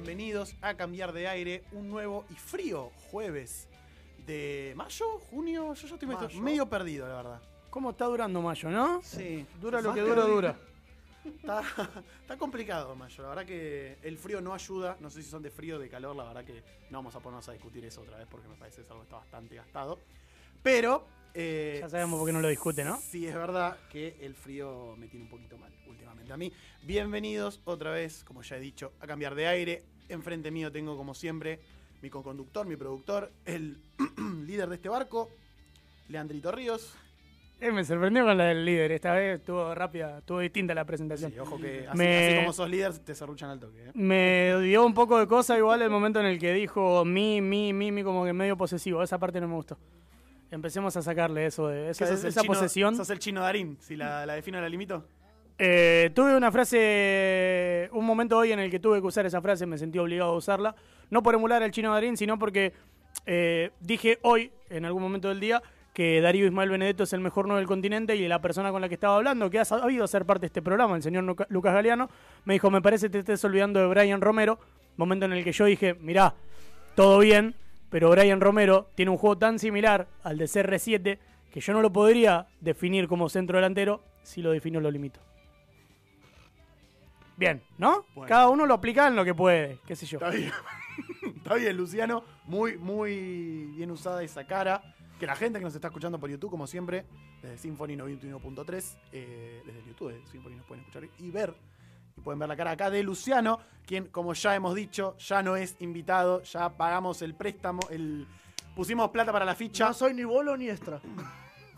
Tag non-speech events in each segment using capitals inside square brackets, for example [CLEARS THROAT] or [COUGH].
Bienvenidos a Cambiar de Aire, un nuevo y frío jueves de mayo, junio, yo ya estoy medio, Mayo. medio perdido, la verdad. ¿Cómo está durando mayo, no? Sí, Dura lo que dura, dura. Está, está complicado mayo, la verdad que el frío no ayuda, no sé si son de frío o de calor, la verdad que no vamos a ponernos a discutir eso otra vez porque me parece que es algo que está bastante gastado. Pero... eh, Ya sabemos por qué no lo discute, ¿no? Sí, es verdad que el frío me tiene un poquito mal a mí. Bienvenidos otra vez, como ya he dicho, a cambiar de aire. Enfrente mío tengo, como siempre, mi conductor, mi productor, el [CLEARS THROAT] líder de este barco, Leandrito Ríos. Eh, me sorprendió con la del líder. Esta vez estuvo rápida, estuvo distinta la presentación. Sí, ojo que así, Me- así como sos líder, te serruchan al toque. ¿eh? Me dio un poco de cosa igual el momento en el que dijo mi, mi, mi, mi, como que medio posesivo. Esa parte no me gustó. Empecemos a sacarle eso de esa, ¿Qué sos esa chino- posesión. ¿Sos el chino Darín? Si la, la defino, la limito. Eh, tuve una frase, un momento hoy en el que tuve que usar esa frase, me sentí obligado a usarla. No por emular al chino Darín, sino porque eh, dije hoy, en algún momento del día, que Darío Ismael Benedetto es el mejor 9 del continente y la persona con la que estaba hablando, que ha sabido ser parte de este programa, el señor Luca- Lucas Galeano, me dijo, me parece que te estés olvidando de Brian Romero. Momento en el que yo dije, mirá, todo bien, pero Brian Romero tiene un juego tan similar al de CR7 que yo no lo podría definir como centro delantero, si lo defino lo limito. Bien, ¿no? Bueno. Cada uno lo aplica en lo que puede, qué sé yo. Está bien. [LAUGHS] está bien, Luciano. Muy, muy bien usada esa cara. Que la gente que nos está escuchando por YouTube, como siempre, desde Symphony 91.3, eh, desde el YouTube de Symphony nos pueden escuchar y ver. Y pueden ver la cara acá de Luciano, quien, como ya hemos dicho, ya no es invitado. Ya pagamos el préstamo, el pusimos plata para la ficha, No soy ni bolo ni extra.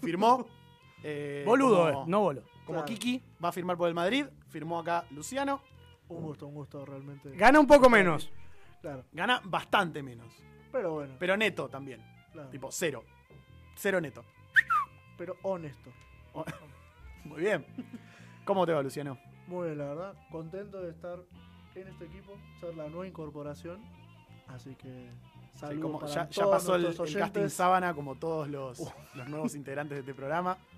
firmó. [LAUGHS] eh, Boludo, como, eh, no bolo. Como Claro. Kiki va a firmar por el Madrid, firmó acá Luciano. Un gusto, un gusto realmente. Gana un poco menos. Claro. Gana bastante menos, Pero bueno. pero neto también. claro. Tipo, cero. Cero neto. Pero honesto. [LAUGHS] Muy bien. ¿Cómo te va, Luciano? Muy bien, la verdad. Contento de estar en este equipo, ser la nueva incorporación. Así que Sí, saludos como para ya, ya pasó el, el casting sábana, como todos los, los nuevos integrantes de este programa. [LAUGHS]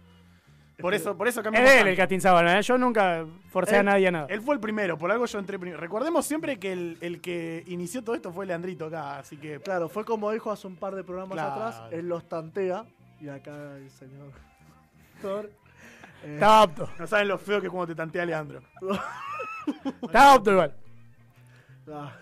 Por eso, por eso Es cambiamos. de él el Casting Sábana, ¿eh? Yo nunca forcé a nadie a nada. Él fue el primero, por algo yo entré primero. Recordemos siempre que el, el que inició todo esto fue Leandrito acá, así que. Claro, fue como dijo hace un par de programas Claro. atrás. Él los tantea. Y acá el señor Thor. eh, Estaba apto. No saben lo feo que es cuando te tantea Leandro. [LAUGHS] Estaba apto igual. ah,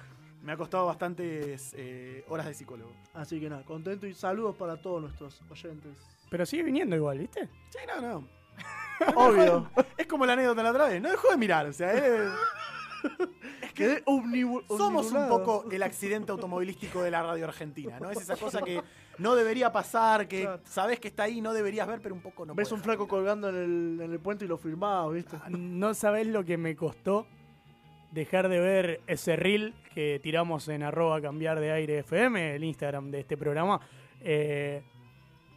Me ha costado bastantes eh, horas de psicólogo. así que nada, contento y saludos para todos nuestros oyentes. Pero sigue viniendo igual, ¿viste? Sí, no, no. [LAUGHS] Obvio. Es como la anécdota de la otra vez. No dejó de mirar, o sea, es- [LAUGHS] Quedé omnibu- Somos un poco el accidente automovilístico de la radio argentina, ¿no? Es esa cosa que no debería pasar, que Claro. sabes que está ahí, no deberías ver, pero un poco no Ves un flaco colgando en el, en el puente y lo firmás, ¿viste? No sabés lo que me costó dejar de ver ese reel que tiramos en arroba cambiar de aire FM, el Instagram de este programa. Eh,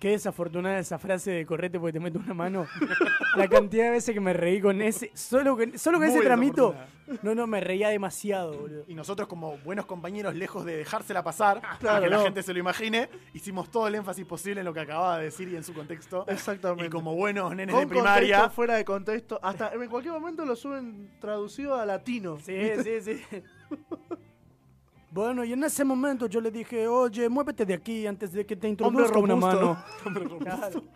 qué desafortunada esa frase de correte porque te meto una mano. [LAUGHS] La cantidad de veces que me reí con ese. Solo con, solo con Muy ese tramito. No, no, me reía demasiado, boludo. Y nosotros como buenos compañeros, lejos de dejársela pasar, Claro, y que la gente se lo imagine, hicimos todo el énfasis posible en lo que acababa de decir y en su contexto. Exactamente. Y como buenos nenes Con de primaria, contexto, fuera de contexto. Hasta en cualquier momento lo suben traducido a latino. Sí, sí, sí. [LAUGHS] Bueno, y en ese momento yo le dije, oye, muévete de aquí antes de que te Hombre introduzca una mano. [LAUGHS] Claro. [LAUGHS]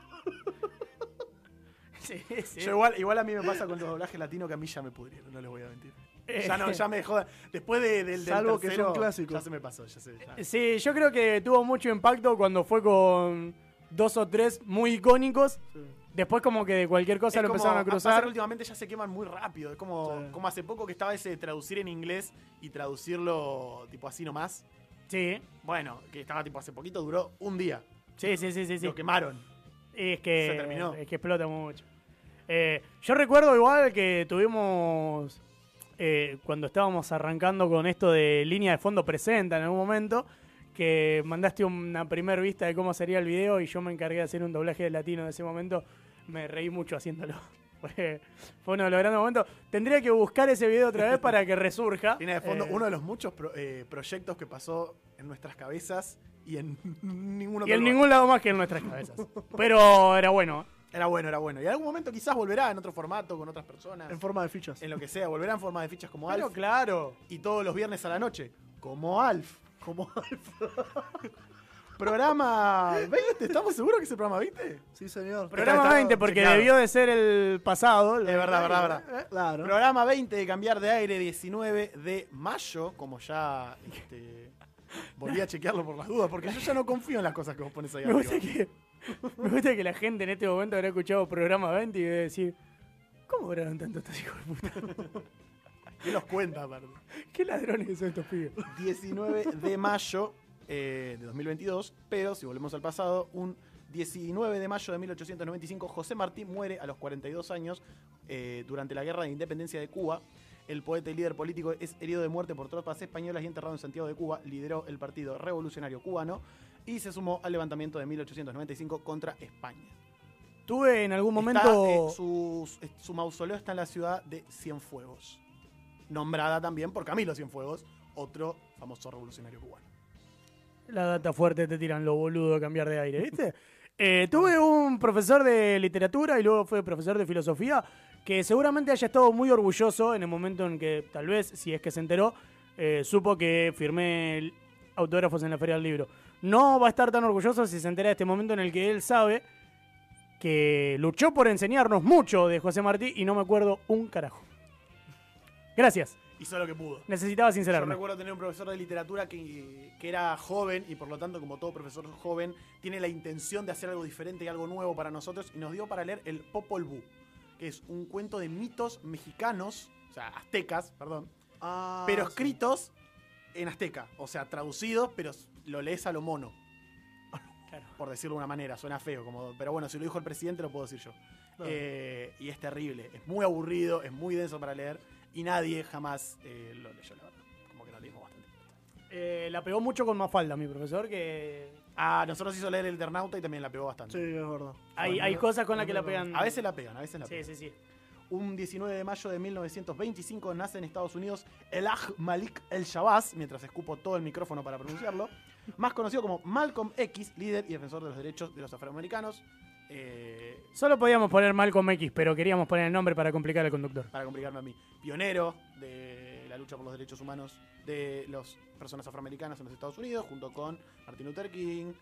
Sí, sí. yo igual, igual a mí me pasa con los doblajes latinos que a mí ya me pudrieron, no les voy a mentir. Eh, Ya no, ya me dejó. Después de- del, del Salvo que tercero, son clásicos. Ya se me pasó, ya sé. ya. Sí, yo creo que tuvo mucho impacto cuando fue con dos o tres muy icónicos. Sí. Después como que de cualquier cosa Es lo como- empezaron a cruzar. que últimamente ya se queman muy rápido. Es como, Sí. como hace poco que estaba ese de traducir en inglés y traducirlo tipo así nomás. Sí, Bueno, que estaba tipo hace poquito, duró un día. sí, sí, sí, sí. sí. Lo quemaron. Es que, Se terminó. es que explota mucho. Eh, yo recuerdo igual que tuvimos, eh, cuando estábamos arrancando con esto de línea de fondo presenta en algún momento, que mandaste una primer vista de cómo sería el video y yo me encargué de hacer un doblaje de latino en ese momento. Me reí mucho haciéndolo. [LAUGHS] Fue, fue uno de los grandes momentos. Tendría que buscar ese video otra vez para que resurja. Tiene de fondo Eh, uno de los muchos pro- eh, proyectos que pasó en nuestras cabezas y en [LAUGHS] ninguno Y en ningún lado más que en nuestras cabezas. [LAUGHS] Pero era bueno. Era bueno, era bueno. Y en algún momento quizás volverá en otro formato, con otras personas. En forma de fichas. En lo que sea, volverá en forma de fichas como Pero Alf. claro. Y todos los viernes a la noche, como Alf. Como Alf. Programa 20, ¿estamos seguros que es el programa 20? Sí, señor. Programa está 20 porque chequeado. debió de ser el pasado. Es verdad, verdad, verdad. Eh, Claro. Programa 20 de cambiar de aire, 19 de mayo, como ya este, volví a chequearlo por las dudas, porque yo ya no confío en las cosas que vos pones ahí Me gusta, arriba. que, me gusta que la gente en este momento habrá escuchado programa 20 y debe decir, ¿cómo graban tanto estos hijos de puta? ¿Qué nos cuenta, aparte? ¿Qué ladrones son estos pibes? 19 de mayo eh, de 2022, pero si volvemos al pasado, un 19 de mayo de 1895, José Martí muere a los 42 años eh, durante la Guerra de Independencia de Cuba. El poeta y líder político es herido de muerte por tropas españolas y enterrado en Santiago de Cuba. Lideró el Partido Revolucionario Cubano y se sumó al levantamiento de 1895 contra España. Tuve en algún Está, momento... eh, su, su mausoleo está en la ciudad de Cienfuegos, nombrada también por Camilo Cienfuegos, otro famoso revolucionario cubano. La data fuerte te tiran lo boludo a cambiar de aire, ¿viste? Eh, tuve un profesor de literatura y luego fue profesor de filosofía que seguramente haya estado muy orgulloso en el momento en que, tal vez, si es que se enteró, eh, supo que firmé autógrafos en la Feria del Libro. No va a estar tan orgulloso si se entera de este momento en el que él sabe que luchó por enseñarnos mucho de José Martí y no me acuerdo un carajo. Gracias. Hizo lo que pudo. Necesitaba Yo sincerarme. recuerdo tener un profesor de literatura que, que era joven y por lo tanto, como todo profesor joven, tiene la intención de hacer algo diferente y algo nuevo para nosotros y nos dio para leer el Popol Vuh, que es un cuento de mitos mexicanos, o sea, aztecas, perdón, Ah, pero sí. escritos en azteca, o sea, traducidos, pero lo lees a lo mono, Claro. por decirlo de una manera, suena feo, como, pero bueno, si lo dijo el presidente lo puedo decir yo. Claro. Eh, y es terrible, es muy aburrido, es muy denso para leer y nadie jamás eh, lo leyó, la verdad. Como que lo leímos bastante. Eh, la pegó mucho con Mafalda, mi profesor, que Ah, nosotros hizo leer el Eternauta y también la pegó bastante. Sí, es verdad. hay, hay cosas con las que la pegan. A veces la pegan, a veces la Sí, pegan. sí, sí. Un 19 de mayo de 1925 nace en Estados Unidos el Aj Malik El Shabazz, mientras escupo todo el micrófono para pronunciarlo, más conocido como Malcolm X, líder y defensor de los derechos de los afroamericanos. Eh, Solo podíamos poner Malcolm X, pero queríamos poner el nombre para complicar al conductor. para complicarme a mí, pionero de la lucha por los derechos humanos de las personas afroamericanas en los Estados Unidos, junto con Martin Luther King.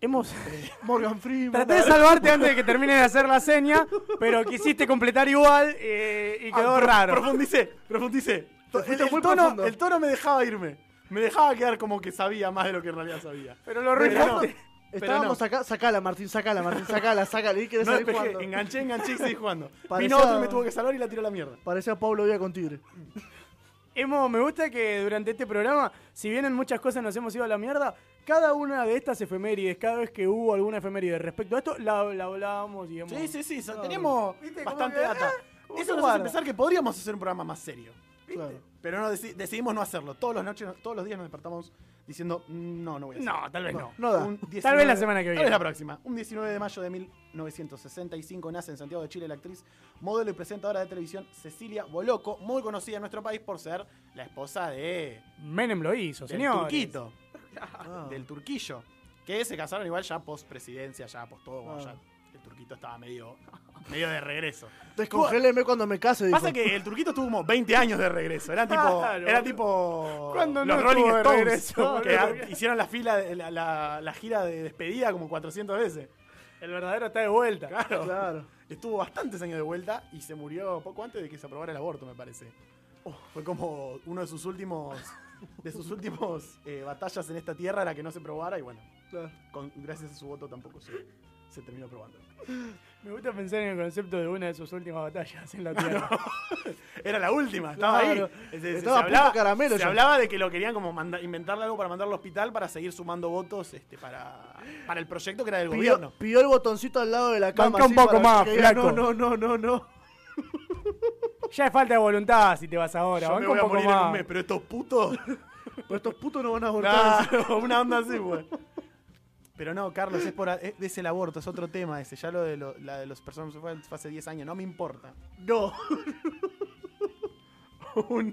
Hemos. Morgan Freeman. Traté de salvarte antes de que termine de hacer la seña, pero quisiste completar igual eh, y quedó Ah, pro- raro. Profundicé, profundicé. El, fuiste el muy tono, profundo. el tono me dejaba irme. Me dejaba quedar como que sabía más de lo que en realidad sabía. Pero lo Pero no, arruinaste. Estábamos no. acá, sacala Martín, sacala Martín, sacala, [LAUGHS] sacala. Y querés No salir despejé, jugando. enganché, enganché y seguí jugando. [LAUGHS] Parecía- Vino otro y me tuvo que salvar y la tiró a la mierda. Parecía Pablo Villa con Tigre. [LAUGHS] Hemos, me gusta que durante este programa, si bien en muchas cosas nos hemos ido a la mierda, cada una de estas efemérides, cada vez que hubo alguna efeméride respecto a esto, la, la hablábamos y hemos... Sí, sí, sí, so- teníamos ¿Viste? Como bastante data. como Eso nos hace pensar que podríamos hacer un programa más serio. Claro. Pero no deci- decidimos no hacerlo. Todos los, noches, todos los días nos despertamos diciendo, "Mm, no, no voy a hacerlo. No, tal vez no. No da. Un Tal vez la semana que Tal viene. vez la próxima. Un 19 de mayo de 1965 nace en Santiago de Chile la actriz, modelo y presentadora de televisión Cecilia Boloco, muy conocida en nuestro país por ser la esposa de Menem lo hizo, del señor. turquito, Ah. del turquillo, que se casaron igual ya post presidencia, ya post todo, Ah. ya turquito estaba medio, medio de regreso. Descongéleme cuando me case, dijo. Pasa que el turquito tuvo como 20 años de regreso. Era tipo. Claro. Era tipo. ¿Cuándo los no Rolling estuvo de Stones. regreso? que hicieron la fila la, la- la gira de despedida como 400 veces. El verdadero está de vuelta. Claro. Claro. Estuvo bastantes años de vuelta y se murió poco antes de que se aprobara el aborto, me parece. Fue como uno de sus últimos. De sus últimos eh, batallas en esta tierra era que no se probara y bueno, claro. con- gracias a su voto tampoco se, se terminó probando. Me gusta pensar en el concepto de una de sus últimas batallas en la Tierra. [LAUGHS] Era la última, estaba Claro. ahí. Se- Estaba se a punto hablaba, caramelo se hablaba de que lo querían como manda- inventarle algo para mandarlo al hospital para seguir sumando votos este, para, para el proyecto que era del gobierno. pidió el botoncito al lado de la cama. Banca un poco para más, que diga, flaco. No, no, no, no, no. [LAUGHS] ya es falta de voluntad si te vas ahora. Yo Banca me un voy a poco morir en un mes, pero estos putos. [LAUGHS] Pero Pues estos putos no van a abortar. Claro, una onda así, güey. Pero no, Carlos, es, por, es, es el aborto, es otro tema ese. Ya lo de, lo- la de los personas fue hace 10 años, no me importa. No. [LAUGHS]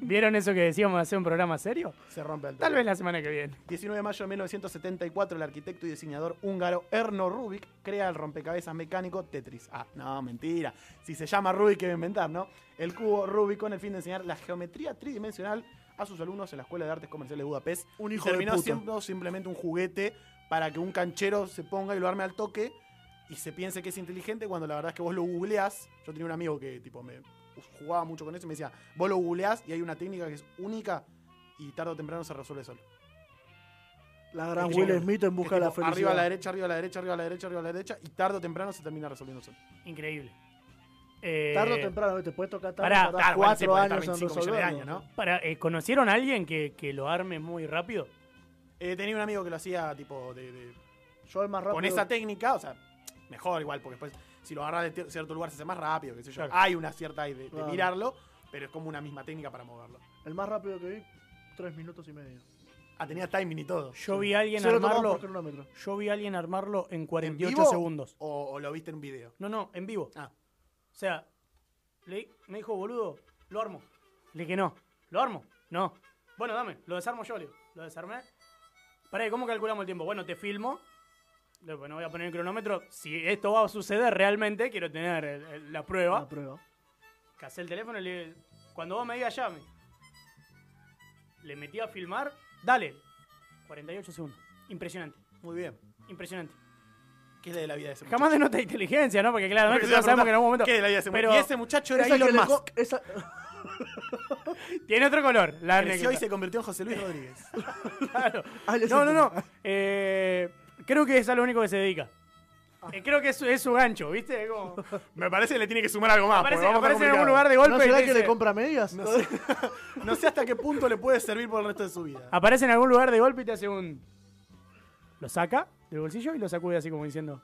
¿Vieron eso que decíamos de hacer un programa serio? Se rompe el Tal vez la semana que viene. 19 de mayo de 1974, el arquitecto y diseñador húngaro Erno Rubik crea el rompecabezas mecánico Tetris. Ah, no, mentira. Si se llama Rubik, que va a inventar, ¿no? El cubo Rubik con el fin de enseñar la geometría tridimensional a sus alumnos en la Escuela de Artes Comerciales de Budapest. Un Y hijo de terminó puta. siendo simplemente un juguete para que un canchero se ponga y lo arme al toque y se piense que es inteligente cuando la verdad es que vos lo googleás. Yo tenía un amigo que tipo me jugaba mucho con eso y me decía, vos lo googleás y hay una técnica que es única y tarde o temprano se resuelve solo. La gran Es Will tipo- Smith en busca de la felicidad. Arriba a la derecha, arriba a la derecha, arriba a la derecha, arriba a la derecha y tarde o temprano se termina resolviendo solo. Increíble. Eh, Tarde o temprano, te puedes tocar tarde, claro, bueno, sí, cuatro años en 25 millones de años, ¿no? para, eh, ¿Conocieron a alguien que, que lo arme muy rápido? Eh, tenía un amigo que lo hacía tipo de, de- Yo el más rápido. con esa técnica, o sea, mejor igual, porque después si lo agarras de cierto lugar se hace más rápido, qué sé yo. Claro. Hay una cierta ahí de, de Claro. mirarlo, pero es como una misma técnica para moverlo. El más rápido que vi, tres minutos y medio. Ah, tenía timing y todo. Yo vi a alguien armarlo. por cronómetro. Yo vi a alguien armarlo en ¿En 48 vivo segundos. O, o lo viste en un video. No, no, en vivo. Ah. O sea, le- me dijo, boludo, lo armo. Le dije, no, ¿lo armo? No. Bueno, dame, lo desarmo yo, le digo. Lo desarmé. Pará, ¿cómo calculamos el tiempo? Bueno, te filmo. No voy a poner el cronómetro. Si esto va a suceder realmente, quiero tener el- el- la prueba. La prueba. Casé el teléfono y le cuando vos me digas llame. Le metí a filmar, dale. 48 segundos. Impresionante, Muy bien. impresionante. ¿Qué es de la vida de ese muchacho? Jamás denota inteligencia, ¿no? Porque claramente Porque iba a sabemos que en algún momento. ¿Qué es la vida de ese pero muchacho? Y ese muchacho era Esa que Elon le Musk. co- esa- [LAUGHS] [LAUGHS] tiene otro color. La Creció y se convirtió en José Luis Rodríguez. [LAUGHS] Claro. Ah, No, no, no. Eh, creo que es a lo único que se dedica. Eh, creo que es, su- es su gancho, ¿viste? Como- [LAUGHS] Me parece que le tiene que sumar algo más. aparece vamos a aparece en algún lugar de golpe. ¿No y será que le compra medias? No sé, no sé hasta qué punto le puede servir por el resto de su vida. aparece en algún lugar de golpe y te hace un. Lo saca del bolsillo y lo sacude así como diciendo.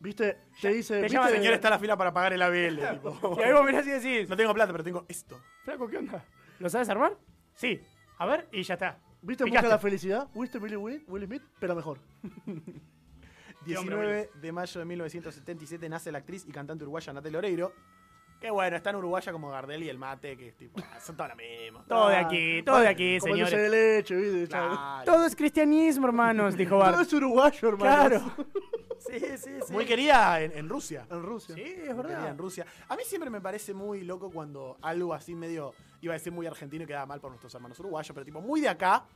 ¿Viste? Te dice. Te ¿viste? llama Señor, está en la fila para pagar el ABL. [LAUGHS] tipo. Y ahí vos mirás y decís. No tengo plata, pero tengo esto. Flaco, ¿qué onda? ¿Lo sabes armar? Sí. A ver, y ya está. ¿Viste busca la felicidad? ¿Viste Billy Will, Smith? Pero mejor. [LAUGHS] 19 de mayo de 1977 nace la actriz y cantante uruguaya Natalia Oreiro. Que bueno, está en Uruguaya como Gardel y el mate, que es tipo, ah, son todas las mismas. Todo de aquí, todo de aquí, Como señores. de leche, ¿viste? Claro. Todo es cristianismo, hermanos, dijo [LAUGHS] Todo Bart. es uruguayo, hermano. Claro. Sí, sí, sí. Muy querida en, en Rusia. En Rusia. Sí, es querida verdad. en Rusia. A mí siempre me parece muy loco cuando algo así medio, iba a decir muy argentino y quedaba mal por nuestros hermanos uruguayos, pero tipo muy de acá,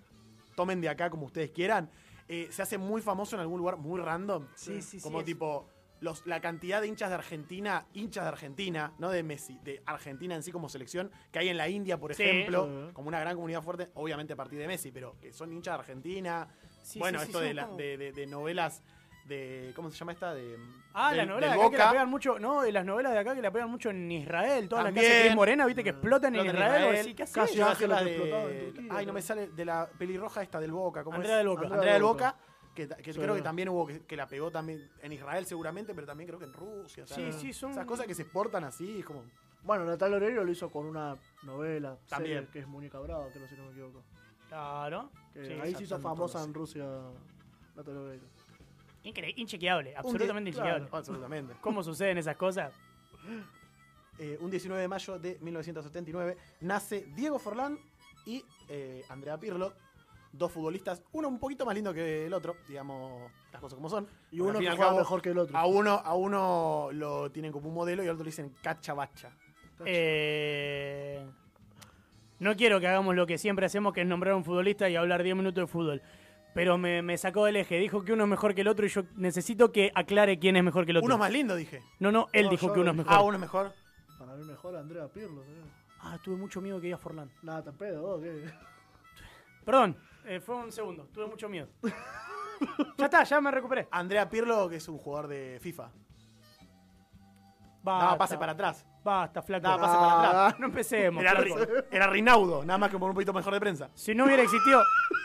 tomen de acá como ustedes quieran, eh, se hace muy famoso en algún lugar muy random. Sí, sí, sí, Como tipo los, la cantidad de hinchas de Argentina, hinchas de Argentina, no de Messi, de Argentina en sí como selección, que hay en la India, por Sí. ejemplo, como una gran comunidad fuerte, obviamente a partir de Messi, pero que son hinchas de Argentina. Sí, bueno, sí, esto de, la- como- de, de- de novelas de. ¿Cómo se llama esta? De, Ah, del- las novelas de acá que la Boca. pegan mucho. No, y las novelas de acá que la pegan mucho en Israel. Todas las que hace Cris Morena, viste, que explotan en Explotan en Israel. Israel. vos decís, ¿qué haces? Casi hacía la de- Turquía, Ay, no me sale de la pelirroja esta del Boca. ¿cómo Andrea es? del Boca. Andrea Andrea del Boca. Boca. Que, que Sí. creo que también hubo que, que la pegó también en Israel seguramente, pero también creo que en Rusia. o sea, Sí, sí, son- Esas cosas que se exportan así, es como. Bueno, Natalia Oreiro lo hizo con una novela También. serie, que es Mónica Brava, creo si no me equivoco. Claro. Que Sí, ahí se hizo famosa en Rusia Natalia Oreiro. Increíble, inchequeable, absolutamente claro, inchequeable. absolutamente. ¿Cómo suceden esas cosas? Eh, un 19 de mayo de 1979 nace Diego Forlán y eh, Andrea Pirlo, dos futbolistas, uno un poquito más lindo que el otro, digamos las cosas como son. Y uno que juega cabo, mejor que el otro. A uno, a uno lo tienen como un modelo y al otro le dicen cachabacha. Eh, no quiero que hagamos lo que siempre hacemos, que es nombrar a un futbolista y hablar 10 minutos de fútbol. Pero me, me sacó del eje. Dijo que uno es mejor que el otro y yo necesito que aclare quién es mejor que el otro. Uno es más lindo, dije. No, no, él No, dijo que uno es mejor. Ah, uno es mejor. Para mí mejor Andrea Pirlo. señor. Ah, tuve mucho miedo que diga Forlán. Nada, tan pedo, ¿vos qué? Perdón, eh, fue un segundo. Tuve mucho miedo. [LAUGHS] ya está, ya me recuperé. Andrea Pirlo, que es un jugador de FIFA. Basta, Daba pase para atrás. Basta, flaco. Pase para atrás. No empecemos. Era, flaco. Ri- era Rinaudo, nada más que por un poquito mejor de prensa. Si no hubiera existido,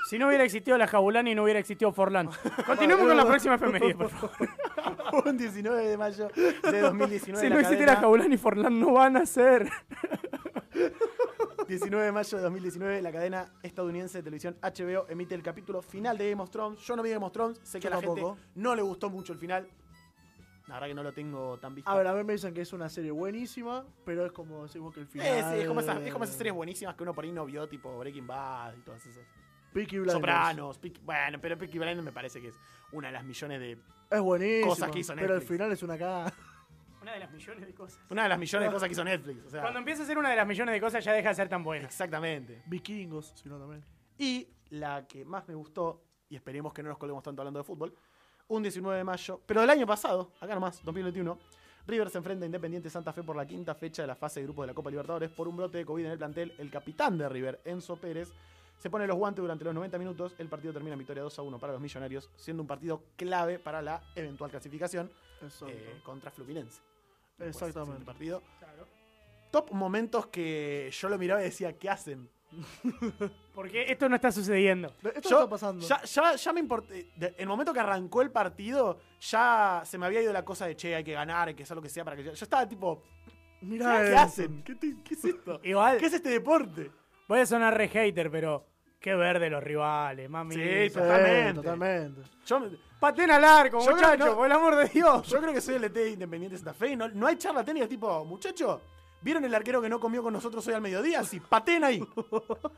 si no hubiera existido la Jabulani, no hubiera existido Forlán. Continuemos con la próxima efeméride, por favor. un 19 de mayo de 2019. Si la no existiera cadena- Jabulani, Forlán no van a ser. 19 de mayo de 2019, la cadena estadounidense de televisión HBO emite el capítulo final de Game of Thrones. Yo no vi Game of Thrones, sé que Yo a la tampoco. gente no le gustó mucho el final. La verdad que no lo tengo tan visto. A ver, a mí me dicen que es una serie buenísima, pero es como decimos que el final. Eh, sí, es, como esas, es como esas series buenísimas que uno por ahí no vio, tipo Breaking Bad y todas esas. Peaky Blinders. Sopranos, Peaky- bueno, pero Peaky Blinders me parece que es una de las millones de. Es buenísimo. Cosas que hizo pero el Netflix. final es una cagada. Una de las millones de cosas. Una de las millones de cosas que hizo Netflix. O sea, Cuando empieza a ser una de las millones de cosas ya deja de ser tan buena. exactamente. Vikingos, si no también. Y la que más me gustó, y esperemos que no nos colguemos tanto hablando de fútbol, un 19 de mayo, pero del año pasado, acá nomás, 2021, River se enfrenta a Independiente Santa Fe por la quinta fecha de la fase de grupos de la Copa Libertadores por un brote de COVID en el plantel. El capitán de River, Enzo Pérez, se pone los guantes durante los 90 minutos. El partido termina en victoria 2 a 1 para los millonarios, siendo un partido clave para la eventual clasificación eh, contra Fluminense. Después, Exactamente. Top momentos que yo lo miraba y decía, ¿qué hacen? [LAUGHS] Porque esto no está sucediendo. Esto Yo- está pasando. Ya, ya, ya me importé. de- El momento que arrancó el partido, ya se me había ido la cosa de che, hay que ganar, hay que hacer lo que sea para que. Yo estaba tipo, ¿qué, Mirá qué hacen? ¿Qué, te- qué es esto? Igual, ¿Qué es este deporte? voy a sonar re hater, pero qué verde los rivales, mami. Sí, Sí, Totalmente. totalmente. Yo, me- Paten al arco, Yo creo que muchachos, no. por el amor de Dios. yo creo que soy el ET de Independiente Santa Fe y no, no hay charla técnica, tipo, muchacho, ¿vieron el arquero que no comió con nosotros hoy al mediodía? Sí, paten ahí.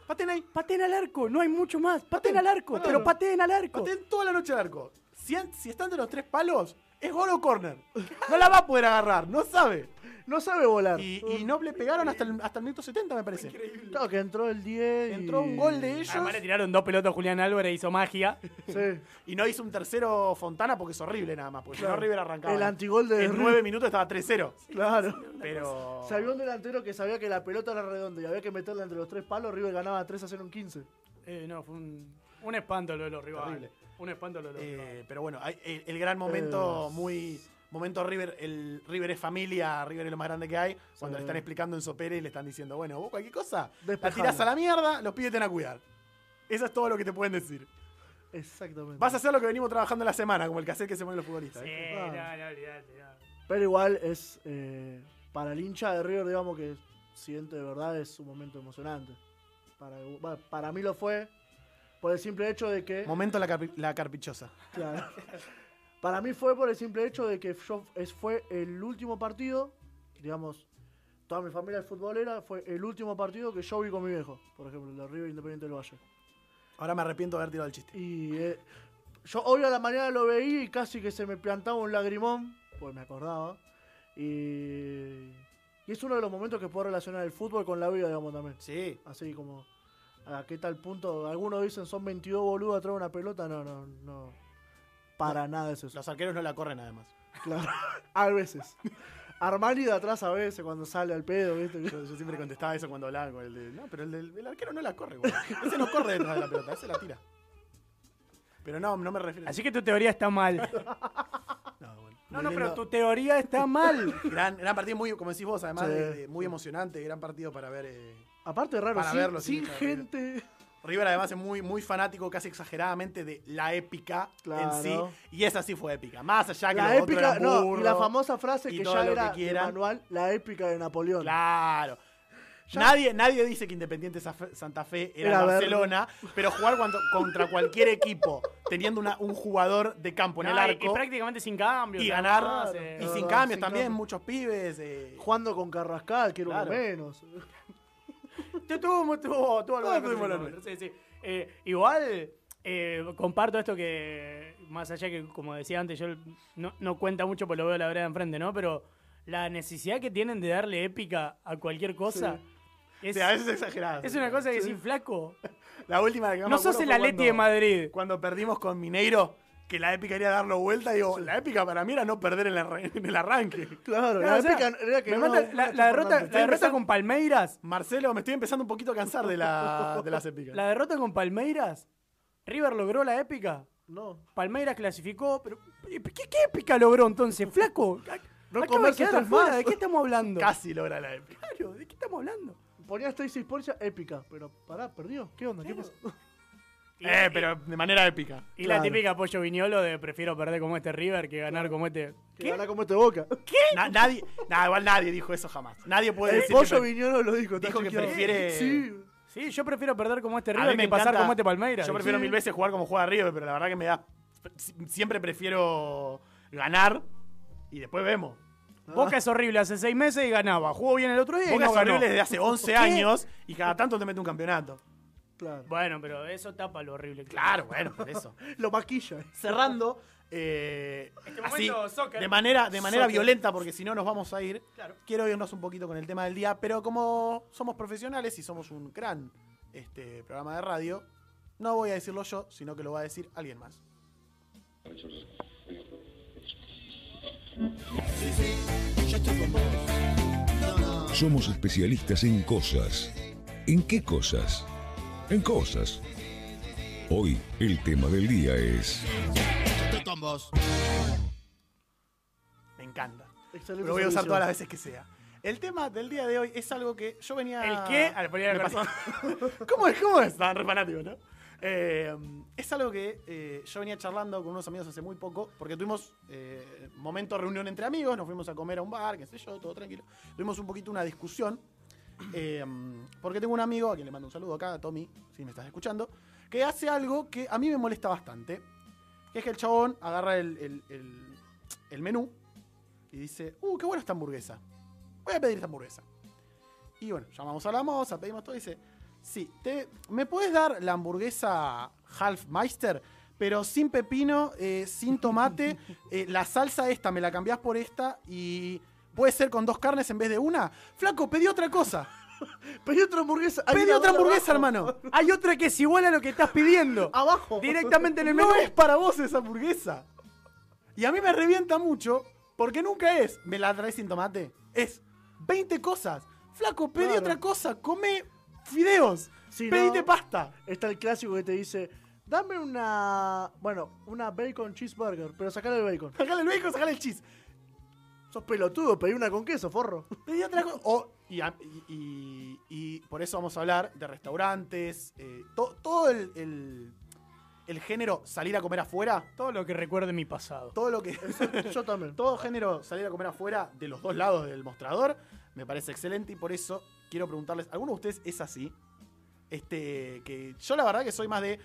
Paten ahí. Paten al arco, no hay mucho más. Paten al arco, Claro. pero paten al arco. Pateen toda la noche al arco. Si, si están de los tres palos, es gol o corner. No la va a poder agarrar, no sabe. No sabe volar. Y, y no le pegaron hasta el, hasta el minuto 70, me parece. Claro que entró el 10. y- Entró un gol de ellos Además le tiraron dos pelotas a Julián Álvarez, hizo magia. Sí. y no hizo un tercero Fontana porque es horrible nada más. Porque si no, Claro. River arrancaba. El antigol de En River. nueve minutos estaba 3-0. Claro. Pero. Si había un delantero que sabía que la pelota era redonda y había que meterla entre los tres palos, River ganaba 3 a 0 en 15. Eh, no, fue un, un espanto lo de los rivales. Terrible. Un espanto lo de los eh, rivales. pero bueno, hay- el, el gran momento, Eh. muy. Momento River, el River es familia, River es lo más grande que hay. Cuando Sí. le están explicando en Sopere y le están diciendo, bueno, vos cualquier cosa, la Despejalo. tirás a la mierda, los pibes te van a cuidar. Eso es todo lo que te pueden decir. Exactamente. Vas a hacer lo que venimos trabajando en la semana, como el cassette que se ponen los futbolistas. Sí, ¿eh? no, no, olvidate, no. Pero igual es. eh, para el hincha de River, digamos que siente de verdad es un momento emocionante. Para, para mí lo fue. Por el simple hecho de que. Momento la, carpi- la carpichosa. Claro. [LAUGHS] Para mí fue por el simple hecho de que yo, es, fue el último partido, digamos, toda mi familia es futbolera, fue el último partido que yo vi con mi viejo, por ejemplo, el de River Independiente del Valle. Ahora me arrepiento de haber tirado el chiste. Y eh, yo hoy a la mañana lo veí y casi que se me plantaba un lagrimón, pues me acordaba. Y, y es uno de los momentos que puedo relacionar el fútbol con la vida, digamos, también. Sí. Así como, a qué tal punto, algunos dicen son 22 boludos atrás de una pelota, no, no, no. Para nada es eso. Los arqueros no la corren además. Claro, [LAUGHS] a veces. Armani de atrás a veces cuando sale al pedo, ¿viste? Yo, yo siempre contestaba eso cuando hablaban con el de. No, pero el, del, el arquero no la corre, güey. Ese no corre detrás de la pelota, ese la tira. Pero no, no me refiero Así que tu teoría está mal. [LAUGHS] No, bueno. No, pero tu teoría está mal. [LAUGHS] Gran, gran partido, muy, como decís vos, además, Sí. de- de muy emocionante. Gran partido para ver. eh, Aparte raro, Para sin, verlo, gente. River además es muy, muy fanático, casi exageradamente, de la épica Claro. en sí. Y esa sí fue épica. Más allá que La los otros épica, eran no, y burros. la famosa frase y que ya lo que era quieran. manual, la épica de Napoleón. Claro. Ya- Nadie, nadie dice que Independiente Santa Fe era, Era Barcelona, pero jugar cuando- contra cualquier equipo teniendo una- un jugador de campo en No, el arco y prácticamente sin cambios. y ganar, y sin verdad, cambios sin también, muchos pibes. eh, Jugando con Carrascal, que era uno Claro. menos. Te tuvo, tuvo, tuvo contra, sí, sí. Eh, igual, eh, comparto esto que, más allá que, como decía antes, yo no, no cuenta mucho porque lo veo la vereda enfrente, ¿no? Pero la necesidad que tienen de darle épica a cualquier cosa o es, sea, a veces es exagerado. es una cosa que sin flaco. La última que No sos el Atleti de Madrid. Cuando perdimos con Mineiro, que la épica era darlo vuelta, digo, la épica para mí era no perder en el, arran- en el arranque. [LAUGHS] Claro, la o sea, épica era que me no- mata- no la, derrota, la derrota con Palmeiras, Marcelo, me estoy empezando un poquito a cansar de, la, [LAUGHS] de las épicas. la derrota con Palmeiras, River logró la épica. No. Palmeiras clasificó, pero ¿qué, qué épica logró entonces, flaco? No Acaba de quedar afuera. ¿de qué estamos hablando? Casi logra la épica. Claro, ¿de qué estamos hablando? Ponía Stacy Sportia épica, pero pará, perdió. ¿Qué onda? ¿Qué pasó? Eh, pero de manera épica. Y la típica pollo viñolo de prefiero perder como este River que ganar como este. Que gana como este boca. Na- nadie, nada, igual nadie dijo eso jamás. Nadie puede decir pollo Viñolo lo dijo. dijo que prefiere- Sí. Sí, yo prefiero perder como este River que pasar como este Palmeiras. Yo prefiero Sí. mil veces jugar como juega River, pero la verdad que me da. Siempre prefiero ganar y después vemos. Boca es horrible hace seis meses y ganaba. Jugó bien el otro día y Boca no es ganó. horrible desde hace 11 ¿Qué? años y cada tanto te mete un campeonato. Claro. Bueno, pero eso tapa lo horrible. Claro, bueno, por eso. [LAUGHS] Lo maquilla. Cerrando, eh, Este así, soccer. de manera, de manera Soccer. violenta, porque si no nos vamos a ir. Claro. Quiero irnos un poquito con el tema del día, pero como somos profesionales y somos un gran este, programa de radio, no voy a decirlo yo, sino que lo va a decir alguien más. Somos especialistas en cosas. ¿En qué cosas? En cosas. Hoy el tema del día es... Me encanta. Excelente Lo voy a usar todas las veces que sea. El tema del día de hoy es algo que yo venía. ¿El qué? Me la pasó- [LAUGHS] ¿Cómo es? ¿Cómo es? Estaban re fanáticos, ¿no? Eh, es algo que eh, yo venía charlando con unos amigos hace muy poco, porque tuvimos eh, momento de reunión entre amigos, nos fuimos a comer a un bar, qué sé yo, todo tranquilo. Tuvimos un poquito una discusión, eh, porque tengo un amigo, a quien le mando un saludo acá, Tommy, si me estás escuchando, que hace algo que a mí me molesta bastante, que es que el chabón agarra el, el- el- el menú y dice, uh, qué buena esta hamburguesa. Voy a pedir esta hamburguesa. Y bueno, llamamos a la moza, pedimos todo y dice, sí, te, ¿me puedes dar la hamburguesa Halfmeister? Pero sin pepino, eh, sin tomate, [LAUGHS] eh, la salsa esta me la cambiás por esta y puede ser con dos carnes en vez de una. Flaco, pedí otra cosa. [LAUGHS] Pedí otra hamburguesa. Pedí otra hamburguesa, hermano. Hay otra que es igual a lo que estás pidiendo. [LAUGHS] Abajo. Directamente en el menú. No es para vos esa hamburguesa. Y a mí me revienta mucho porque nunca es, me la traes sin tomate. Es 20 cosas. Flaco, pedí Claro. otra cosa. Come fideos. Si Pedite no- pasta. Está el clásico que te dice, dame una, bueno, una bacon cheeseburger, pero sacale el bacon. Sacale el bacon, sacale el cheese. Sos pelotudo, pedí una con queso, forro. [LAUGHS] Pedí otra cosa. O- y, a- y- y- y por eso vamos a hablar de restaurantes. eh, to- todo el, el- el género salir a comer afuera. Todo lo que recuerde mi pasado. Todo lo que. Yo también. [LAUGHS] todo género salir a comer afuera de los dos lados del mostrador me parece excelente y por eso quiero preguntarles, ¿alguno de ustedes es así? Este, que yo la verdad que soy más de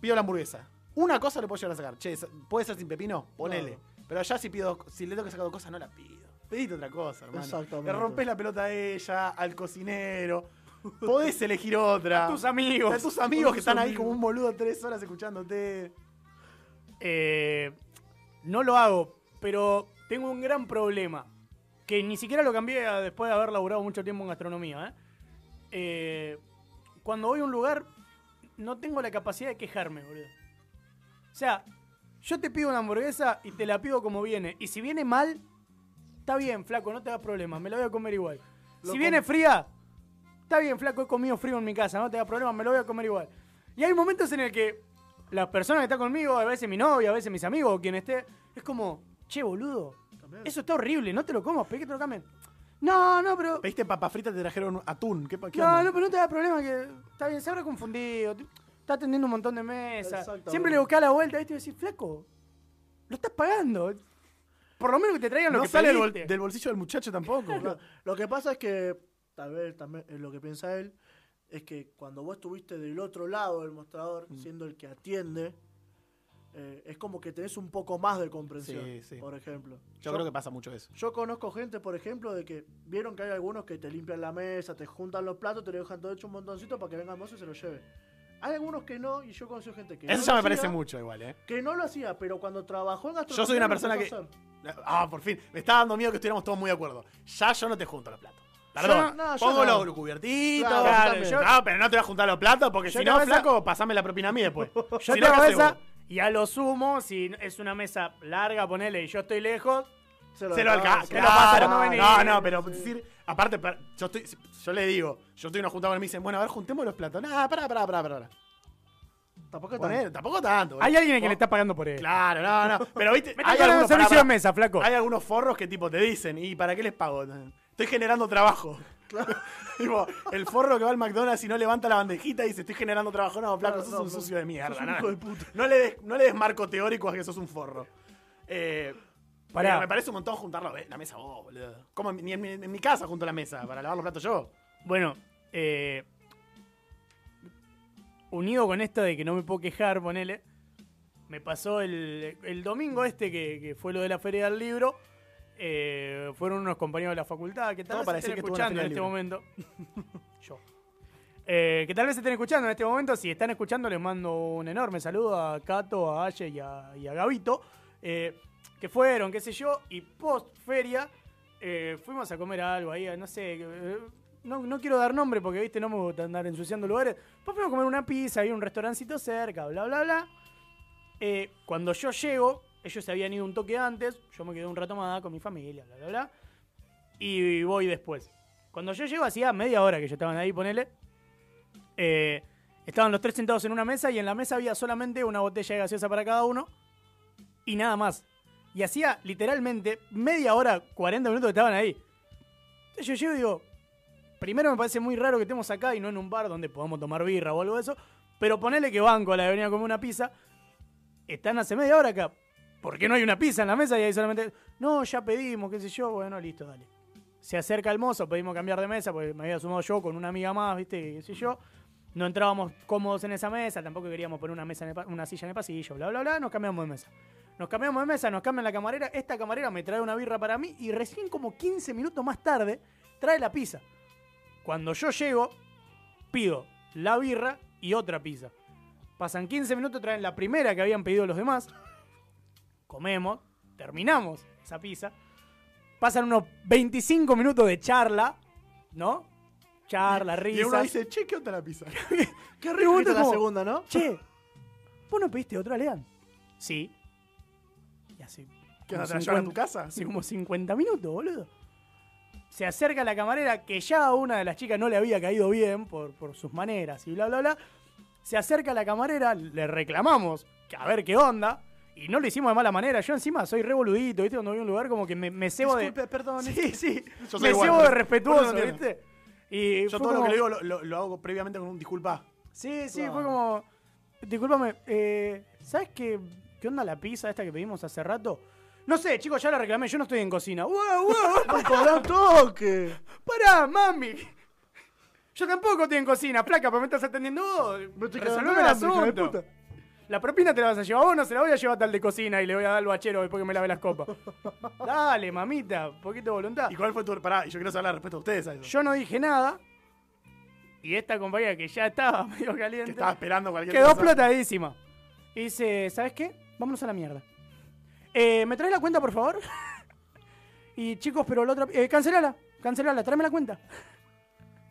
pido la hamburguesa. Una cosa le puedo llegar a sacar. Che, ¿puede ser sin pepino? Ponele. Pero ya si pido, si le tengo que sacar dos cosas, no la pido. Pedite otra cosa, hermano. Exactamente. Le rompes la pelota a ella, al cocinero. Podés elegir otra. A tus amigos. A tus amigos que tus están ahí como un boludo tres horas escuchándote. Eh, no lo hago, pero tengo un gran problema. Que ni siquiera lo cambié a- después de haber laburado mucho tiempo en gastronomía. ¿eh? Eh, cuando voy a un lugar, no tengo la capacidad de quejarme, boludo. O sea, yo te pido una hamburguesa y te la pido como viene. Y si viene mal, está bien, flaco, no te da problema, me la voy a comer igual. Lo si viene fría, está bien, flaco, he comido frío en mi casa, no te da problema, me lo voy a comer igual. Y hay momentos en el que la persona que está conmigo, a veces mi novia, a veces mis amigos o quien esté, es como, che, boludo, eso está horrible, no te lo comas, pedí que te lo cambien. No, no, pero. Pediste papa frita, te trajeron atún. ¿Qué, qué No, onda? no, pero no te da problema que. Está bien, se habrá confundido. Está atendiendo un montón de mesas. Siempre le buscás la vuelta, ¿viste? Y decís, flaco, lo estás pagando. Por lo menos que te traigan lo no que sale del, bol- pediste. del bolsillo del muchacho tampoco. [LAUGHS] Lo, lo que pasa es que, tal vez también es lo que piensa él, es que cuando vos estuviste del otro lado del mostrador, Mm. siendo el que atiende, eh, es como que tenés un poco más de comprensión, Sí, sí. por ejemplo. Yo creo que pasa mucho eso. Yo conozco gente, por ejemplo, de que vieron que hay algunos que te limpian la mesa, te juntan los platos, te lo dejan todo hecho un montoncito para que venga el mozo y se lo lleve. Hay algunos que no, y yo conozco gente que Eso no ya me parece mucho igual, ¿eh? Que no lo hacía, pero cuando trabajó en gastronomía. Yo soy una persona que. Ah, por fin. Me está dando miedo que estuviéramos todos muy de acuerdo. Ya yo no te junto los platos. Perdón. no, Pongo no. los cubiertitos. Claro, yo- no, pero no te voy a juntar los platos porque si no, flaco, pasame la propina a mí después. Yo si te no, ¿qué hago haces esa, vos? y a lo sumo, si es una mesa larga, ponele, y yo estoy lejos, Se lo alcanza. se lo Claro. venís. No, no, pero Sí. decir. Aparte, yo, estoy, yo le digo, yo estoy en una junta con él y me dicen, bueno, a ver, juntemos los platos. No, pará, pará, pará, pará. Tampoco tanto. tampoco tanto. hay boludo. alguien que le está pagando por él. Claro, no, no. Pero viste, [LAUGHS] hay algunos, servicio pará, de mesa, flaco. hay algunos forros que tipo te dicen, ¿y para qué les pago? Estoy generando trabajo. [LAUGHS] [LAUGHS] Tipo, el forro que va al McDonald's y no levanta la bandejita y dice, estoy generando trabajo. No, flaco, Claro, sos no, un no. sucio de mierda. Hijo de puta. No le des, no le des marco teórico a que sos un forro. Eh, Pará. pero me parece un montón juntarlo en la mesa vos, boludo. Como en, ni en, mi- en mi casa junto a la mesa para lavar los platos yo. Bueno, eh, unido con esto de que no me puedo quejar, ponele, me pasó el, el domingo este que, que fue lo de la Feria del Libro. eh, fueron unos compañeros de la facultad que tal vez para estén que escuchando en este momento. [LAUGHS] Yo. Eh, que tal vez estén escuchando en este momento. Si están escuchando, les mando un enorme saludo a Cato, a Aye y a, y a Gabito. eh, que fueron, qué sé yo, y post feria eh, fuimos a comer algo ahí, no sé. eh, no, no quiero dar nombre porque, viste, no me gusta andar ensuciando lugares. Pues fuimos a comer una pizza, hay un restaurancito cerca, bla, bla, bla. Eh, cuando yo llego, ellos se habían ido un toque antes, yo me quedé un rato más con mi familia, bla, bla, bla. Y voy después. Cuando yo llego, hacía media hora que yo estaban ahí, ponele. Eh, estaban los tres sentados en una mesa y en la mesa había solamente una botella de gaseosa para cada uno y nada más. Y hacía literalmente media hora, 40 minutos que estaban ahí. Entonces yo llego y digo, primero me parece muy raro que estemos acá y no en un bar donde podamos tomar birra o algo de eso, pero ponele que banco a la de venir a comer una pizza. Están hace media hora acá. ¿Por qué no hay una pizza en la mesa y hay solamente... No, ya pedimos, qué sé yo. Bueno, listo, dale. Se acerca el mozo, pedimos cambiar de mesa, porque me había sumado yo con una amiga más, viste, qué sé yo. No entrábamos cómodos en esa mesa, tampoco queríamos poner una, mesa en el una silla en el pasillo, bla, bla, bla. Nos cambiamos de mesa. Nos cambiamos de mesa, nos cambian la camarera. Esta camarera me trae una birra para mí y recién como 15 minutos más tarde trae la pizza. Cuando yo llego, pido la birra y otra pizza. Pasan 15 minutos, traen la primera que habían pedido los demás. Comemos, terminamos esa pizza. Pasan unos 25 minutos de charla, ¿no? Charla, Y risas. uno dice, che, ¿qué onda la pizza? [LAUGHS] Qué Y rico la segunda, ¿no? Che, ¿vos no pediste otra, Lean? Sí. Hace, ¿Qué onda, te la llevan a tu 50 casa? hace como 50 minutos, boludo. Se acerca la camarera, que ya a una de las chicas no le había caído bien por, por sus maneras y bla, bla, bla. Se acerca la camarera, le reclamamos que a ver qué onda. Y no lo hicimos de mala manera. Yo encima soy revoludito, ¿viste? Cuando voy a un lugar como que me, me cebo Disculpe, de... perdón. Sí, sí. Yo me igual, cebo de respetuoso, no. ¿viste? Y Yo todo lo que le digo lo, lo- lo hago previamente con un disculpa. Sí, sí, Claro. fue como. Discúlpame, eh, ¿sabes qué, qué onda la pizza esta que pedimos hace rato? No sé, chicos, ya la reclamé, yo no estoy en cocina. ¡Wow, wow! ¡Me cobró un toque! ¡Pará, mami! Yo tampoco estoy en cocina, flaca, pero me estás atendiendo vos. Resolveme el asunto. La propina te la vas a llevar vos, no se la voy a llevar tal de cocina y le voy a dar al bachero después que me lave las copas. [LAUGHS] Dale, mamita, poquito de voluntad. ¿Y cuál fue tu. Pará, y yo quiero saber la respuesta de ustedes a eso. Yo no dije nada. Y esta compañera que ya estaba [LAUGHS] medio que caliente. estaba esperando cualquier Quedó cosa. explotadísima. Y dice, ¿sabes qué? Vámonos a la mierda. Eh, ¿Me traes la cuenta, por favor? [LAUGHS] y chicos, pero la otra... Eh, cancelala, cancelala, tráeme la cuenta.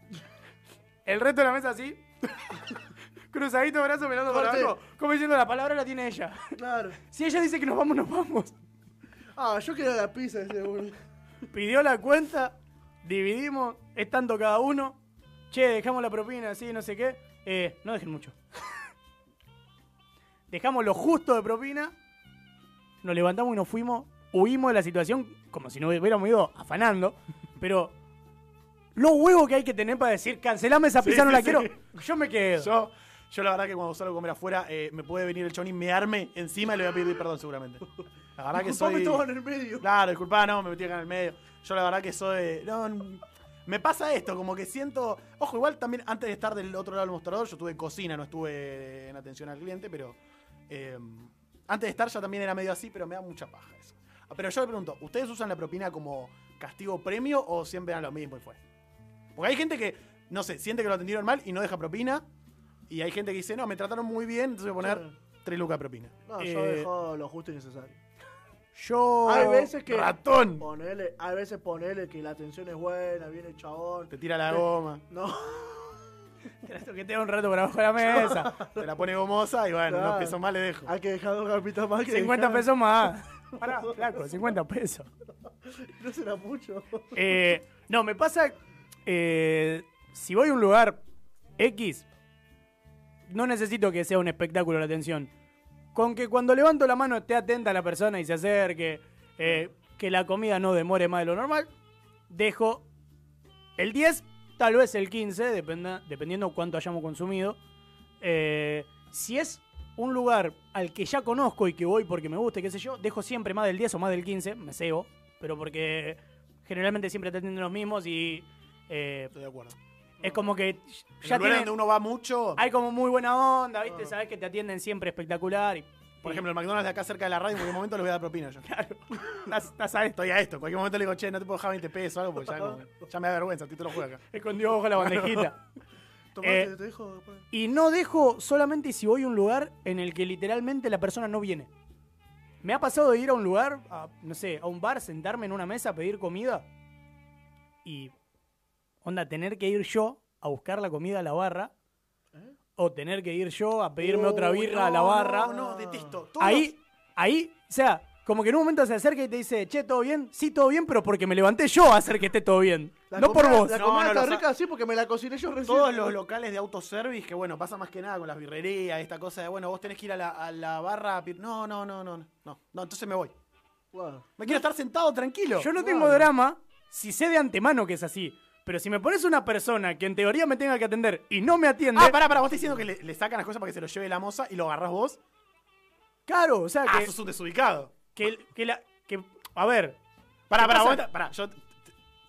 [LAUGHS] El resto de la mesa así. [LAUGHS] Cruzadito de brazos mirando para Corte. abajo. Como diciendo, la palabra la tiene ella. Claro. Si ella dice que nos vamos, nos vamos. Ah, yo quería la pizza ese, boludo. Pidió la cuenta, dividimos, es tanto cada uno. Che, dejamos la propina, así, no sé qué. Eh, no dejen mucho. Dejamos lo justo de propina, nos levantamos y nos fuimos, huimos de la situación como si no hubiéramos ido afanando, [LAUGHS] pero los huevos que hay que tener para decir, cancelame esa Sí, pizza, no sí, la sí. quiero, yo me quedo. Yo, yo la verdad que cuando salgo a comer afuera, eh, me puede venir el chon y mearme encima y le voy a pedir perdón seguramente. La verdad que soy... estaba en el medio. Claro, disculpa, no, me metí acá en el medio. Yo la verdad que soy... No, me pasa esto, como que siento... Ojo, igual también antes de estar del otro lado del mostrador, yo estuve en cocina, no estuve en atención al cliente, pero... eh, antes de estar ya también era medio así, pero me da mucha paja eso. Ah, Pero yo le pregunto, ¿ustedes usan la propina como castigo premio o siempre dan lo mismo y fue? Porque hay gente que, no sé, siente que lo atendieron mal y no deja propina. Y hay gente que dice, no, me trataron muy bien, entonces voy a poner Sí. 3 lucas de propina. No, yo Eh, dejo lo justo y necesario. Yo... Hay veces que. ¡Ratón! Ponele, hay veces ponele que la atención es buena, viene el chabón. Te tira la goma, No, [LAUGHS] Que tengo un rato por abajo de la mesa. te la pone gomosa y bueno, Claro. unos pesos más le dejo. hay que dejar dos capitas más que 50 dejar- pesos más. Pará, flaco, 50 pesos. [LAUGHS] No será mucho. Eh, no, me pasa. eh, si voy a un lugar X, no necesito que sea un espectáculo la atención. Con que cuando levanto la mano esté atenta a la persona y se acerque, eh, que la comida no demore más de lo normal, dejo El 10, tal vez el 15, dependa- dependiendo cuánto hayamos consumido. Eh, si es un lugar al que ya conozco y que voy porque me gusta, qué sé yo, dejo siempre más del 10 o más del 15, me cebo, pero porque generalmente siempre te atienden los mismos y eh, Estoy de acuerdo. es como que ya el lugar tienen- donde uno va mucho, hay como muy buena onda, ¿viste? Sabes que te atienden siempre espectacular. Y, por y- ejemplo, el McDonald's de acá cerca de la radio, en cualquier momento le voy a dar propina yo. claro, [LAUGHS] estás, estás a esto. Estoy a esto. En cualquier momento le digo, che, no te puedo dejar 20 pesos o algo, porque ya, como- [LAUGHS] ya me da vergüenza, a ti te lo juego acá. [LAUGHS] Escondido bajo la bandejita. Tomate, Eh, te dejo. Y no dejo solamente si voy a un lugar en el que literalmente la persona no viene. Me ha pasado de ir a un lugar, a, no sé, a un bar, sentarme en una mesa pedir comida y, onda, tener que ir yo a buscar la comida a la barra o tener que ir yo a pedirme otra birra a la barra. No, no, detesto. Todos Ahí, ahí, o sea, como que en un momento se acerca y te dice, che, ¿todo bien? Sí, todo bien, pero porque me levanté yo a hacer que esté todo bien. La no por vos. La No, comida no, está rica, sí, porque me la cociné yo recién. Todos los locales de autoservice, que bueno, pasa más que nada con las birrerías, esta cosa de, bueno, vos tenés que ir a la, a la barra. a No, no, no, no, no, no, entonces me voy. Wow. Me quiero estar sentado tranquilo. Yo no tengo drama si sé de antemano que es así. Pero si me pones una persona que en teoría me tenga que atender y no me atiende, Ah, pará, pará, vos estás diciendo que le, le sacan las cosas para que se lo lleve la moza y lo agarrás vos. claro, o sea Ah, que, sos un desubicado. que, que la, que, a ver, Pará, ¿Qué pará, pasa? vos- pará, yo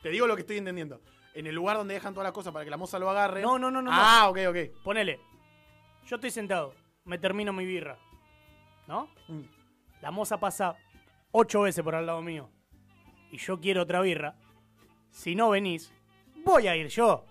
te digo lo que estoy entendiendo. En el lugar donde dejan todas las cosas para que la moza lo agarre. No, no, no, no, Ah, ok, ok. ponele, yo estoy sentado, me termino mi birra, ¿no? Mm. La moza pasa ocho veces por al lado mío y yo quiero otra birra. Si no venís, voy a ir yo.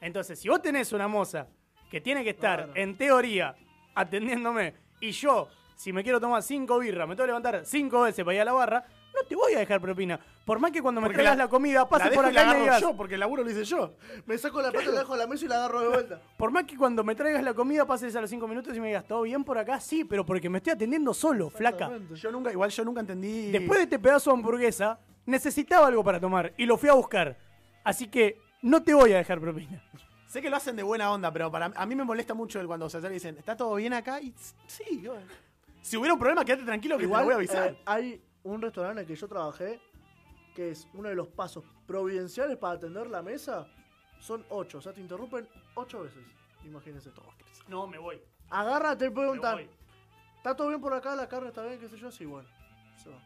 Entonces, si vos tenés una moza que tiene que estar, Claro. en teoría, atendiéndome, y yo, si me quiero tomar cinco birras, me tengo que levantar cinco veces para ir a la barra, no te voy a dejar propina. Por más que cuando me traigas la- la, comida La pases dejo por y la acá y me agarro digas, yo, porque el laburo lo hice yo. Me saco la plata, la dejo en la mesa y la agarro de vuelta. [LAUGHS] por más que cuando me traigas la comida pases a los cinco minutos y me digas, ¿todo bien por acá? Sí, pero porque me estoy atendiendo solo, flaca. Yo nunca, igual yo nunca entendí. Después de este pedazo de hamburguesa, necesitaba algo para tomar y lo fui a buscar. Así que no te voy a dejar propina. Sé que lo hacen de buena onda, pero para a mí me molesta mucho el cuando se acercan y dicen, ¿está todo bien acá? Y sí, yo- si hubiera un problema, quédate tranquilo que te lo voy a avisar. eh, hay un restaurante en el que yo trabajé que es uno de los pasos providenciales para atender la mesa. Son ocho, o sea, te interrumpen ocho veces. Imagínense. No, me voy. Agarra, te Me preguntan, voy. ¿está todo bien por acá? ¿La carne está bien? ¿Qué sé yo? Sí, bueno. Se va.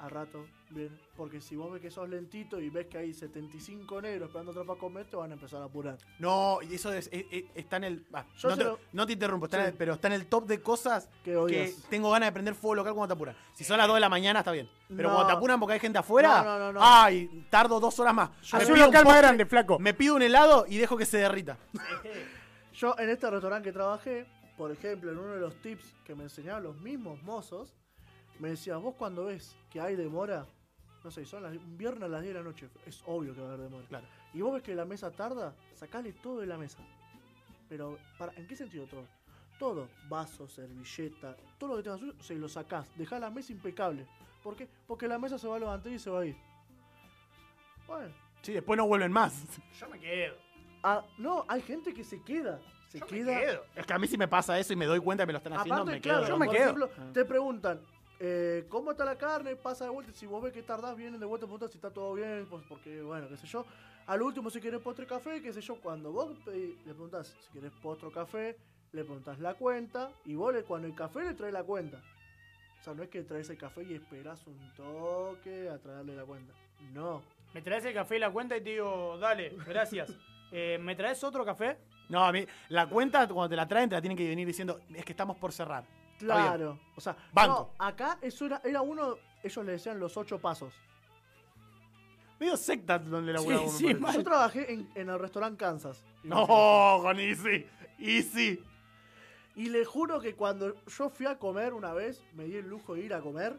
A rato, bien. Porque si vos ves que sos lentito y ves que hay 75 negros esperando otra para comer, te van a empezar a apurar. No, y eso es- es- es- está en el. ah, Yo no, se te, lo- no te interrumpo, está en Sí. el- pero está en el top de cosas Que que odias. tengo ganas de prender fuego local cuando te apuran. Si son las 2 de la mañana, está bien. Pero No. cuando te apuran porque hay gente afuera, No, no, no, no. ay, tardo dos horas más. Yo Me pido un local más grande, flaco. Me pido un helado y dejo que se derrita. [LAUGHS] Yo en este restaurante que trabajé, por ejemplo, en uno de los tips que me enseñaban los mismos mozos, me decían, vos cuando ves que hay demora, no sé, son las, un viernes a las 10 de la noche, es obvio que va a haber demora. Claro. Y vos ves que la mesa tarda, sacale todo de la mesa. Pero, para, ¿en qué sentido todo? Todo, vaso, servilleta, todo lo que tengas suyo, se lo sacás, dejá la mesa impecable. ¿Por qué? Porque la mesa se va a levantar y se va a ir. Bueno, Sí, después no vuelven más. Yo me quedo. ah, no, hay gente que se queda. Se Yo me queda. quedo. Es que a mí si me pasa eso y me doy cuenta que me lo están haciendo, Aparte, me quedo. claro, Yo me por quedo. ejemplo, te preguntan, eh, ¿cómo está la carne? Pasa de vuelta. Si vos ves que tardás, vienen de vuelta, preguntan si está todo bien, pues porque, bueno, qué sé yo. Al último, si querés postre café, qué sé yo, cuando vos pedí- le preguntás si querés postre café, le preguntás la cuenta, y vos le- cuando el café le traes la cuenta. O sea, no es que traes el café y esperás un toque a traerle la cuenta. No. Me traes el café y la cuenta y te digo, dale, gracias. [LAUGHS] Eh, ¿Me traes otro café? No, a mí, la cuenta cuando te la traen te la tienen que venir diciendo, es que estamos por cerrar. Claro. O sea, Banco. no, acá eso era, era uno, ellos le decían los ocho pasos. Medio secta donde la Sí, sí, mal. Yo trabajé en, en el restaurante Kansas. No, con Easy. Easy. Y le juro que cuando yo fui a comer una vez, me di el lujo de ir a comer,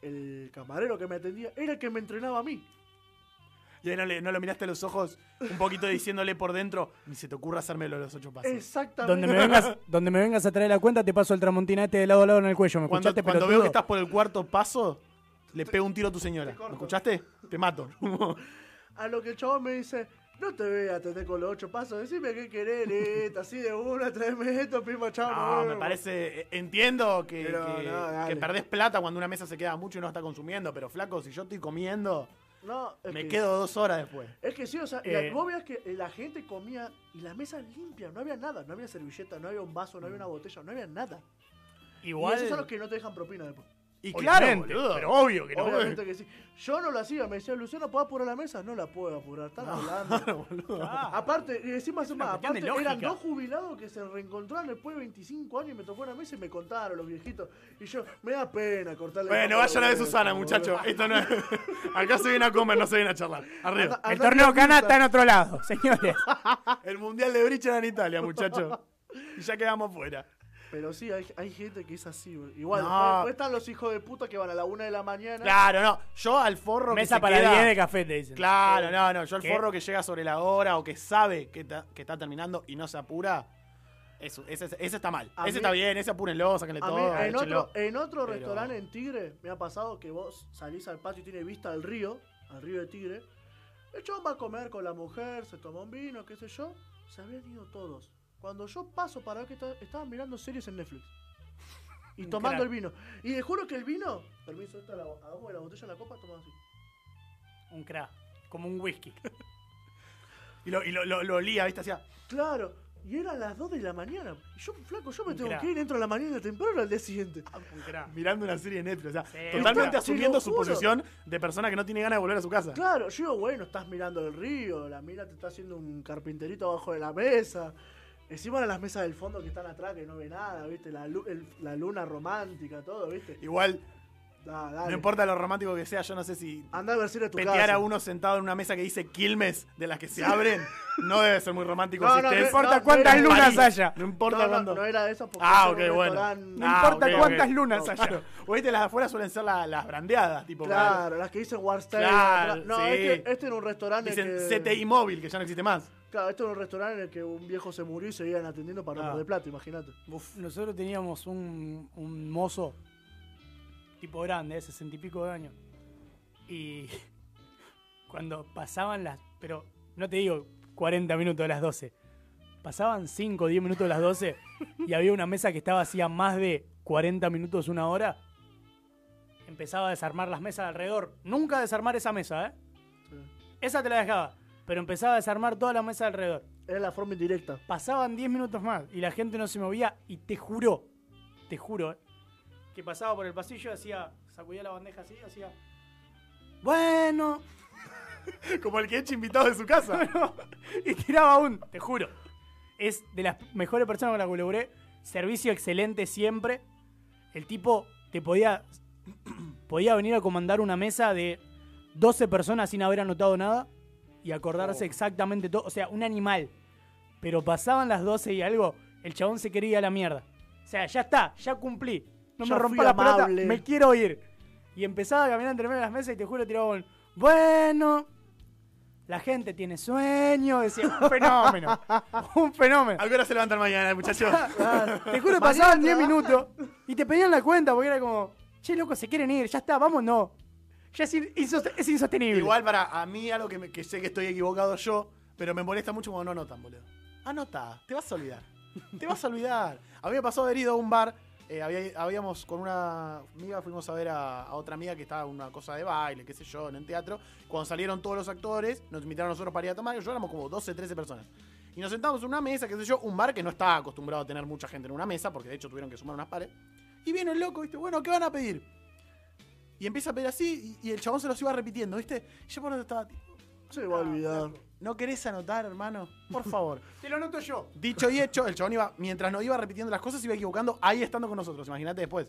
el camarero que me atendía era el que me entrenaba a mí. Y ahí no, le- no lo miraste a los ojos un poquito diciéndole por dentro, ni se te ocurra hacérmelo a los ocho pasos. Exactamente. Donde me, vengas, donde me vengas a traer la cuenta, te paso el tramontina este de lado a lado en el cuello. ¿Me Cuando, escuchaste, cuando veo que estás por el cuarto paso, le pego un tiro a tu señora. ¿Me escuchaste? Te mato. [LAUGHS] A lo que el chabón me dice, no te voy a atender con los ocho pasos, decime qué querés, neta, así de una, tráeme esto, prima, chao. No, me vemos". parece. eh, Entiendo que, Pero que- no, que perdés plata cuando una mesa se queda mucho y no está consumiendo, pero flaco, si yo estoy comiendo. No, Me que- quedo dos horas después. Es que sí, o sea, Eh. la, vos veías que la gente comía y la mesa limpia, no había nada, no había servilleta, no había un vaso, no había una botella, no había nada. Igual. Y esos son los que no te dejan propina después. Y claro, Obviamente, boludo. pero obvio que no. Obviamente que sí. Yo no lo hacía, me decía, Luciano, ¿puedo apurar la mesa? No la puedo apurar, están hablando. [LAUGHS] Ah, Aparte, y encima es más, aparte eran dos jubilados que se reencontraron después de 25 años y me tocó una mesa y me contaron los viejitos. Y yo, me da pena cortarle Bueno, la vayan a ver Susana, boludo. muchachos. [LAUGHS] Esto no es... Acá se viene a comer, no se viene a charlar. Arriba. Anda- el anda torneo bien Cana está en otro lado, señores. [LAUGHS] El mundial de Bridge era en Italia, muchachos. Y ya quedamos fuera. Pero sí, hay, hay gente que es así. Igual, No. después, están los hijos de puta que van a la una de la mañana. Claro, no. Yo al forro que Mesa se para queda- 10 de café, te dicen. Claro, no, no. Yo al ¿Qué? forro que llega sobre la hora o que sabe que, ta- que está terminando y no se apura, eso, ese, ese está mal. A ese mí- está bien, ese apúrenlo, sáquenle A mí, todo. en échenlo. otro, en otro Pero- restaurante en Tigre me ha pasado que vos salís al patio y tiene vista al río, al río de Tigre. El chabón va a comer con la mujer, se toma un vino, qué sé yo. Se habían ido todos. Cuando yo paso para ver que está- estaban mirando series en Netflix. Y [LAUGHS] Un tomando crack. el vino. Y les juro que el vino, permiso, esta la, hagamos de la botella en la copa, tomamos así. Un crack. Como un whisky. [LAUGHS] Y lo, y lo, lo, lo olía, ¿viste? Hacía. Claro, y eran las 2 de la mañana. Y yo, flaco, yo me Un tengo crack. que ir, entro a la mañana temprano al día siguiente. Un crack. Mirando una serie de Netflix. O sea, Sí. totalmente Está- te asumiendo su posición de persona que no tiene ganas de volver a su casa. Claro, yo digo, bueno, estás mirando el río, la mina te está haciendo un carpinterito abajo de la mesa. Encima de las mesas del fondo que están atrás que no ve nada, ¿viste? La, lu- el- la luna romántica, todo, ¿viste? Igual, Da, dale. no importa lo romántico que sea, yo no sé si Anda a ver si tu petear casa. a uno sentado en una mesa que dice Quilmes de las que se abren no debe ser muy romántico. No, si no, no importa cuántas lunas París. haya. No importa No, no, cuándo. no era de esas porque Ah, ok, bueno. No Ah, importa ok. cuántas lunas haya. O viste, las de afuera suelen ser la- las brandeadas, tipo. Claro, las que dicen Warstyle. Claro. No, sí. este, este era un restaurante Dicen que... CTI móvil, que ya no existe más. Claro, este era un restaurante en el que un viejo se murió y seguían atendiendo para no Ah. perder plata, imagínate. Nosotros teníamos un, un mozo, tipo grande, de sesenta y pico de años. Y [LAUGHS] cuando pasaban las. Pero no te digo 40 minutos de las 12. Pasaban 5 o 10 minutos de las 12 y había una mesa que estaba hacía más de 40 minutos, una hora. Empezaba a desarmar las mesas alrededor. Nunca desarmar esa mesa, ¿eh? Sí. Esa te la dejaba. Pero empezaba a desarmar toda la mesa alrededor. Era la forma indirecta. Pasaban 10 minutos más y la gente no se movía y te juro, te juro, eh, que pasaba por el pasillo, hacía, sacudía la bandeja así, hacía, bueno, [LAUGHS] Como el que echa invitados de su casa. [LAUGHS] y tiraba un, te juro, es de las mejores personas con las que colaboré, servicio excelente siempre, el tipo te podía, [CLEARS THROAT] podía venir a comandar una mesa de 12 personas sin haber anotado nada y acordarse exactamente todo, o sea, un animal. Pero pasaban las 12 y algo, el chabón se quería ir a la mierda. O sea, ya está, ya cumplí. No Ya me rompa la pelota, me quiero ir. Y empezaba a caminar entre medio de las mesas y te juro tiraba un, bueno, la gente tiene sueño, decía, un [LAUGHS] fenómeno, un fenómeno. ¿A qué hora se levantan mañana, muchachos? [LAUGHS] Te juro, pasaban 10 minutos y te pedían la cuenta porque era como, che, loco, se quieren ir, ya está, vamos, no. Ya es, in- es insostenible. Igual para a mí algo que, me- que sé que estoy equivocado yo, pero me molesta mucho cuando no anotan, boludo. Anota, te vas a olvidar. Te vas a olvidar. A mí me pasó haber ido a un bar, eh, había- habíamos con una amiga, fuimos a ver a, a otra amiga que estaba en una cosa de baile, qué sé yo, en el teatro. Cuando salieron todos los actores, nos invitaron a nosotros para ir a tomar, yo éramos como 12, 13 personas. Y nos sentamos en una mesa, qué sé yo, un bar que no estaba acostumbrado a tener mucha gente en una mesa, porque de hecho tuvieron que sumar unas pares. Y vino el loco, ¿viste? Bueno, ¿qué van a pedir? Y empieza a pedir así, y, y el chabón se los iba repitiendo, ¿viste? Y yo por donde estaba, tipo, Se va a olvidar. ¿no querés anotar, hermano? Por favor. [LAUGHS] Te lo anoto yo. Dicho y hecho, el chabón iba, mientras nos iba repitiendo las cosas, iba equivocando ahí estando con nosotros. Imagínate después.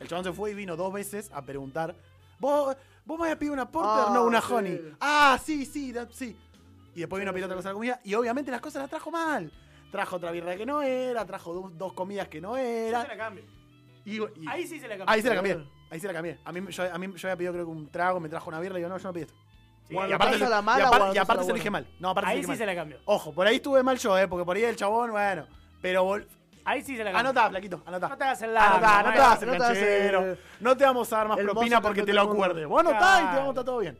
El chabón se fue y vino dos veces a preguntar: ¿Vos, vos me habías pedido una porter? Ah, no, una sí. honey. Ah, sí, sí, da- sí. Y después vino a pedir otra cosa a la comida. Y obviamente las cosas las trajo mal. Trajo otra birra que no era, trajo dos, dos comidas que no Yo era. se la cambio. Y, y- Ahí sí se la cambio. ahí se la cambié. Ahí se la cambié. A mí, yo, a mí yo había pedido creo que un trago, me trajo una birra y yo no, yo no pedí esto. Sí, y aparte, ¿traes a la y mala aparte- y la aparte se elige mal. No, aparte se Ahí sí mal. se la cambio. Ojo, por ahí estuve mal yo, eh, porque por ahí el chabón, bueno. Pero vol- Ahí sí se la cambio. Anotá, flaquito, anotá. No te hagas el largo, Anotá, no te hagas el No canchero. No te vamos a dar más el propina porque que te lo acuerdes. Vos anotá y te vamos a estar todo bien.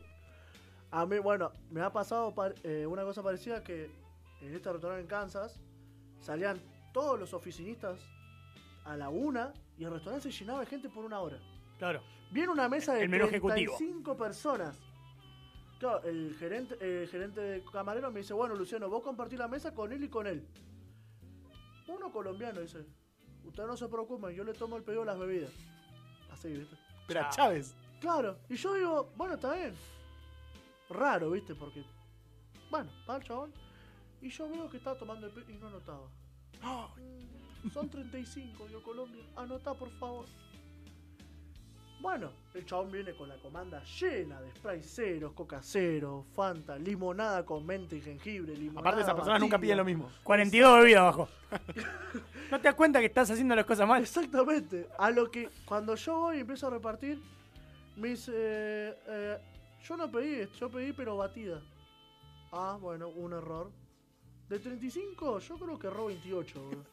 A mí, bueno, me ha pasado par- eh, una cosa parecida que en este restaurante en Kansas salían todos los oficinistas a la una y el restaurante se llenaba de gente por una hora. Claro. Viene una mesa de El menú ejecutivo. 35 personas. Claro, el gerente, el gerente de camarero me dice, bueno, Luciano, vos compartís la mesa con él y con él. Uno colombiano dice, usted no se preocupe, yo le tomo el pedido de las bebidas. Así, ¿viste? Espera, Chávez. Claro, y yo digo, bueno, está bien. Raro, ¿viste? Porque, bueno, va el chabón. Y yo veo que estaba tomando el pedido y no anotaba. Mm, Son 35, digo, Colombia. Anotá, por favor. Bueno, el chabón viene con la comanda llena de spray ceros, coca cero, fanta, limonada con menta y jengibre, limonada Aparte, esas personas nunca piden lo mismo. [LAUGHS] 42 bebidas abajo. [LAUGHS] ¿No te das cuenta que estás haciendo las cosas mal? Exactamente. A lo que cuando yo voy y empiezo a repartir, me dice, eh, yo no pedí esto, yo pedí pero batida. Ah, bueno, un error. De 35, yo creo que erró 28. boludo.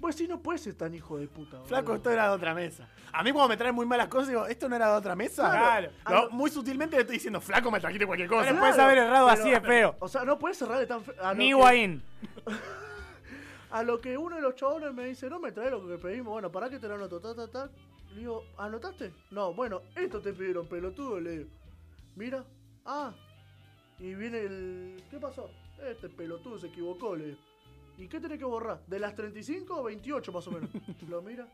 Pues si no puedes ser tan hijo de puta. boludo. Flaco, esto era de otra mesa. A mí cuando me traen muy malas cosas, digo, ¿esto no era de otra mesa? Claro. Lo- muy sutilmente le estoy diciendo, flaco, me trajiste cualquier cosa. Pero puedes haber errado pero- así de feo. O sea, no puedes cerrarle tan feo. Ni Higuaín. [LAUGHS] A lo que uno de los chabones me dice, no me trae lo que pedimos, bueno, para que te lo anoto, ta, ta, ta. Le digo, ¿anotaste? No, bueno, esto te pidieron, pelotudo, le digo. Mira, ah. Y viene el. ¿Qué pasó? Este pelotudo se equivocó, le digo. ¿Y qué tenés que borrar? ¿De las 35 o 28 más o menos? [LAUGHS] lo mira.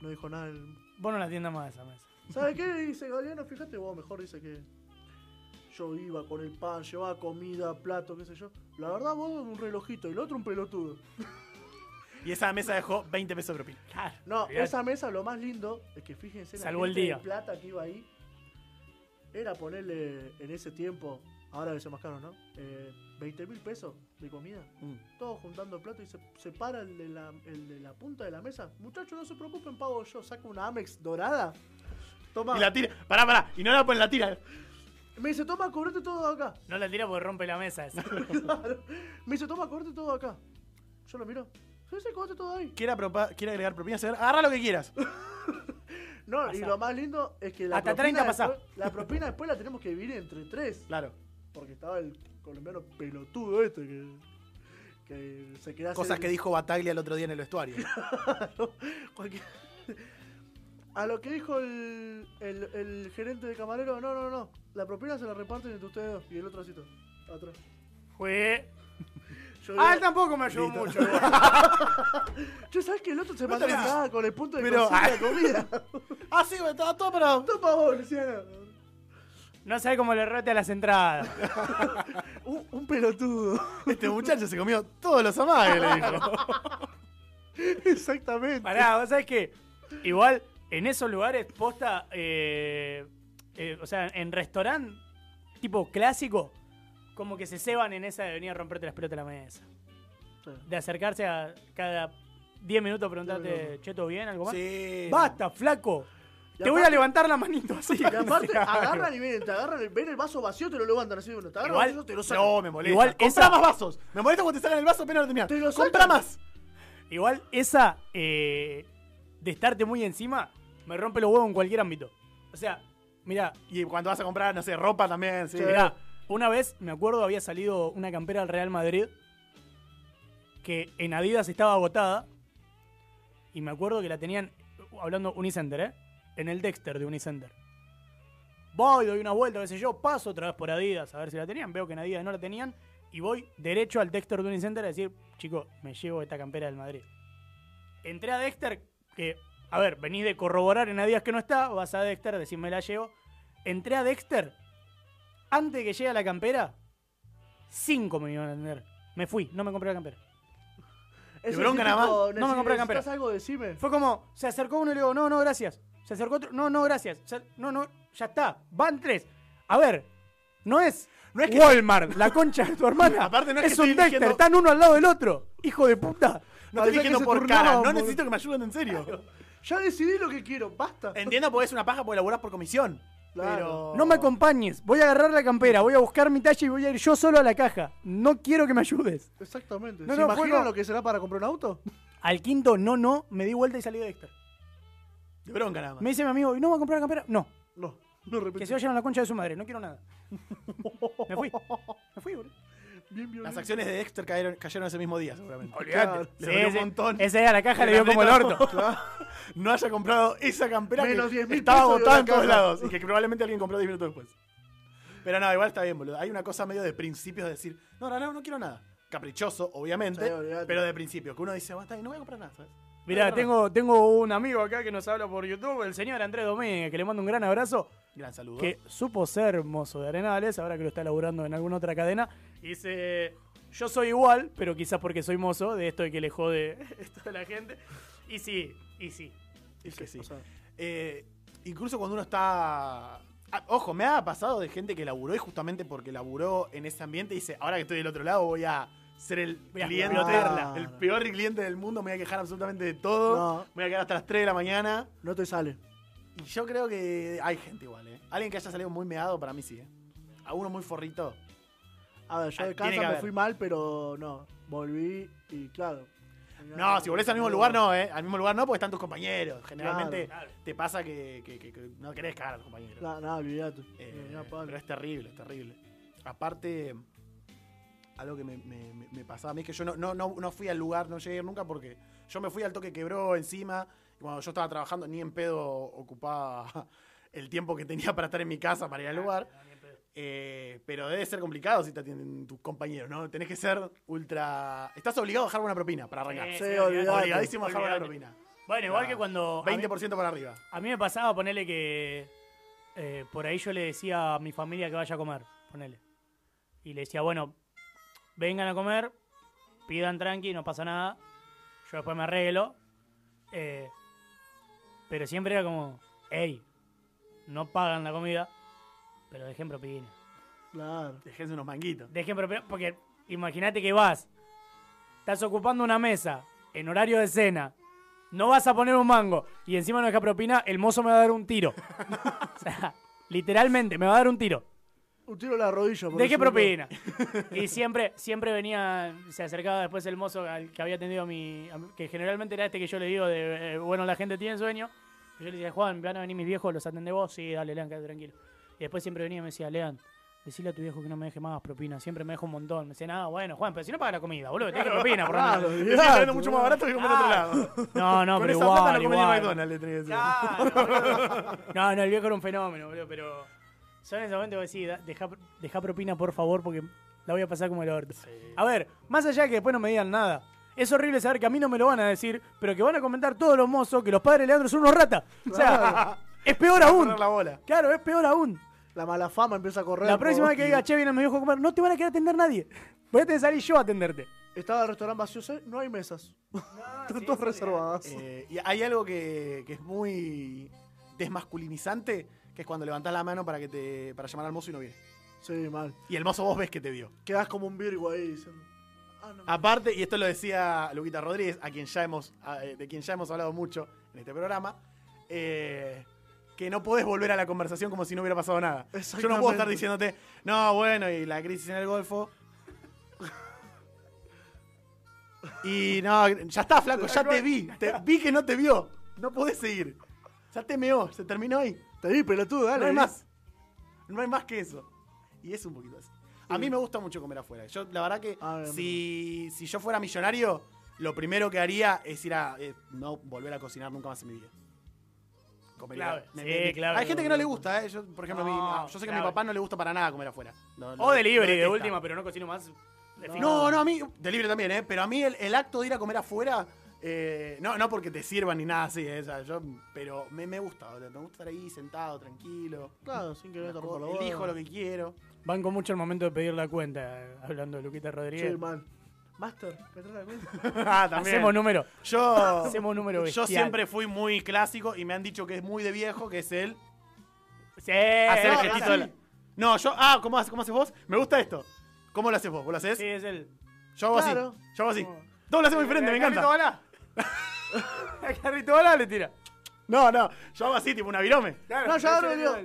No dijo nada. el- Vos no la atiendas más esa mesa. ¿Sabe qué? [LAUGHS] Dice Galeano, fíjate vos, mejor dice que yo iba con el pan, llevaba comida, plato, qué sé yo. La verdad, vos un relojito y el otro un pelotudo. Y esa mesa dejó 20 pesos de propina. Claro. No, esa mesa lo más lindo es que fíjense la el de plata que iba ahí. Era ponerle en ese tiempo, ahora debe ser más caro, ¿no? Eh, 20 mil pesos de comida. Mm. Todos juntando el plato y se, se para el de, la, el de la punta de la mesa. Muchachos, no se preocupen, pago yo. Saco una Amex dorada. Toma. Y la tira. Pará, pará. Y no la ponen la tira. Me dice, toma, cobrate todo acá. No la tira porque rompe la mesa esa. [LAUGHS] Claro. Me dice, toma, cobrate todo acá. Yo lo miro. Sí, sí, cobrate todo ahí. Quiere, quiere agregar propina, señor? agarra lo que quieras. [LAUGHS] No, y lo más lindo es que la Hasta propina 30 pasá. después- la propina después la tenemos que dividir entre tres. Claro. Porque estaba el colombiano pelotudo este que, que se queda Cosas que dijo Bataglia el otro día en el vestuario. [LAUGHS] Cualquier- [LAUGHS] A lo que dijo el, el, el gerente de camarero, no, no, no. La propina se la reparten entre ustedes dos. Y el otro así todo, atrás. Fue. [LAUGHS] Yo, Ah, digo, él tampoco me ayudó mucho. yo sabes que el otro se No la cagada con el punto de Pero- cocina comida. ah, sí, estaba todo pero. Toma vos, Luciano. No sabe cómo le rete a las entradas. [LAUGHS] Un, un pelotudo. Este muchacho se comió todos los amagues, le dijo. [LAUGHS] Exactamente. Pará, vos sabés que igual en esos lugares posta, eh, eh, o sea, en restaurante tipo clásico, como que se ceban en esa de venir a romperte las pelotas a la mesa. Sí. De acercarse a cada 10 minutos preguntarte, che, ¿todo bien? ¿Algo más? Sí. Basta, flaco. Te voy a levantar la manito así. Y aparte, agarran y vienen, te agarran, ven el vaso vacío, te lo levantan así uno. Te agarran el vaso, te lo sacan. No, me molesta. Igual Comprá esa- más vasos. Me molesta cuando te sacan el vaso apenas lo terminas. Te lo Compra sacan. más. Igual esa eh, de estarte muy encima me rompe los huevos en cualquier ámbito. O sea, mira, Y cuando vas a comprar, no sé, ropa también. Sí. Mirá, una vez, me acuerdo, había salido una campera del Real Madrid que en Adidas estaba agotada. Y me acuerdo que la tenían, hablando Unicenter, ¿eh? En el Dexter de Unicenter. Voy, doy una vuelta, qué sé yo, paso otra vez por Adidas a ver si la tenían. Veo que en Adidas no la tenían. Y voy derecho al Dexter de Unicenter a decir, chico, me llevo esta campera del Madrid. Entré a Dexter, que, a ver, venís de corroborar en Adidas que no está, vas a Dexter, decís me la llevo. Entré a Dexter, antes de que llegue la campera, cinco me iban a atender. Me fui, no me compré la campera. Es bronca nada típico, No me compré "Necesitas campera". algo? Decime. Fue como, se acercó uno y le digo, no, no, gracias. Se acercó otro, no, no, gracias. No, no, ya está. Van tres. A ver, no es, No es que- Walmart, la concha de tu hermana. [LAUGHS] Aparte, no es es que un Dexter, están uno al lado del otro. Hijo de puta. No estoy diciendo por cara. No necesito que me ayuden en serio. Ya decidí lo que quiero, basta. Entiendo porque es una paja porque laburás por comisión. Claro. Pero... No me acompañes. Voy a agarrar la campera, voy a buscar mi talla y voy a ir yo solo a la caja. No quiero que me ayudes. Exactamente. No, ¿Se no, imaginan lo que será para comprar un auto? Al quinto, no, no, me di vuelta y salí de Dexter. De bronca nada más. Me dice mi amigo, ¿y no va a comprar la campera? No, No, no repetí. que se vayan a la concha de su madre, no quiero nada. [LAUGHS] Me fui, me fui, boludo. Bien violento. Las acciones de Dexter cayeron, cayeron ese mismo día, seguramente. Claro. Le dolió un montón. Ese día a la caja le dio como el orto. [LAUGHS] No haya comprado esa campera Menos que 10.000 estaba la en todos lados y que probablemente alguien compró 10 minutos después. Pero no, igual está bien, boludo. Hay una cosa medio de principios de decir, no, no, no, no quiero nada. Caprichoso, obviamente, Sí, pero de principio. Que uno dice, bueno, está bien, no voy a comprar nada, ¿sabes? Mirá, tengo, tengo un amigo acá que nos habla por YouTube, el señor Andrés Domínguez, que le mando un gran abrazo, Gran saludo. que supo ser mozo de Arenales, ahora que lo está laburando en alguna otra cadena, y dice, yo soy igual, pero quizás porque soy mozo, de esto de que le jode [LAUGHS] esto de la gente. Y sí, y sí. Es que sí. O sea, Eh, incluso cuando uno está. Ah, ojo, me ha pasado de gente que laburó y justamente porque laburó en ese ambiente dice, ahora que estoy del otro lado voy a ser el Voy a cliente, explotarla. el peor cliente del mundo, me voy a quejar absolutamente de todo, No. me voy a quedar hasta las 3 de la mañana. no te sale. Y yo creo que hay gente igual, ¿eh? Alguien que haya salido muy meado, para mí sí, ¿eh? A uno muy forrito. A ver, yo Ah, de casa me haber. fui mal, pero no. Volví y claro. No, si volvés al mismo lugar, no, ¿eh? Al mismo lugar no, porque están tus compañeros. Generalmente Claro. te pasa que, que- que- que no querés cagar a los compañeros. No, no, olvídate. Eh, pero es terrible, es terrible. Aparte, algo que me, me- me- me pasaba a mí es que yo no, no, no, no fui al lugar, no llegué a ir nunca porque yo me fui al toque quebró encima. Y cuando yo estaba trabajando, ni en pedo ocupaba [LAUGHS] el tiempo que tenía para estar en mi casa para ir al lugar. Eh, pero debe ser complicado si te atienden tus compañeros, ¿no? Tenés que ser ultra. Estás obligado a dejar una propina para arrancar. Sí, Sí, sí, olvidate. Obligadísimo a dejar una propina. Bueno, igual Ah, que cuando... a mí- 20% para arriba. A mí me pasaba ponerle que eh, por ahí yo le decía a mi familia que vaya a comer, ponele. Y le decía, bueno, vengan a comer, pidan tranqui, no pasa nada. Yo después me arreglo. eh, pero siempre era como, hey, no pagan la comida, pero dejen propina. Claro. Dejense unos manguitos. Dejen propina, porque imagínate que vas, estás ocupando una mesa en horario de cena, no vas a poner un mango y encima no deja propina, el mozo me va a dar un tiro. [LAUGHS] o sea, literalmente me va a dar un tiro. Un tiro en la rodilla. por decirlo. propina. Y siempre, siempre venía, se acercaba después el mozo al que había atendido a mi, a que generalmente era este que yo le digo de, eh, bueno, la gente tiene sueño. Y yo le decía, Juan, van a venir mis viejos, los atendés vos, sí, dale, Lean, quédate tranquilo. Y después siempre venía y me decía, Lean, decile a tu viejo que no me deje más propina, siempre me deja un montón. Me decía, nada, bueno, Juan, pero si no paga la comida, boludo, te deje propina, por lo menos". Claro, mucho más barato que comer en otro lado. No, no, Con pero esa plata igual, no comés ni igual. McDonald's, le tenés que decir. Claro, boludo. No, no, el viejo era un fenómeno, boludo, pero yo en ese momento voy a decir, deja, deja propina por favor porque la voy a pasar como el orto. A ver, más allá de que después no me digan nada, es horrible saber que a mí no me lo van a decir, pero que van a comentar todos los mozos que los padres de Leandro son unos ratas. O sea, es peor aún. La bola. Claro, es peor aún. La mala fama empieza a correr. La próxima vez que diga, che, viene mi viejo a comer, no te van a querer atender nadie. Voy a tener que salir yo a atenderte. Estaba el restaurante vacío, no hay mesas. [LAUGHS] Están todas reservadas. Eh, y hay algo que, que es muy desmasculinizante, que es cuando levantás la mano para que te para llamar al mozo y no viene. Sí, mal. Y el mozo vos ves que te vio. Quedás como un virgo ahí diciendo. Ah, no. Aparte, y esto lo decía Luquita Rodríguez, a quien ya hemos, a- eh, de quien ya hemos hablado mucho en este programa, eh, que no podés volver a la conversación como si no hubiera pasado nada. Yo no puedo estar diciéndote, no, bueno, y la crisis en el Golfo. [LAUGHS] Y no, ya está, flaco, ya te vi. Te vi que no te vio. No podés seguir. Ya te meó, se terminó ahí. Te di, pelotudo, dale. No hay di. más. No hay más que eso. Y es un poquito así. A mí me gusta mucho comer afuera. Yo, la verdad que ver, si, si yo fuera millonario, lo primero que haría es ir a eh, no volver a cocinar nunca más en mi vida. Comería- Clave. me- Sí, me- clave. Hay gente que no le gusta, ¿eh? Yo, por ejemplo, yo sé que a mi papá no le gusta para nada comer afuera. No, lo- O delivery lo de última, pero no cocino más. No, no, a mí, delivery también, ¿eh? Pero a mí el, el acto de ir a comer afuera, eh, no, no porque te sirvan ni nada así, ¿eh? O sea, yo, pero me, me gusta, me gusta estar ahí sentado, tranquilo. Claro, sin querer te rompa la bola. Elijo lo que quiero. Van con mucho el momento de pedir la cuenta, hablando de Luquita Rodríguez. Sí, mal. Master, ¿me trae la cuenta? [LAUGHS] ah, también. Hacemos número. Yo, [LAUGHS] Hacemos número yo siempre fui muy clásico y me han dicho que es muy de viejo, que es el Sí, hacer el no, gestito así. de la- No, yo, ah, ¿cómo, haces- ¿cómo haces vos? Me gusta esto. ¿Cómo lo haces vos? ¿Vos lo haces? Sí, es el. Yo hago Claro. así. Yo hago así. Todos lo hacemos diferente, me encanta. [LAUGHS] bala le tira. No, no, yo hago así, tipo una virome. No, ya ahora digo.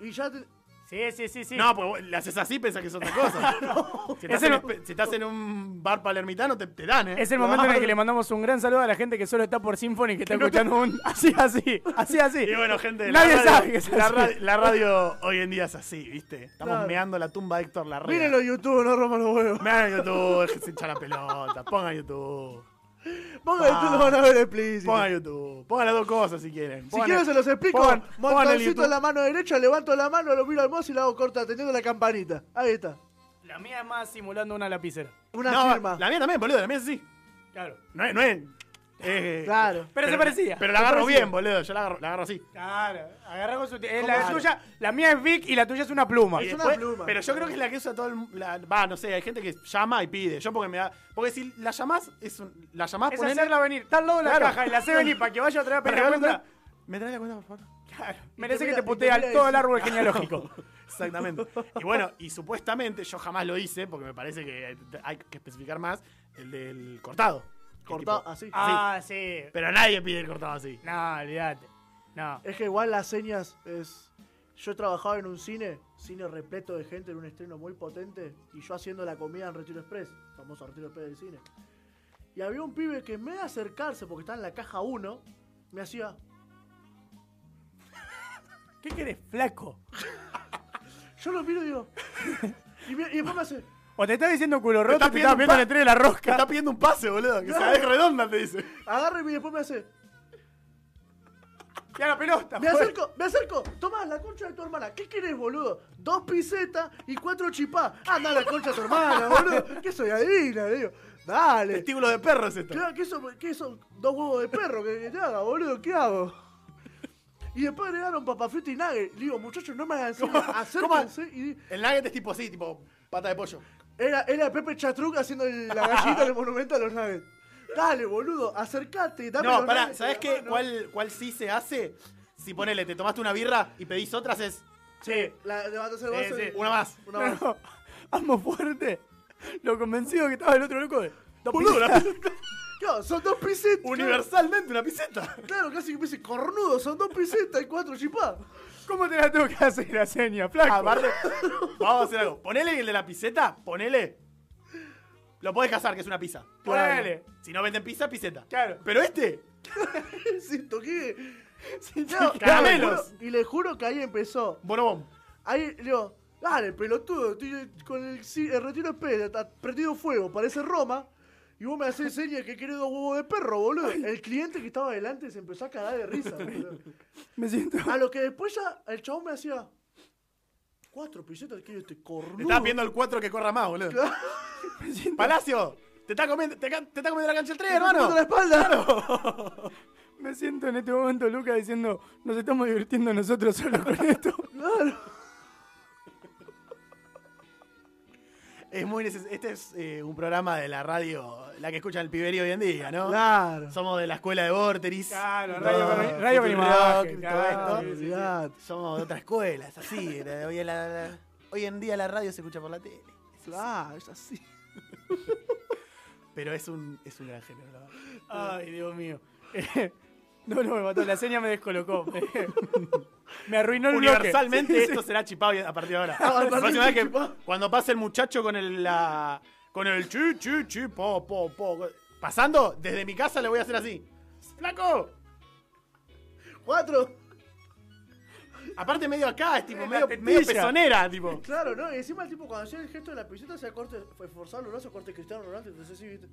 Y ya te. Sí, sí, sí, sí. No, pues le haces así, pensás que es otra cosa. [LAUGHS] si, estás en, no- si estás en un bar palermitano, te, te dan, ¿eh? Es el momento en el que le mandamos un gran saludo a la gente que solo está por Symphony que está escuchando un. Así, así, así, así. Y bueno, gente, Nadie la, radio, sabe que es la, la radio hoy en día es así, ¿viste? Estamos Claro. meando la tumba de Héctor Larrea. Mírenlo en YouTube, no rompan los huevos. Vean YouTube, déjense hinchar la pelota, pongan YouTube. Pongan YouTube, lo van a ver explícito. Pongan YouTube. Pongan las dos cosas si quieren. Si Pongan- quieren se los explico. el Montoncito YouTube. en la mano derecha, levanto la mano, lo miro al mouse y le hago corta teniendo la campanita. Ahí está. La mía es más simulando una lapicera. Una No, firma. la mía también, boludo. La mía es así. Claro. No es. No es eh, Claro. Pero, se parecía. Pero la agarro bien, boludo. Yo la agarro, la agarro así. Claro, agarra con su. eh, ¿Cómo la tuya, la mía es Vic y la tuya es una pluma. Es una pluma. Pero yo creo que es la que usa todo el. Va, no sé, hay gente que llama y pide. Yo porque me da. Porque si la llamás, es un, la llamás, Es hacerla venir. Está al lado de la Claro. caja y la hace venir para que vaya otra vez a pedir la me cuenta. ¿Me traes la cuenta, por favor? Claro. Merece que te putea todo el árbol genealógico. [LAUGHS] Exactamente. Y bueno, y supuestamente, yo jamás lo hice, porque me parece que hay que especificar más, el del cortado. Cortado tipo- así. ah, sí. Pero nadie pide el cortado así. No, olvídate. No. Es que igual las señas es. Yo he trabajado en un cine, cine repleto de gente en un estreno muy potente, y yo haciendo la comida en Retiro Express, famoso Retiro Express del cine. Y había un pibe que en vez de acercarse, porque estaba en la caja 1, me hacía. ¿Qué querés, flaco? [LAUGHS] Yo lo miro y digo. [LAUGHS] Y, me- y después me hace. O te está diciendo culo roto, está te estás pidiendo el estrella de la Te rosca. está pidiendo un pase, boludo. Que sea es redonda, te dice. Agarra y después me hace. Ya la pelota. Me fue. acerco, me acerco. Tomás la concha de tu hermana. ¿Qué querés, boludo? Dos pisetas y cuatro chipá. Anda a la concha de tu hermana, boludo. ¿Qué soy adivina? Le digo. Dale. Testículo de perro es esto. Claro, ¿qué son, qué son dos huevos de perro que, que te haga, boludo? ¿Qué hago? Y después agregaron papa frita y nugget. Le digo, muchachos, no me hagan así. Acérquense. Y El nugget es tipo así, tipo pata de pollo. Era, era Pepe Chatruc haciendo el- [LAUGHS] la gallita del monumento a los nuggets. Dale, boludo, acercate. Dame No, los pará, nuggets ¿sabés en la qué? mano. ¿Cuál, ¿Cuál sí se hace? Si ponele, te tomaste una birra y pedís otras, es Sí, la levantas el vaso Sí, y- una más. Una más. no. Amo fuerte. Lo convencido que estaba el otro loco de. dos Boludo, pizzas. una- Claro, son dos pisetas. universalmente una piseta. Claro, casi que me dice cornudo, son dos pisetas y cuatro chipá. ¿Cómo te la tengo que hacer la seña, flaco? Aparte, vamos a hacer algo. Ponele el de la piseta, ponele. Lo podés casar, que es una pizza. Ponele. Si no venden pizza, piseta. Claro. Pero este, [LAUGHS] Siento que. No, caramelos. Y le juro que ahí empezó. bonobón. Ahí le digo, dale, pelotudo, estoy con el, ci- el retiro espera, está prendido fuego, parece Roma. Y vos me haces señas que querés dos huevos de perro, boludo. El cliente que estaba adelante se empezó a cagar de risa, boludo. Me siento. A lo que después ya el chabón me hacía. Cuatro pisetas que este cornudo. Estás viendo el 4 que corra más, boludo. [LAUGHS] Me siento. Palacio, te está comiendo, te, te está comiendo la cancha el tren, Me hermano. puso la espalda. Me siento en este momento, Luca, diciendo, nos estamos divirtiendo nosotros solo con esto. Claro. Es muy neces- Este es eh, un programa de la radio, la que escucha el piberío hoy en día, ¿no? Claro. Somos de la escuela de Vorteris. Claro, No, radio radio con todo esto. Somos de otra escuela, es así. Hoy en, la- la- hoy en día la radio se escucha por la tele. Es. Claro, es así. Pero es un, es un gran género. Ay, Dios mío. [LAUGHS] No, no, me mató. La seña me descolocó. [LAUGHS] Me arruinó el Universalmente bloque. Esto será chipado a partir de ahora. [LAUGHS] Ah, La próxima vez que cuando pase el muchacho con el la, con el chi chi chi po po po pasando desde mi casa le voy a hacer así. ¡Flaco! Cuatro. Aparte medio acá, es tipo La medio, medio pezonera, tipo. Claro, ¿no? Y encima el tipo cuando hacía el gesto de la piseta hacía corte, fue forzar los brazos, corte Cristiano Ronaldo, entonces sí, ¿viste?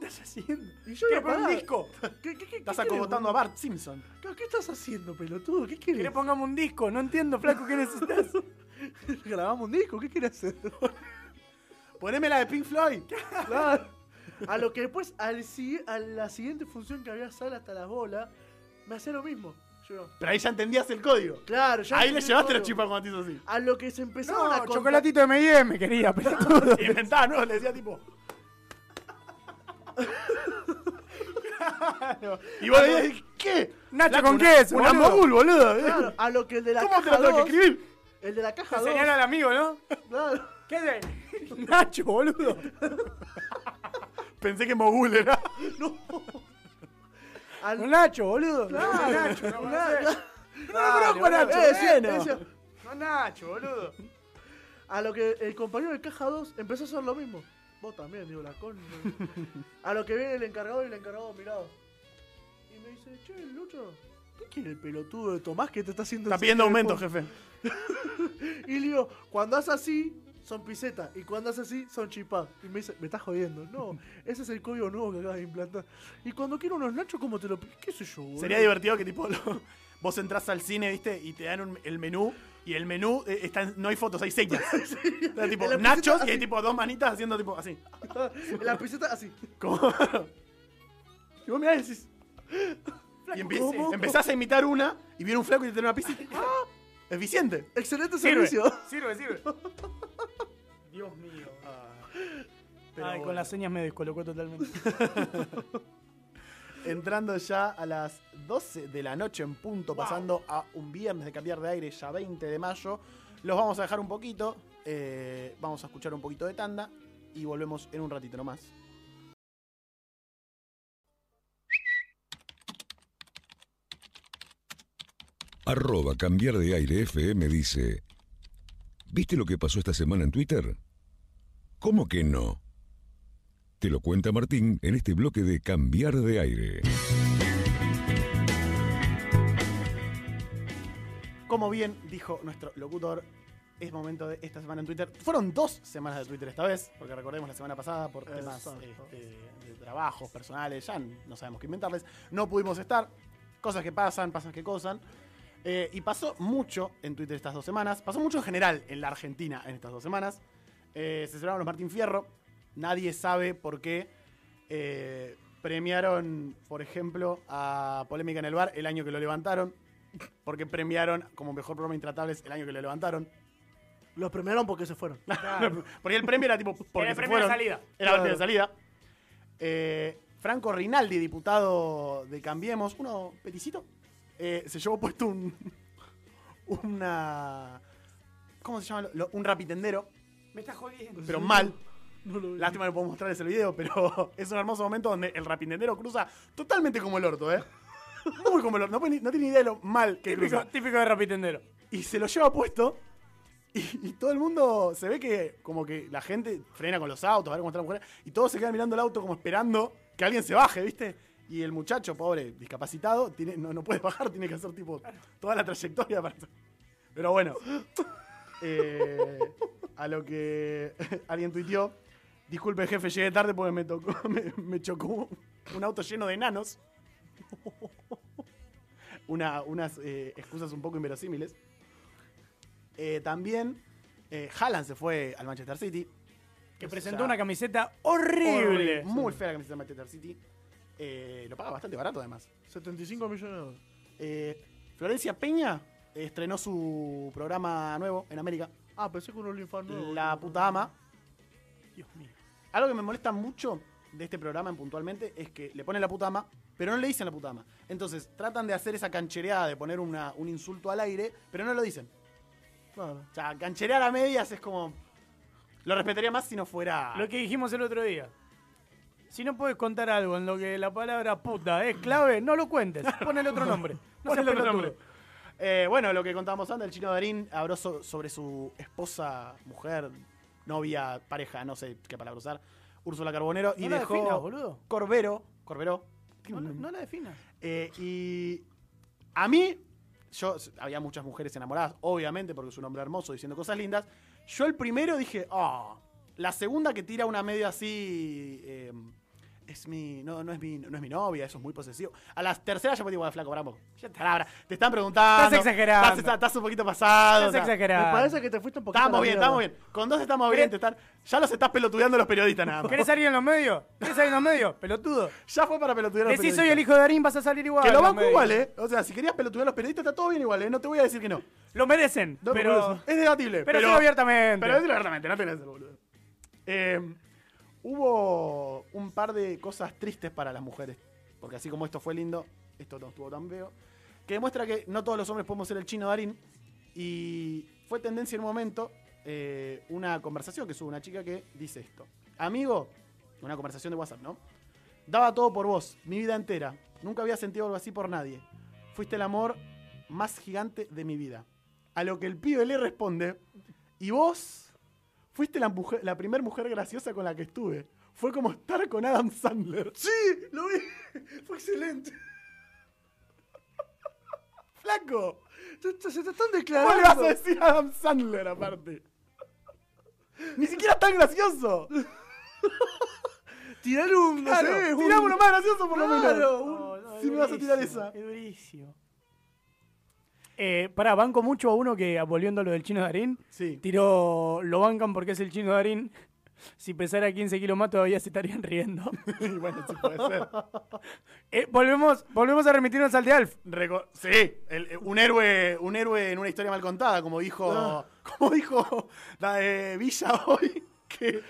¿Qué estás haciendo? Y yo ¿Querés iba poner un disco? ¿Qué, qué, qué, Estás acogotando a? Bart Simpson. ¿Qué, qué estás haciendo, pelotudo? ¿Qué querés? ¿Querés pongamos un disco? No entiendo, flaco, ¿qué necesitas? [LAUGHS] ¿Grabamos un disco? ¿Qué querés hacer? [LAUGHS] Poneme la de Pink Floyd. Claro. A lo que después, al, si- a la siguiente función que había sala hasta las bolas, me hacía lo mismo. Yo, Pero ahí ya entendías el código. claro, ya Ahí le entendí llevaste la chipa cuando te hizo así. A lo que se empezaron a No, contar- chocolatito de M&M, quería, [LAUGHS] pelotudo. Inventaba, ¿no? Le decía tipo. Y vos decís, ¿qué? Nacho con una- queso, Una boludo. mogul, boludo. Claro, a lo que el de la ¿Cómo te caja lo tengo que 2, escribir? el de la caja Te 2, señala al amigo, ¿no? claro, ¿Qué de? [LAUGHS] Nacho, boludo. Pensé que mogul era. al- Con Nacho, boludo. claro, Con Nacho, no claro, conocés. claro. Dale, boludo. Eh, decía, Con Nacho, boludo. A lo que el compañero de caja 2 empezó a hacer lo mismo. Vos también, digo, la con. A lo que viene el encargado y el encargado mirado. Y me dice, che, Lucho, ¿qué quiere el pelotudo de Tomás que te está haciendo Está pidiendo aumento, teléfono?" jefe. [LAUGHS] Y le digo, cuando haces así, son pisetas. Y cuando hace así, son chipá. Y me dice, me estás jodiendo. No, ese es el código nuevo que acabas de implantar. Y cuando quiero unos nachos, ¿cómo te lo? ¿Qué sé yo, boludo? Sería divertido que tipo lo- [LAUGHS] vos entras al cine, ¿viste? Y te dan un- el menú. Y el menú eh, está en- no hay fotos, hay señas. [LAUGHS] Está tipo la nachos y hay así. tipo dos manitas haciendo tipo así. [LAUGHS] La piseta así. Como... y vos mirás y decís. Y empie- ¿Cómo? empezás a imitar una y viene un flaco y te tiene una pizza. y- [LAUGHS] ¡Ah! Eficiente. Excelente Sirve, servicio. sirve, sirve. Dios mío. Pero Ay, con bueno. las señas me descolocó totalmente. Entrando ya a las 12 de la noche en punto, pasando a un viernes de cambiar de aire, ya 20 de mayo. Los vamos a dejar un poquito, eh, vamos a escuchar un poquito de tanda y volvemos en un ratito nomás. Arroba cambiar de aire FM dice, ¿viste lo que pasó esta semana en Twitter? ¿Cómo que no? Te lo cuenta Martín en este bloque de cambiar de aire. Como bien dijo nuestro locutor, es momento de esta semana en Twitter. Fueron dos semanas de Twitter esta vez, porque recordemos la semana pasada por temas este, de trabajos personales, ya no sabemos qué inventarles. No pudimos estar, cosas que pasan, pasan que cosas. Eh, y pasó mucho en Twitter estas dos semanas, pasó mucho en general en la Argentina en estas dos semanas. Eh, se celebraron los Martín Fierro, nadie sabe por qué. Eh, premiaron, por ejemplo, a Polémica en el Bar el año que lo levantaron. Porque premiaron como mejor programa Intratables el año que lo levantaron. Los premiaron porque se fueron. [LAUGHS] Porque el premio era tipo. Porque Era el premio de salida. Era el premio de salida. Eh, Franco Rinaldi, diputado de Cambiemos, uno peticito, eh, se llevó puesto un. [LAUGHS] Una. ¿Cómo se llama? Lo- un rapitendero, Me estás jodiendo. pero mal. No lo. Lástima que no puedo mostrarles el video, pero [LAUGHS] es un hermoso momento donde el rapitendero cruza totalmente como el orto, ¿eh? Muy como el orto. No, puede ni- no tiene ni idea de lo mal que Típico, cruza. típico de rapitendero. y se lo lleva puesto. Y, y todo el mundo se ve que como que la gente frena con los autos, a ver cómo está la mujer, y todos se quedan mirando el auto como esperando que alguien se baje, ¿viste? Y el muchacho, pobre, discapacitado, tiene, no, no puede bajar, tiene que hacer tipo toda la trayectoria para... Pero bueno, eh, a lo que [LAUGHS] alguien tuiteó, disculpe jefe, llegué tarde porque me tocó, [LAUGHS] me, me chocó un auto lleno de enanos. [LAUGHS] Una- unas eh, excusas un poco inverosímiles. Eh, también eh, Haaland se fue al Manchester City. Que O presentó sea, una camiseta horrible. Muy fea la camiseta del Manchester City. Eh, lo paga bastante barato además. 75 millones de dólares. Eh, Florencia Peña estrenó su programa nuevo en América. Ah, pensé que un OnlyFans nuevo. La puta ama. Dios mío. Algo que me molesta mucho de este programa en puntualmente es que le ponen la puta ama, pero no le dicen la puta ama. Entonces tratan de hacer esa canchereada de poner una- un insulto al aire, pero no lo dicen. Claro. O sea, cancherear a medias es como. Lo respetaría más si no fuera. Lo que dijimos el otro día. Si no puedes contar algo en lo que la palabra puta es clave, no lo cuentes. Ponele otro nombre. [LAUGHS] No seas Ponele otro nombre. Eh, bueno, lo que contábamos antes, el chino Darín habló so- sobre su esposa, mujer, novia, pareja, no sé qué palabra usar, Úrsula Carbonero, y la dejó definas, boludo. Corbero, Corbero, No, la- no la definas. eh, y a mí, yo, había muchas mujeres enamoradas, obviamente, porque es un hombre hermoso diciendo cosas lindas. Yo el primero dije, ah, la segunda que tira una media así, eh, es mi, no, no es mi, no es mi novia, eso es muy posesivo. A las terceras ya me digo, "Bueno, flaco, bravo. Ya está, ahora, te están preguntando. Estás exagerando. Estás, estás un poquito pasado. Estás o sea, exagerando. Me parece que te fuiste un poquito. Estamos la bien, mierda. estamos bien. Con dos estamos bien. te están- ya los estás pelotudeando los periodistas nada más. ¿Querés salir en los medios? ¿Querés salir en los medios? Pelotudo. Ya fue para pelotudear a los Decís periodistas. soy el hijo de Darín, vas a salir igual. Que lo banco igual, ¿eh? O sea, si querías pelotudear a los periodistas, está todo bien igual, ¿eh? No te voy a decir que no. Lo merecen, No, pero... es debatible. Pero, sí abiertamente. Pero decirlo abiertamente, no tenés el boludo. Eh, hubo un par de cosas tristes para las mujeres. Porque así como esto fue lindo, esto no estuvo tan feo. Que demuestra que no todos los hombres podemos ser el chino Darín. Y fue tendencia en un momento eh, una conversación que sube una chica que dice esto. Amigo, una conversación de WhatsApp, ¿no? Daba todo por vos, mi vida entera. Nunca había sentido algo así por nadie. Fuiste el amor más gigante de mi vida. A lo que el pibe le responde, y vos fuiste la, mujer, la primer mujer graciosa con la que estuve. Fue como estar con Adam Sandler. Sí, lo vi. [LAUGHS] Fue excelente. [LAUGHS] ¡Flaco! Se, te están ¿Cómo le vas declarando. a decir a Adam Sandler aparte? [LAUGHS] Ni siquiera es tan gracioso. Tirar un. No Claro, sé, un- tirame uno más gracioso por lo menos. No, no, si me vas a tirar esa. Es durísimo. Eh, pará, banco mucho a uno que, volviendo a lo del chino Darín, Sí. tiró, lo bancan porque es el chino Darín. Si pesara 15 kilos más todavía se estarían riendo. [LAUGHS] Y bueno, sí puede ser. [LAUGHS] Eh, volvemos, volvemos a remitirnos al de Alf. Reco- sí, el- eh, un héroe, un héroe en una historia mal contada, como dijo, Ah. [LAUGHS] como dijo la de Villa hoy, que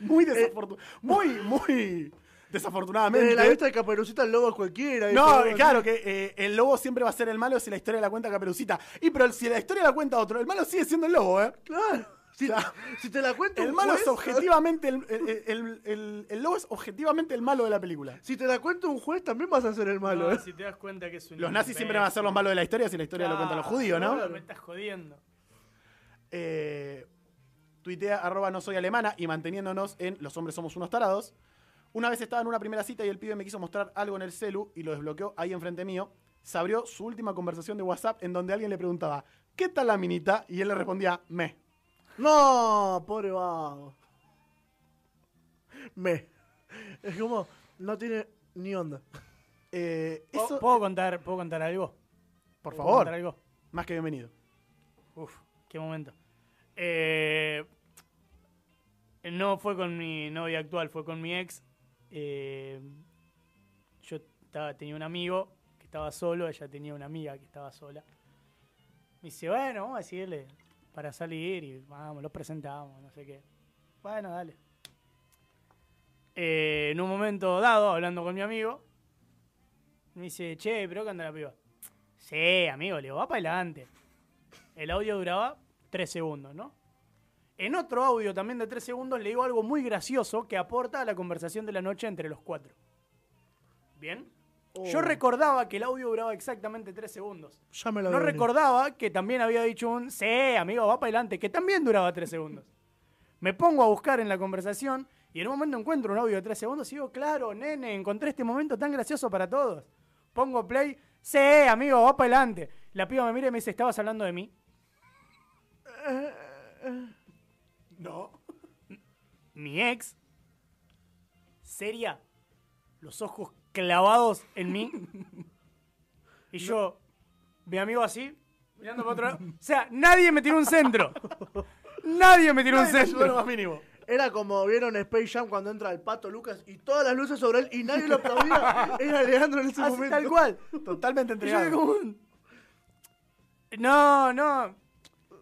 muy desafortunado, muy, muy desafortunadamente. Desde la vista de Caperucita el lobo es cualquiera. No, todo, claro, que eh, el lobo siempre va a ser el malo si la historia la cuenta Caperucita. Y pero si la historia la cuenta otro, el malo sigue siendo el lobo, ¿eh? Claro. Si, Claro. si te la cuenta El un malo juez, es objetivamente el, el, el- el- el lobo es objetivamente el malo de la película. Si te la cuenta un juez, también vas a ser el malo. ¿eh? si te das cuenta que es un Los nazis siempre van a ser los malos de la historia si la historia lo cuentan los judíos, ¿no? Claro, Me estás jodiendo. eh, tuitea arroba no soy alemana y manteniéndonos en los hombres somos unos tarados. Una vez estaba en una primera cita y el pibe me quiso mostrar algo en el celu y lo desbloqueó ahí enfrente mío. Se abrió su última conversación de WhatsApp en donde alguien le preguntaba, ¿qué tal la minita? Y él le respondía, me. No, pobre vago. Me. Es como, no tiene ni onda. Eh, ¿Puedo- eso, ¿Puedo, contar, ¿Puedo contar algo? por ¿Puedo favor, contar algo? más que bienvenido. Uf, qué momento. Eh, no fue con mi novia actual, fue con mi ex. Eh, yo estaba- tenía un amigo que estaba solo, ella tenía una amiga que estaba sola. Me dice, bueno, vamos a decirle para salir y vamos, los presentamos, no sé qué. Bueno, dale. Eh, en un momento dado, hablando con mi amigo, me dice, che, pero ¿qué anda la piba? Sí, amigo, le digo, va para adelante. El audio duraba 3 segundos, ¿no? En otro audio también de 3 segundos le digo algo muy gracioso que aporta a la conversación de la noche entre los cuatro. ¿Bien? Yo Oh. recordaba que el audio duraba exactamente 3 segundos. Ya me lo No recordaba que también había dicho un sí, amigo, va para adelante, que también duraba 3 segundos. Me pongo a buscar en la conversación y en un momento encuentro un audio de 3 segundos y digo, claro, nene, encontré este momento tan gracioso para todos. Pongo play, sí, amigo, va para adelante. La piba me mira y me dice, ¿estabas hablando de mí? No. Mi ex, seria, los ojos clavados en mí. Y yo, mi amigo así, mirando para otro lado. O sea, nadie me tiró un centro. Nadie me tiró un Nadie te ayudó en lo centro. más mínimo. Era como vieron Space Jam cuando entra el pato Lucas y todas las luces sobre él y nadie lo aplaudía. Era Leandro en ese Así, momento. tal cual. Totalmente Y yo entregado. como un- No, no.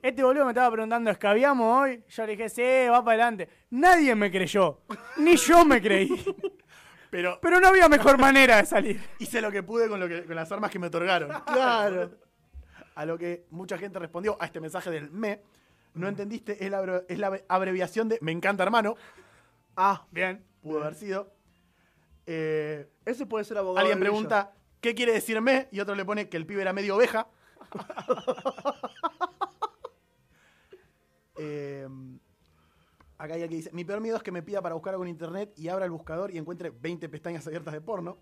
Este boludo me estaba preguntando, ¿escabiamos hoy? Yo le dije, sí, va para adelante. Nadie me creyó. Ni yo me creí. [LAUGHS] Pero Pero no había mejor manera de salir. hice lo que pude con, lo que, con las armas que me otorgaron. [LAUGHS] Claro. A lo que mucha gente respondió a este mensaje del me. No entendiste, es la, es la abreviación de me encanta hermano. Ah, Bien. Pudo haber sido. Eh, ese puede ser abogado. alguien de Villa. pregunta, ¿qué quiere decir me? Y otro le pone que el pibe era medio oveja. [LAUGHS] Eh, acá hay alguien que dice, mi peor miedo es que me pida para buscar algo en internet y abra el buscador y encuentre 20 pestañas abiertas de porno.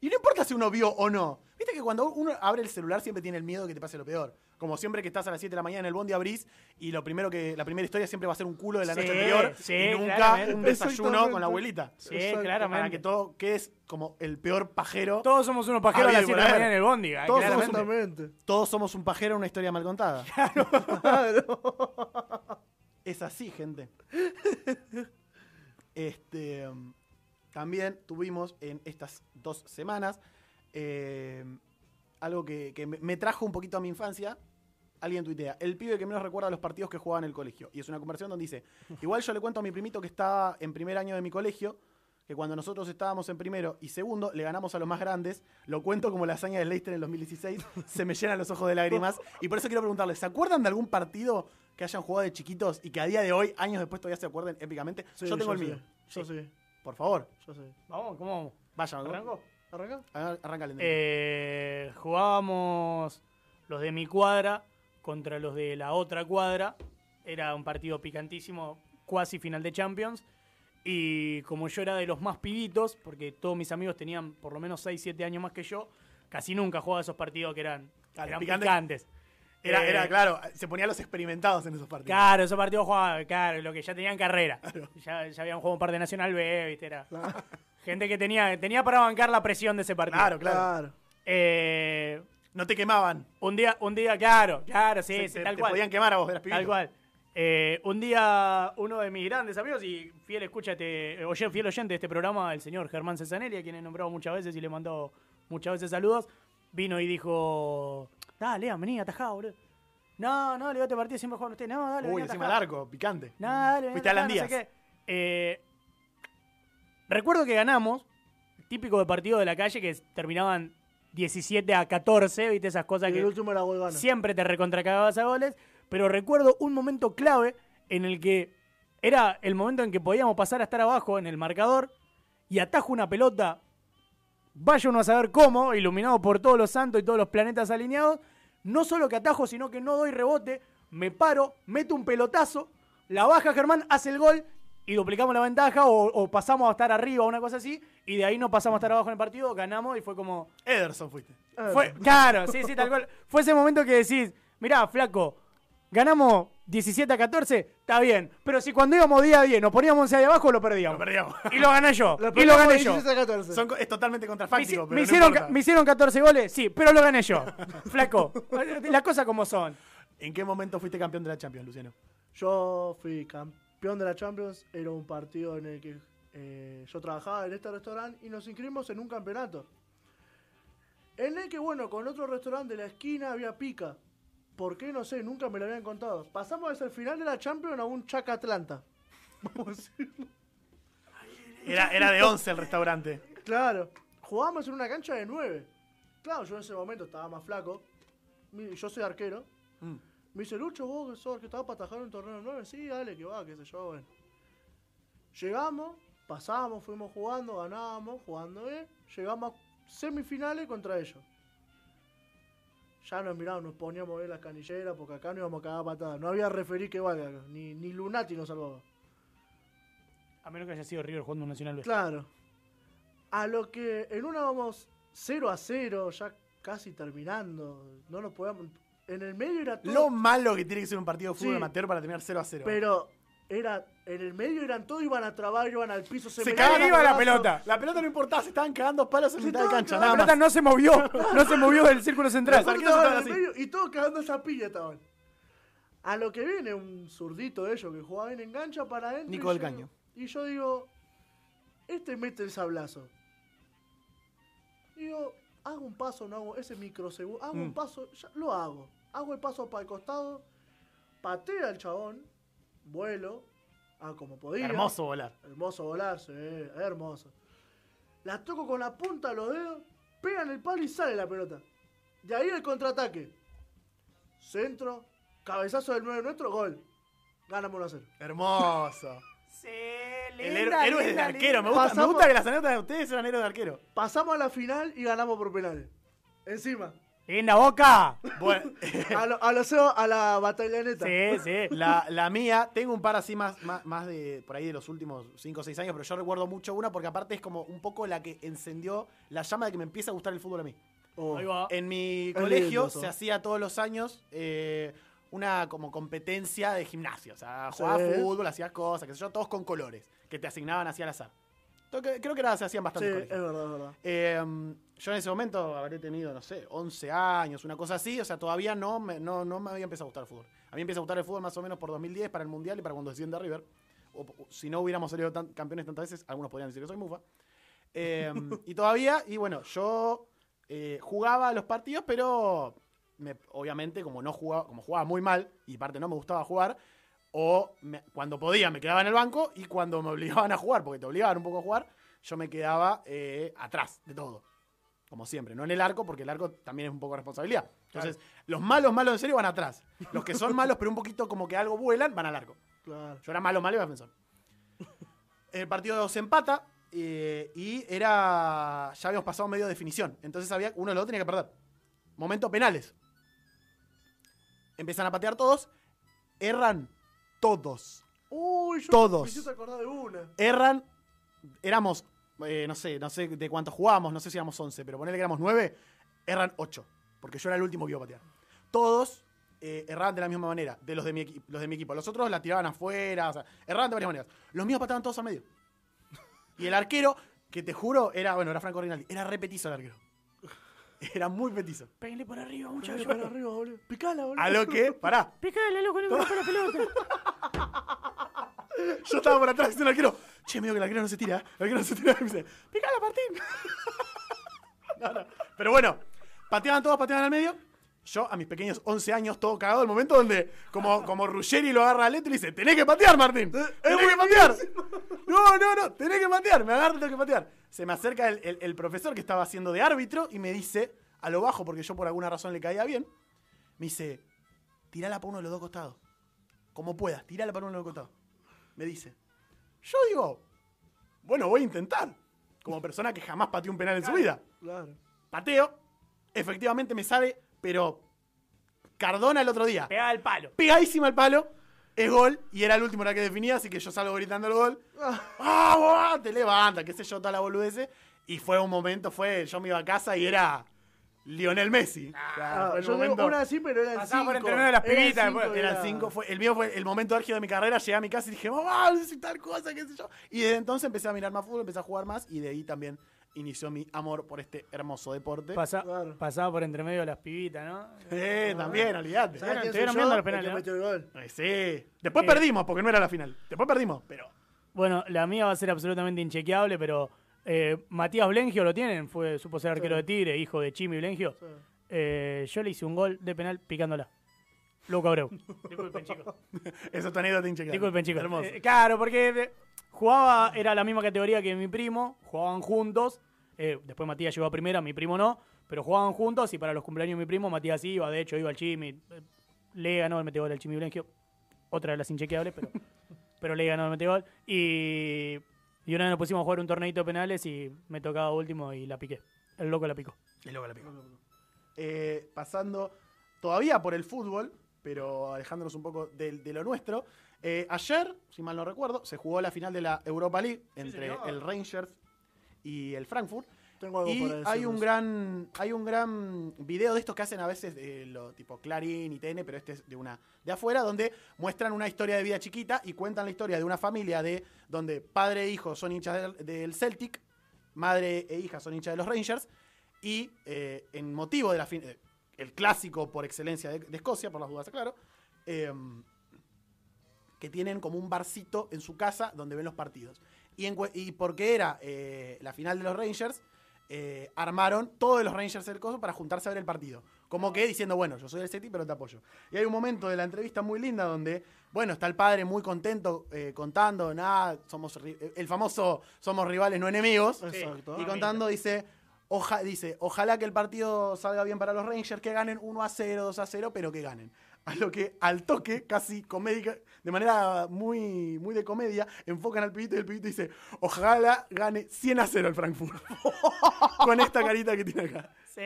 Y no importa si uno vio o no. Viste que cuando uno abre el celular siempre tiene el miedo de que te pase lo peor. Como siempre que estás a las 7 de la mañana en el bondi abrís y lo primero que la primera historia siempre va a ser un culo de la noche anterior sí, y nunca claramente. un desayuno con la abuelita. Sí, claramente. Para que todo quede como el peor pajero. Todos somos unos pajeros a las Habido y 7 de la mañana en el bondi. ah, Todos somos un pajero en una historia mal contada. Claro. [LAUGHS] Es así, gente. Este, también tuvimos en estas dos semanas eh, algo que, me trajo un poquito a mi infancia. Alguien tuitea, el pibe que menos recuerda los partidos que jugaba en el colegio. Y es una conversación donde dice, igual yo le cuento a mi primito que estaba en primer año de mi colegio, que cuando nosotros estábamos en primero y segundo, le ganamos a los más grandes. Lo cuento como la hazaña del Leicester en el 2016. se me llenan los ojos de lágrimas. Y por eso quiero preguntarles, ¿se acuerdan de algún partido que hayan jugado de chiquitos y que a día de hoy, años después, todavía se acuerden épicamente? Sí, yo tengo el sí. mío. Yo sí. Por favor, Yo sí. Vamos, ¿cómo vamos? vayan. ¿no? ¿Arranco? ¿Arranca? Arran- Arranca el Eh, jugábamos los de mi cuadra contra los de la otra cuadra. Era un partido picantísimo, cuasi final de Champions. Y como yo era de los más pibitos, porque todos mis amigos tenían por lo menos 6, 7 años más que yo, casi nunca jugaba esos partidos que eran, Claro, eran picante. picantes. Era, Eh, era, claro, se ponían los experimentados en esos partidos. Claro, esos partidos jugaban, claro, lo que ya tenían carrera. Ya, ya habían jugado un par de Nacional B, ¿viste? Era gente que tenía, tenía para bancar la presión de ese partido. Claro, claro. Claro. Eh, No te quemaban. un día, un día, claro, claro, sí, Se- sí, te, tal te cual. podían quemar a vos, eras pibito. Tal cual. Eh, un día, uno de mis grandes amigos y fiel escucha este, oye, fiel oyente de este programa, el señor Germán Cesanelli, a quien he nombrado muchas veces y le mandó muchas veces saludos, vino y dijo, dale, vení, atajá, boludo. No, no, le este partido siempre juegan ustedes. No, dale, Uy, vení, encima atajá. arco, picante. No, dale, Fuiste a atajá, no sé Landías. Eh, recuerdo que ganamos, típico de partido de la calle, que terminaban 17 a 14, viste esas cosas Y que el último era gol gana. siempre te recontracagabas a goles, pero recuerdo un momento clave en el que era el momento en que podíamos pasar a estar abajo en el marcador y atajo una pelota, vaya uno a saber cómo, iluminado por todos los santos y todos los planetas alineados, no solo que atajo, sino que no doy rebote, me paro, meto un pelotazo, la baja Germán, hace el gol y duplicamos la ventaja o, o pasamos a estar arriba o una cosa así y de ahí no pasamos a estar abajo en el partido, ganamos y fue como... Ederson fuiste. Fue, claro, sí, sí, tal cual. Fue ese momento que decís, mirá, flaco, ganamos 17 a 14, está bien. Pero si cuando íbamos día a 10 nos poníamos 11 ahí abajo, lo perdíamos. Lo perdíamos. Y lo gané yo. [LAUGHS] Y lo gané yo. 16 a 14. Son es totalmente Me, contrafáctico, me pero no hicieron, importa. me hicieron 14 goles, sí, pero lo gané yo. [LAUGHS] Flaco, las cosas como son. ¿En qué momento fuiste campeón de la Champions, Luciano? Yo fui campeón de la Champions, era un partido en el que eh, yo trabajaba en este restaurante y nos inscribimos en un campeonato. En el que, bueno, con otro restaurante de la esquina había pica. ¿Por qué? No sé, nunca me lo habían contado. Pasamos desde el final de la Champions a un Chaca Atlanta. [LAUGHS] Vamos a decirlo. Era, era de 11 el restaurante. Claro, jugábamos en una cancha de 9. Claro, yo en ese momento estaba más flaco. Yo soy arquero. Mm. Me dice, Lucho, vos que sos que estaba para atajar un torneo de 9. Sí, dale, que va, qué sé yo, bueno. Llegamos, pasamos, fuimos jugando, ganábamos, jugando bien. Llegamos a semifinales contra ellos. Ya nos mirábamos, nos poníamos bien las canilleras porque acá no íbamos a cagar patadas. No había referí que valga, ni, ni Lunati nos salvaba. A menos que haya sido River jugando un Nacional B. Claro. A lo que en una vamos 0 a 0, ya casi terminando. No nos podíamos. En el medio era todo. Lo malo que tiene que ser un partido de fútbol Sí. amateur para terminar 0 a 0. Pero era. En el medio eran todos, iban a trabar, iban al piso, se, se metían cagaba a iba la pelota. La pelota no importaba, se estaban cagando palos en Se mitad de cancha, La pelota no se movió, [LAUGHS] no se movió del círculo central. Los Nosotros arqueros estábamos en estaban el medio y todos cagando esa pilla estaban. A lo que viene un zurdito de ellos que jugaba bien en cancha para adentro. Nico del Caño. Y yo digo, este mete el sablazo. Digo, hago un paso, no hago ese microsegundo, hago Mm. un paso, ya lo hago. Hago el paso para el costado, patea al chabón, vuelo, ah, como podía. Hermoso volar. Hermoso volar, sí, hermoso. La toco con la punta de los dedos, pega en el palo y sale la pelota. De ahí el contraataque. Centro, cabezazo del 9 nuestro, gol. Ganamos 1 a 0. Hermoso. Sí, El linda, héroe héroe de linda, arquero. Me linda. gusta, me gusta que las anécdotas de ustedes sean héroes de arquero. Pasamos a la final y ganamos por penales. Encima. Linda boca. Bueno, [LAUGHS] A, lo, a, lo Seba, a la batalla neta. Sí, sí. la, la mía, tengo un par así más, más, más de por ahí de los últimos 5 o 6 años, pero yo recuerdo mucho una porque aparte es como un poco la que encendió la llama de que me empieza a gustar el fútbol a mí. Oh. Ahí va. En mi Es colegio lindo eso. se hacía todos los años eh, una como competencia de gimnasio. O sea, jugabas Sí. fútbol, hacías cosas, qué sé yo, todos con colores, que te asignaban así al azar. Creo que, creo que era, se hacían Sí, bastante es verdad, es verdad. Eh, yo en ese momento habré tenido, no sé, 11 años, una cosa así. O sea, todavía no me, no, no me había empezado a gustar el fútbol. A mí me empieza a gustar el fútbol más o menos por 2010 para el Mundial y para cuando desciende a River. O, o si no hubiéramos salido tan- campeones tantas veces, algunos podrían decir que soy mufa. Eh, [LAUGHS] y todavía, y bueno, yo eh, jugaba los partidos, pero me- obviamente como no jugaba, como jugaba muy mal y aparte no me gustaba jugar, o me- cuando podía me quedaba en el banco y cuando me [LAUGHS] obligaban a jugar, porque te obligaban un poco a jugar, yo me quedaba eh, atrás de todo. Como siempre, no en el arco, porque el arco también es un poco responsabilidad. Entonces, los malos, malos en serio van atrás. Los que son [LAUGHS] malos, pero un poquito como que algo vuelan, van al arco. Claro. Yo era malo, malo y defensor. El partido se empata eh, y era. Ya habíamos pasado medio definición. Entonces había uno de los dos tenía que perder. Momento penales. Empiezan a patear todos. Erran todos. Uy, yo Todos. me acordar de una. Erran. Éramos. eh, no sé, no sé de cuántos jugábamos, no sé si éramos 11, pero ponele que éramos 9. Erran 8. Porque yo era el último que iba a patear. Todos eh, erraban de la misma manera, de los de, mi los de mi equipo. Los otros la tiraban afuera, o sea, erraban de varias maneras. Los míos pateaban todos al medio. Y el arquero, que te juro, era, bueno, era Franco Rinaldi, era repetizo el arquero. [LAUGHS] Era muy petizo. Péguenle por arriba, muchachos. para arriba, boludo. Picala, boludo. A lo que, pará, Picale, loco, no me la pelota. [LAUGHS] yo estaba por atrás diciendo al arquero, che, medio que el arquero no se tira, ¿eh? el arquero no se tira. [LAUGHS] Y me dice, picala, Martín. No, no. Pero bueno, pateaban todos, pateaban al medio. Yo, a mis pequeños 11 años, todo cagado, el momento donde, como, como Ruggeri lo agarra a Leto y le dice, tenés que patear, Martín. Tenés que patear. No, no, no, tenés que patear. Me agarra, tengo que patear. Se me acerca el, el- el profesor que estaba haciendo de árbitro y me dice, a lo bajo, porque yo por alguna razón le caía bien, me dice, tirala para uno de los dos costados. Como puedas, tirala para uno de los dos costados. Me dice. Yo digo, bueno, voy a intentar. Como persona que jamás pateó un penal en su vida. Claro. Pateo, efectivamente me sale, pero Cardona el otro día. Pegaba el palo. Pegadísima al palo, es gol, y era el último la que definía, así que yo salgo gritando el gol. ¡Ah, buah! Te levanta, qué sé yo, toda la boludez. Y fue un momento, fue, yo me iba a casa y era Lionel Messi. O sea, Ah, yo momento- una así, pero eran cinco. por de las Eran pibitas, cinco. Eran era- cinco, fue, el mío fue el momento álgido de mi carrera. Llegué a mi casa y dije, mamá, necesito tal cosa, qué sé yo. Y desde entonces empecé a mirar más fútbol, empecé a jugar más y de ahí también inició mi amor por este hermoso deporte. Pasa- Claro. Pasaba por entre medio de las pibitas, ¿no? Eh, también, olvídate. ¿Sabes quién Estuvieron viendo los penales, El que ¿no? metió el gol. Eh, sí. Después Eh. perdimos, porque no era la final. Después perdimos, pero. Bueno, la mía va a ser absolutamente inchequeable, pero eh, Matías Blengio lo tienen, fue supo ser arquero Sí. de Tigre, hijo de Chimi Blengio. Sí. Eh, yo le hice un gol de penal picándola. Luco Abreu. [LAUGHS] Disculpen, chicos. [LAUGHS] Esa es tu anécdota hincha. Disculpen, chicos. Hermoso. Eh, claro, porque jugaba, era la misma categoría que mi primo, jugaban juntos. eh, después Matías llegó a primera, mi primo no, pero jugaban juntos y para los cumpleaños de mi primo Matías iba, de hecho iba al Chimi. eh, le ganó el metegol al Chimi Blengio. Otra de las inchequeables, pero, [LAUGHS] pero le ganó el metegol. Y, y una vez nos pusimos a jugar un torneito de penales y me tocaba último y la piqué. El loco la picó. Y luego la picó. Eh, pasando todavía por el fútbol, pero alejándonos un poco de, de lo nuestro. eh, ayer, si mal no recuerdo, se jugó la final de la Europa League entre el Rangers y el Frankfurt. Tengo algo Y para decir. hay un gran hay un gran video de estos que hacen a veces de lo tipo Clarín y TN, pero este es de una de afuera donde muestran una historia de vida chiquita y cuentan la historia de una familia de donde padre e hijo son hinchas del, del Celtic, madre e hija son hinchas de los Rangers y eh, en motivo de la fin- eh, el clásico por excelencia de, de Escocia, por las dudas, claro, eh, que tienen como un barcito en su casa donde ven los partidos. Y, en cue- y porque era eh, la final de los Rangers, eh, armaron todos los Rangers del coso para juntarse a ver el partido. Como que diciendo, bueno, yo soy del Celtic, pero te apoyo. Y hay un momento de la entrevista muy linda donde, bueno, está el padre muy contento eh, contando, nada, somos el famoso somos rivales, no enemigos. Exacto. Y contando dice, oja, dice, ojalá que el partido salga bien para los Rangers, que ganen 1 a 0, 2 a 0, pero que ganen. A lo que al toque, casi comédica, de manera muy, muy de comedia, enfocan al pibito y el pibito dice, ojalá gane 100 a 0 el Frankfurt. [LAUGHS] Con esta carita que tiene acá. Sí,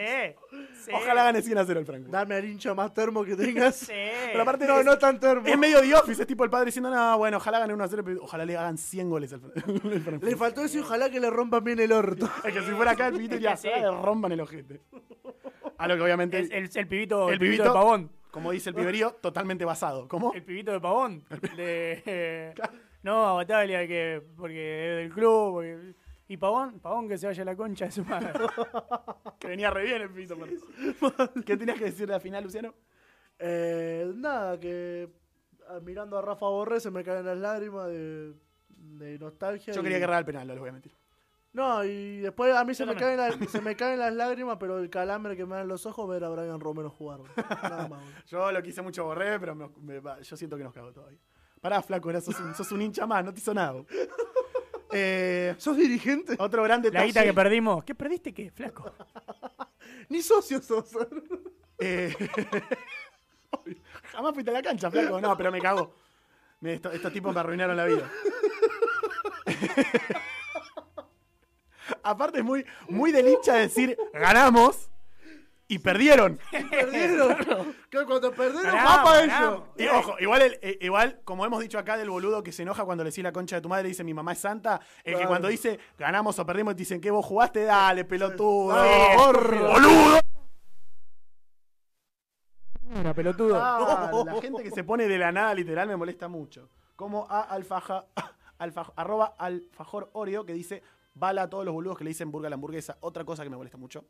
sí. Ojalá gane 100 a 0 el Frankfurt. Dame al hincha más termo que tengas. Sí. Pero aparte No, es, no tan termo. es medio The Office, es tipo el padre diciendo, no, bueno, ojalá gane 1 a 0, pero ojalá le hagan 100 goles [LAUGHS] al Frankfurt. Le faltó decir ojalá que le rompan bien el orto. [LAUGHS] Es que si fuera acá el pibito ya Sí. le rompan el ojete. A lo que obviamente... El, el- el pibito, el el pibito pibito- de Pavón. Como dice el piberío, totalmente basado. ¿Cómo? El pibito de Pavón. De, [LAUGHS] eh, no, a Bataglia, que, porque es del club. porque- y Pavón, Pavón que se vaya a la concha de su madre. [LAUGHS] Que venía re bien el pibito. ¿Qué tenías que decir de la final, Luciano? Eh, nada, que ah, mirando a Rafa Borré se me caen las lágrimas de, de nostalgia. Yo y- quería que el penal, no les voy a mentir. No, y después a mí se me, caen las, se me caen las lágrimas, pero el calambre que me dan los ojos ver a Brian Romero jugar. Nada más. [LAUGHS] Yo lo quise mucho borré, pero me- me va- yo siento que nos cago todavía. Pará, flaco, era, sos, un, sos un hincha más, no te hizo nada. [LAUGHS] Eh, ¿Sos dirigente? otro gran La detalle. guita que perdimos. ¿Qué perdiste qué, flaco? [LAUGHS] Ni socio sos. Eh, jamás fuiste a la cancha, flaco. No, pero me cagó. Me- esto- estos tipos me arruinaron la vida. Aparte es muy, muy del hincha decir ganamos y perdieron. [LAUGHS] Perdieron. [LAUGHS] Que cuando perdieron, Ganamos, va para ellos. Y ojo, igual, el- eh, igual, como hemos dicho acá del boludo que se enoja cuando le decís la concha de tu madre, dice mi mamá es santa, el que Claro. cuando dice ganamos o perdimos, te dicen que vos jugaste, dale, pelotudo, boludo. pelotudo. Ah, la gente que se pone de la nada literal me molesta mucho. Como a alfaja, [LAUGHS] alfa- arroba alfajor Oreo que dice bala a todos los boludos que le dicen burga a la hamburguesa. Otra cosa que me molesta mucho.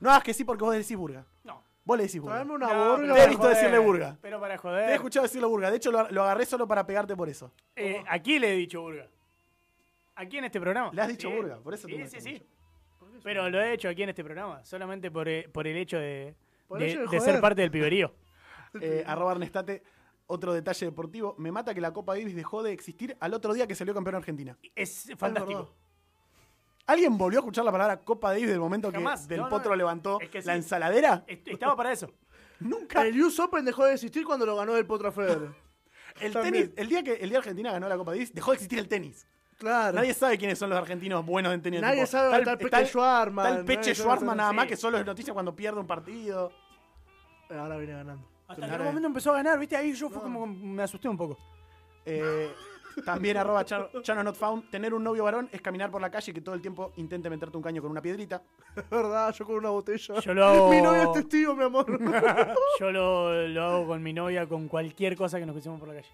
No hagas que sí porque vos decís burga. No. Vos le decís burga. Traeme una No, burga. pero Te he para visto joder, decirle burga. Pero para Te he joder. escuchado decirlo burga. De hecho, lo, lo agarré solo para pegarte por eso. Eh, aquí le he dicho burga. Aquí en este programa. Le has dicho Sí. burga, por eso te Sí, molesta sí, sí. mucho. Pero lo he hecho aquí en este programa. Solamente por, eh, por el hecho de, Por de- el hecho de de joder. ser parte del piberío. [LAUGHS] Eh, arroba Ernestate. Otro detalle deportivo. Me mata que la Copa Davis dejó de existir al otro día que salió campeón Argentina. Es fantástico. ¿Alguien volvió a escuchar la palabra Copa Davis del momento Jamás. que Del No, no, Potro no. levantó Es que la sí. ensaladera? Est- Estaba para eso. [LAUGHS] Nunca. El US Open dejó de existir cuando lo ganó el Potro Federer. [LAUGHS] El También. tenis, el día que el día Argentina ganó la Copa Davis, dejó de existir el tenis. Claro. Nadie sabe quiénes son los argentinos buenos en tenis. Nadie tipo, sabe dónde tal- está el Peche Schwartzman, Está el Peche sabe Schwartzman dónde- nada más, sí. que solo es noticia cuando pierde un partido. Ahora viene ganando. Hasta que en un momento empezó a ganar, ¿viste? Ahí yo fue como me asusté un poco. Eh, también arroba Chano, Chano Not Found. Tener un novio varón es caminar por la calle y que todo el tiempo intente meterte un caño con una piedrita. [LAUGHS] Es verdad, yo con una botella. Yo lo hago- Mi novio es testigo, mi amor. [LAUGHS] Yo lo, lo hago con mi novia, con cualquier cosa que nos crucemos por la calle.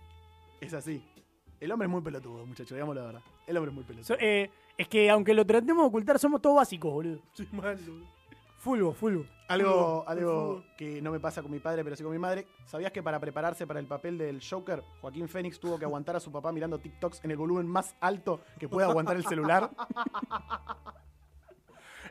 Es así. El hombre es muy pelotudo, muchachos, digamos la verdad. El hombre es muy pelotudo. So- eh, es que aunque lo tratemos de ocultar, somos todos básicos, boludo. Sí, mal, boludo. Fulvo, fulvo. Algo, algo que no me pasa con mi padre, pero sí con mi madre. ¿Sabías que para prepararse para el papel del Joker, Joaquín Phoenix tuvo que aguantar a su papá mirando TikToks en el volumen más alto que puede aguantar el celular? [LAUGHS]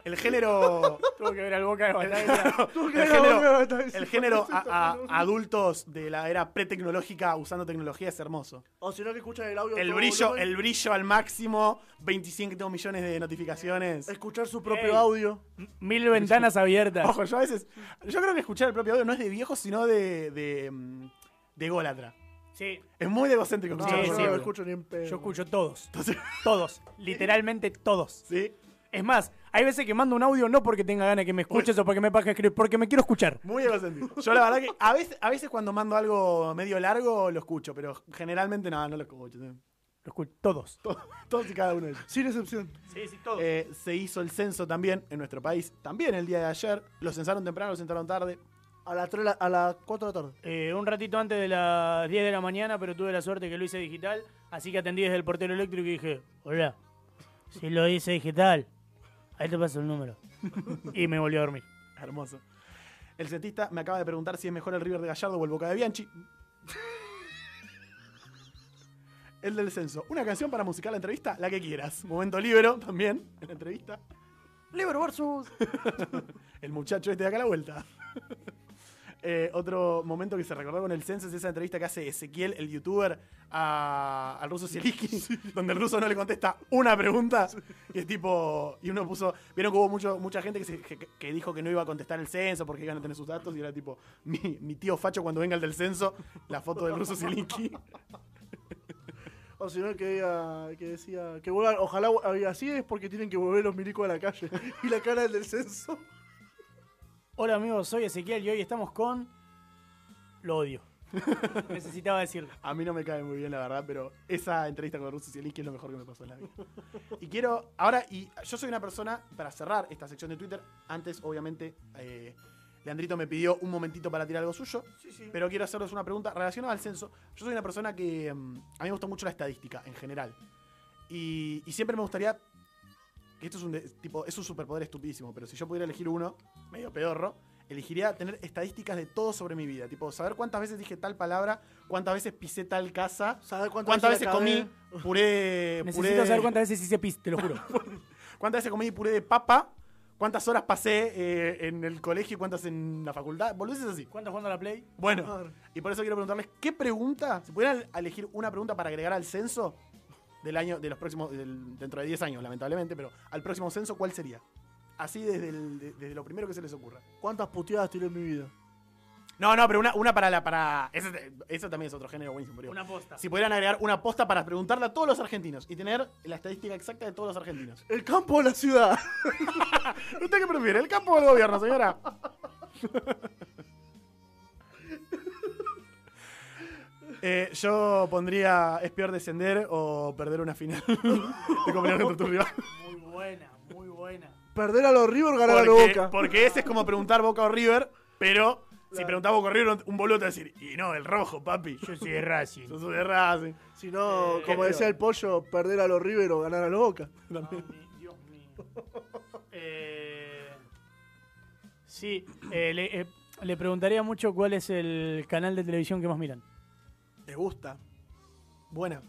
El género. [LAUGHS] Tuvo que ver al boca de batalla. Tuvo que El ver a género, Boca el género a, a- adultos de la era pretecnológica usando tecnología es hermoso. O si no, que escuchan el audio. a El todo brillo, volumen, el brillo al máximo, 25 millones de notificaciones. Escuchar su propio Ey. audio. Mil ventanas abiertas. Ojo, yo a veces. Yo creo que escuchar el propio audio no es de viejo, sino de. de, mm, de ególatra. Sí, Es muy de egocéntrico No, escuchar Sí, yo el no lo propio audio. escucho ni en pedo. yo escucho todos. Entonces, Todos. Literalmente todos. [LAUGHS] sí. Es más, hay veces que mando un audio no porque tenga ganas de que me escuches o porque me pague escribir, porque me quiero escuchar. Muy egocéntrico. Yo la verdad que a veces, a veces cuando mando algo medio largo lo escucho, pero generalmente no, no lo escucho. ¿sí? Lo escucho. Todos. Todos, todos y cada uno de ellos. Sin excepción. Sí, sí, todos. Eh, se hizo el censo también en nuestro país, también el día de ayer. Lo censaron temprano, lo censaron tarde. A las 3, a las 4 de la tarde. Eh, un ratito antes de las 10 de la mañana, pero tuve la suerte que lo hice digital, así que atendí desde el portero eléctrico y dije, hola, si lo hice digital, ahí te paso el número. [LAUGHS] y me volvió a dormir. Hermoso. El cientista me acaba de preguntar si es mejor el River de Gallardo o el Boca de Bianchi. [LAUGHS] El del censo. Una canción para musicar la entrevista, la que quieras. Momento libero también en la entrevista. Libre versus. [LAUGHS] El muchacho este de acá a la vuelta. Eh, otro momento que se recordó con el censo es esa entrevista que hace Ezequiel, el youtuber, a- al ruso Zielinski, [LAUGHS] donde el ruso no le contesta una pregunta. Y es tipo. Y uno puso. Vieron que hubo mucho, mucha gente que, se- que- que dijo que no iba a contestar el censo porque iban a tener sus datos. Y era tipo. Mi, mi tío Facho cuando venga el del censo, la foto del ruso Zielinski. O si no, que, que decía que vuelvan, ojalá así es porque tienen que volver los milicos a la calle. [LAUGHS] Y la cara del censo. Hola amigos, soy Ezequiel y hoy estamos con... Lo odio. [LAUGHS] Necesitaba decirlo. A mí no me cae muy bien, la verdad, pero esa entrevista con el ruso Zielinski es lo mejor que me pasó en la vida. Y quiero, ahora, y yo soy una persona, para cerrar esta sección de Twitter, antes, obviamente, eh, Leandrito me pidió un momentito para tirar algo suyo, pero quiero hacerles una pregunta relacionada al censo. Yo soy una persona que mm, a mí me gusta mucho la estadística en general. Y, y siempre me gustaría, esto es un, de- tipo, es un superpoder estupidísimo, pero si yo pudiera elegir uno, medio pedorro, elegiría tener estadísticas de todo sobre mi vida. Tipo, saber cuántas veces dije tal palabra, cuántas veces pisé tal casa, ¿Sabes cuántas, cuántas, veces comí puré. [LAUGHS] Necesito puré de- saber cuántas veces hice pis, te lo juro. [LAUGHS] cuántas veces comí puré de papa, cuántas horas pasé eh, en el colegio y cuántas en la facultad. Boludeces así. ¿Cuánto jugando a la Play? Bueno, y por eso quiero preguntarles, ¿qué pregunta, si pudieran elegir una pregunta para agregar al censo del año, de los próximos, del- dentro de 10 años, lamentablemente, pero al próximo censo, ¿cuál sería? Así desde, el- de- desde lo primero que se les ocurra. ¿Cuántas puteadas tiré en mi vida? No, no, pero una, una para la, para. Eso, eso también es otro género buenísimo. pero Una posta. Si pudieran agregar una posta para preguntarle a todos los argentinos y tener la estadística exacta de todos los argentinos. El campo o la ciudad. [LAUGHS] ¿Usted qué prefiere? ¿El campo o el gobierno, señora? [LAUGHS] Eh, yo pondría es peor descender o perder una final [LAUGHS] de comunidad contra tu rival. Muy buena, muy buena. Perder a los River, ganar a los Porque, Boca. porque ese es como preguntar Boca o River, pero Si preguntamos por River, un boludo te va a decir, y no, el rojo, papi. Yo soy de Racing. [LAUGHS] Yo soy de Racing. Si no, Eh, como decía el pollo, perder a los River o ganar a los Boca. Ay, Dios mío. Eh, sí, eh, le, eh, le preguntaría mucho cuál es el canal de televisión que más miran. ¿Te gusta? Buena.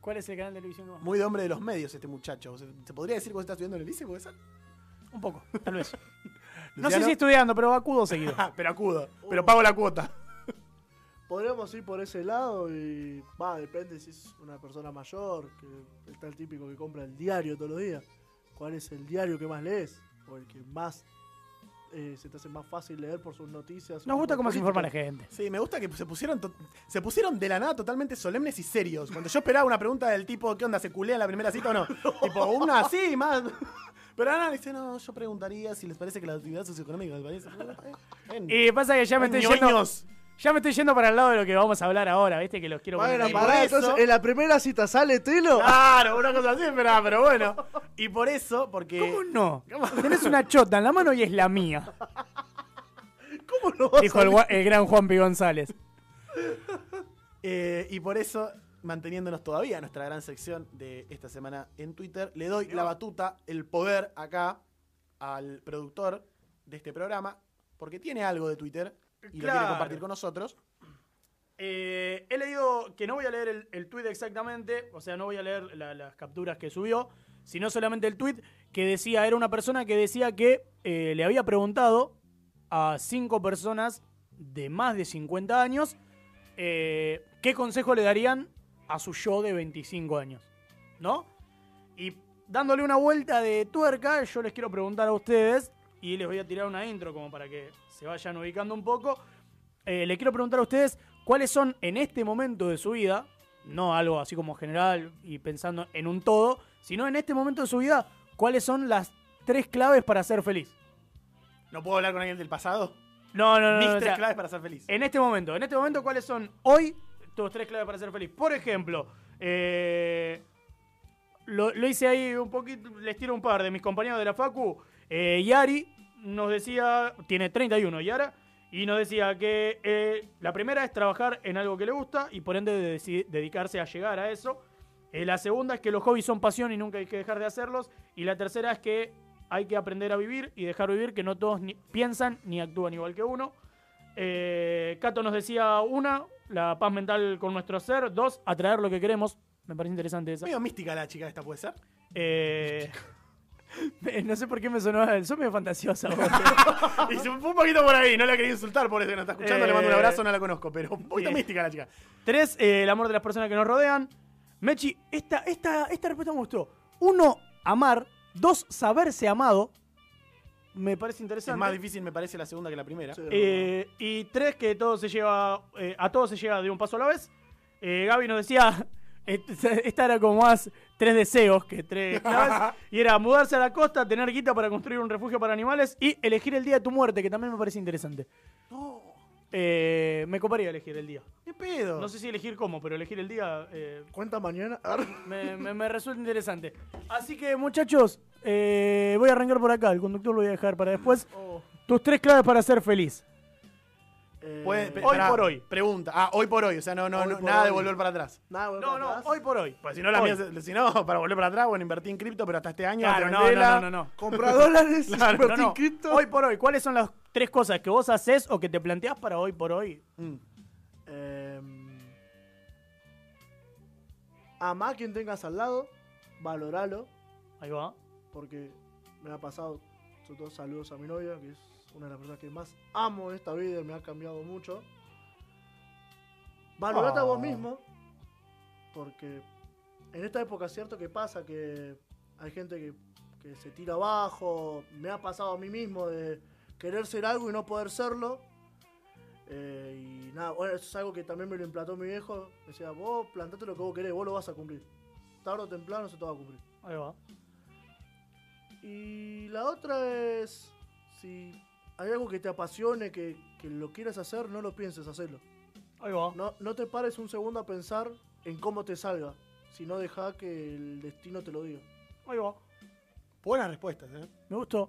¿Cuál es el canal de televisión que más Muy de hombre de los medios este muchacho. ¿Se, se podría decir que vos estás estudiando en el liceo? ¿Puede ser? Un poco, tal vez. [LAUGHS] No sé si estudiando, pero acudo seguido. [LAUGHS] Pero acudo. Pero pago la cuota. [LAUGHS] Podríamos ir por ese lado y. Va, depende si es una persona mayor, que está el típico que compra el diario todos los días. ¿Cuál es el diario que más lees? O el que más. Eh, se te hace más fácil leer por sus noticias. Nos gusta cómo se informa la gente. Sí, me gusta que se pusieron, se pusieron de la nada totalmente solemnes y serios. Cuando yo esperaba una pregunta del tipo, ¿qué onda? ¿Se culea en la primera cita o no? [LAUGHS] tipo, una así, más. Pero ahora dice, no, yo preguntaría si les parece que la actividad socioeconómica país. Ven. Y pasa que ya me estoy yendo. Ya me estoy yendo para el lado de lo que vamos a hablar ahora, ¿viste? Que los quiero poner Bueno, pará, eso- entonces en la primera cita sale Telo. Claro, una cosa así, pero, pero bueno. Y por eso, porque. ¿Cómo no? Tenés una chota en la mano y es la mía, ¿Cómo no vas dijo a el, el gran Juanpi González. Eh, y por eso, manteniéndonos todavía en nuestra gran sección de esta semana en Twitter, le doy la batuta, el poder acá al productor de este programa, porque tiene algo de Twitter y lo quiere Claro. compartir con nosotros. Eh, he leído que no voy a leer el, el tweet exactamente, o sea, no voy a leer la- las capturas que subió, sino solamente el tweet que decía, era una persona que decía que eh, le había preguntado a cinco personas de más de 50 años eh, qué consejo le darían a su yo de 25 años, ¿no? Y dándole una vuelta de tuerca, yo les quiero preguntar a ustedes, y les voy a tirar una intro como para que se vayan ubicando un poco. Eh, le quiero preguntar a ustedes cuáles son en este momento de su vida, no algo así como general y pensando en un todo, sino en este momento de su vida, cuáles son las tres claves para ser feliz. ¿No puedo hablar con alguien del pasado? No, no, no. Mis no, o tres sea, claves para ser feliz. en este momento, en este momento, ¿cuáles son hoy tus tres claves para ser feliz? Por ejemplo, eh, lo, lo hice ahí un poquito, les tiro un par de mis compañeros de la Facu. Eh, Yari nos decía, tiene 31 Yara, y nos decía que eh, la primera es trabajar en algo que le gusta y por ende dedicarse a llegar a eso. Eh, la segunda es que los hobbies son pasión y nunca hay que dejar de hacerlos. Y la tercera es que hay que aprender a vivir y dejar vivir, que no todos ni- piensan ni actúan igual que uno. Eh, Cato nos decía una, la paz mental con nuestro ser. Dos, atraer lo que queremos. Me parece interesante esa. Medio mística la chica esta, ¿puede ser? Eh, [LAUGHS] no sé por qué me sonó. Sos medio fantasiosa. [LAUGHS] y se fue un poquito por ahí, no la quería insultar por eso que nos está escuchando, le mando un Eh, abrazo, no la conozco, pero un poquito bien. mística la chica. Tres, eh, el amor de las personas que nos rodean. Mechi, esta, esta, esta respuesta me gustó. Uno, amar. Dos, saberse amado. Me parece Es interesante. más difícil, me parece, la segunda que la primera. Sí. Eh, y tres, que todo se lleva, eh, a todo se llega de un paso a la vez. Eh, Gaby nos decía, esta era como más tres deseos que tres [LAUGHS] claves. y era mudarse a la costa, tener guita para construir un refugio para animales y elegir el día de tu muerte, que también me parece interesante. No, Eh, me coparía elegir el día. qué pedo. No sé si elegir cómo, pero elegir el día eh, Cuenta mañana. [LAUGHS] me, me- me resulta interesante. Así que, muchachos, eh, voy a arrancar por acá. El conductor lo voy a dejar para después. Oh, Tus tres claves para ser feliz. Eh, pe- Hoy pará, por hoy. Pregunta. Ah, hoy por hoy. O sea, no, no, Hoy no, por nada de hoy. volver para atrás. nada, bueno, No, para no, atrás. hoy por hoy. Pues si no, la Hoy. mía, si no, [LAUGHS] para volver para atrás, bueno, invertí en cripto, pero hasta este año. Claro, no, vendela. no, no, no. Compra [LAUGHS] dólares, Claro, No, invertí no. en cripto. Hoy por hoy, ¿cuáles son las tres cosas que vos haces o que te planteás para hoy por hoy? Mm. Eh, amá a quien tengas al lado, valoralo, Ahí va. porque me ha pasado, sobre todo saludos a mi novia, que es una de las personas que más amo de esta vida, me ha cambiado mucho. Valorate a vos Oh. mismo, porque en esta época es cierto que pasa que hay gente que, que se tira abajo, me ha pasado a mí mismo de querer ser algo y no poder serlo. Eh, y nada, bueno, eso es algo que también me lo implantó mi viejo. Me decía, vos plantate lo que vos querés, vos lo vas a cumplir. Tarde o temprano se te va a cumplir. Ahí va. Y la otra es, si hay algo que te apasione, que, que lo quieras hacer, no lo pienses, hacerlo. Ahí va. No, no te pares un segundo a pensar en cómo te salga, sino deja que el destino te lo diga. Ahí va. Buenas respuestas, ¿eh? Me gustó.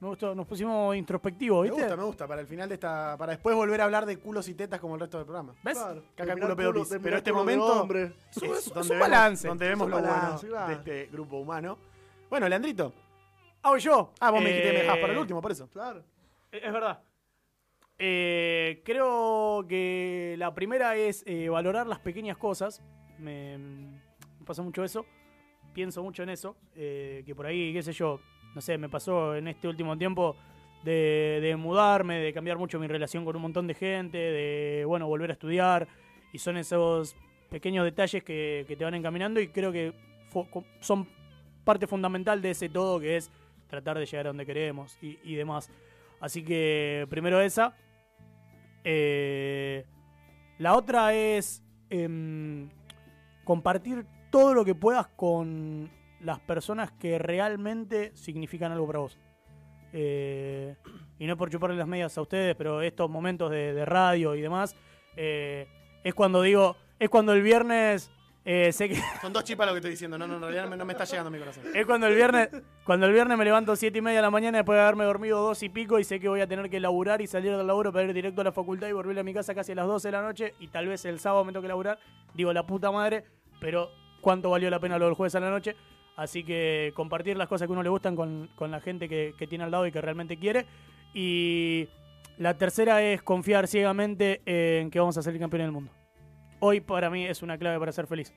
Me gustó, nos pusimos introspectivos, Me ¿viste? gusta, me gusta. Para el final de esta. Para después volver a hablar de culos y tetas como el resto del programa. ¿Ves? Claro. Caca, culo, pedo, culo- pis. Pero este momento hombre. Es un- es es donde un vemos, balance. donde vemos Es lo bueno balance, claro. de este grupo humano. Bueno, Leandrito. Ah, voy yo. Ah, vos me dijiste que me dejabas para el Eh, último, por eso. Claro. Es verdad. Eh, creo que la primera es eh, valorar las pequeñas cosas. Me, pasa mucho eso. Pienso mucho en eso. eh, que por ahí, qué sé yo, no sé, me pasó en este último tiempo de, mudarme, de cambiar mucho mi relación con un montón de gente, de, bueno, volver a estudiar. Y son esos pequeños detalles que, te van encaminando y creo que son parte fundamental de ese todo que es tratar de llegar a donde queremos y, y demás. Así que primero esa. Eh, la otra es em, compartir todo lo que puedas con las personas que realmente significan algo para vos. Eh, y no por chuparle las medias a ustedes, pero estos momentos de, de radio y demás, eh, es cuando digo, es cuando el viernes eh, sé que [LAUGHS] Son dos chipas lo que estoy diciendo. No, no, en realidad no me, no me está llegando a mi corazón. es cuando el viernes, cuando el viernes me levanto siete y media de la mañana después de haberme dormido dos y pico y sé que voy a tener que laburar y salir del laburo para ir directo a la facultad y volver a mi casa casi a las 12 de la noche y tal vez el sábado me toque laburar. Digo, la puta madre, pero cuánto valió la pena lo del jueves a la noche. Así que compartir las cosas que a uno le gustan con, con la gente que, que tiene al lado y que realmente quiere. Y la tercera es confiar ciegamente en que vamos a salir campeones del mundo. Hoy para mí es una clave para ser feliz.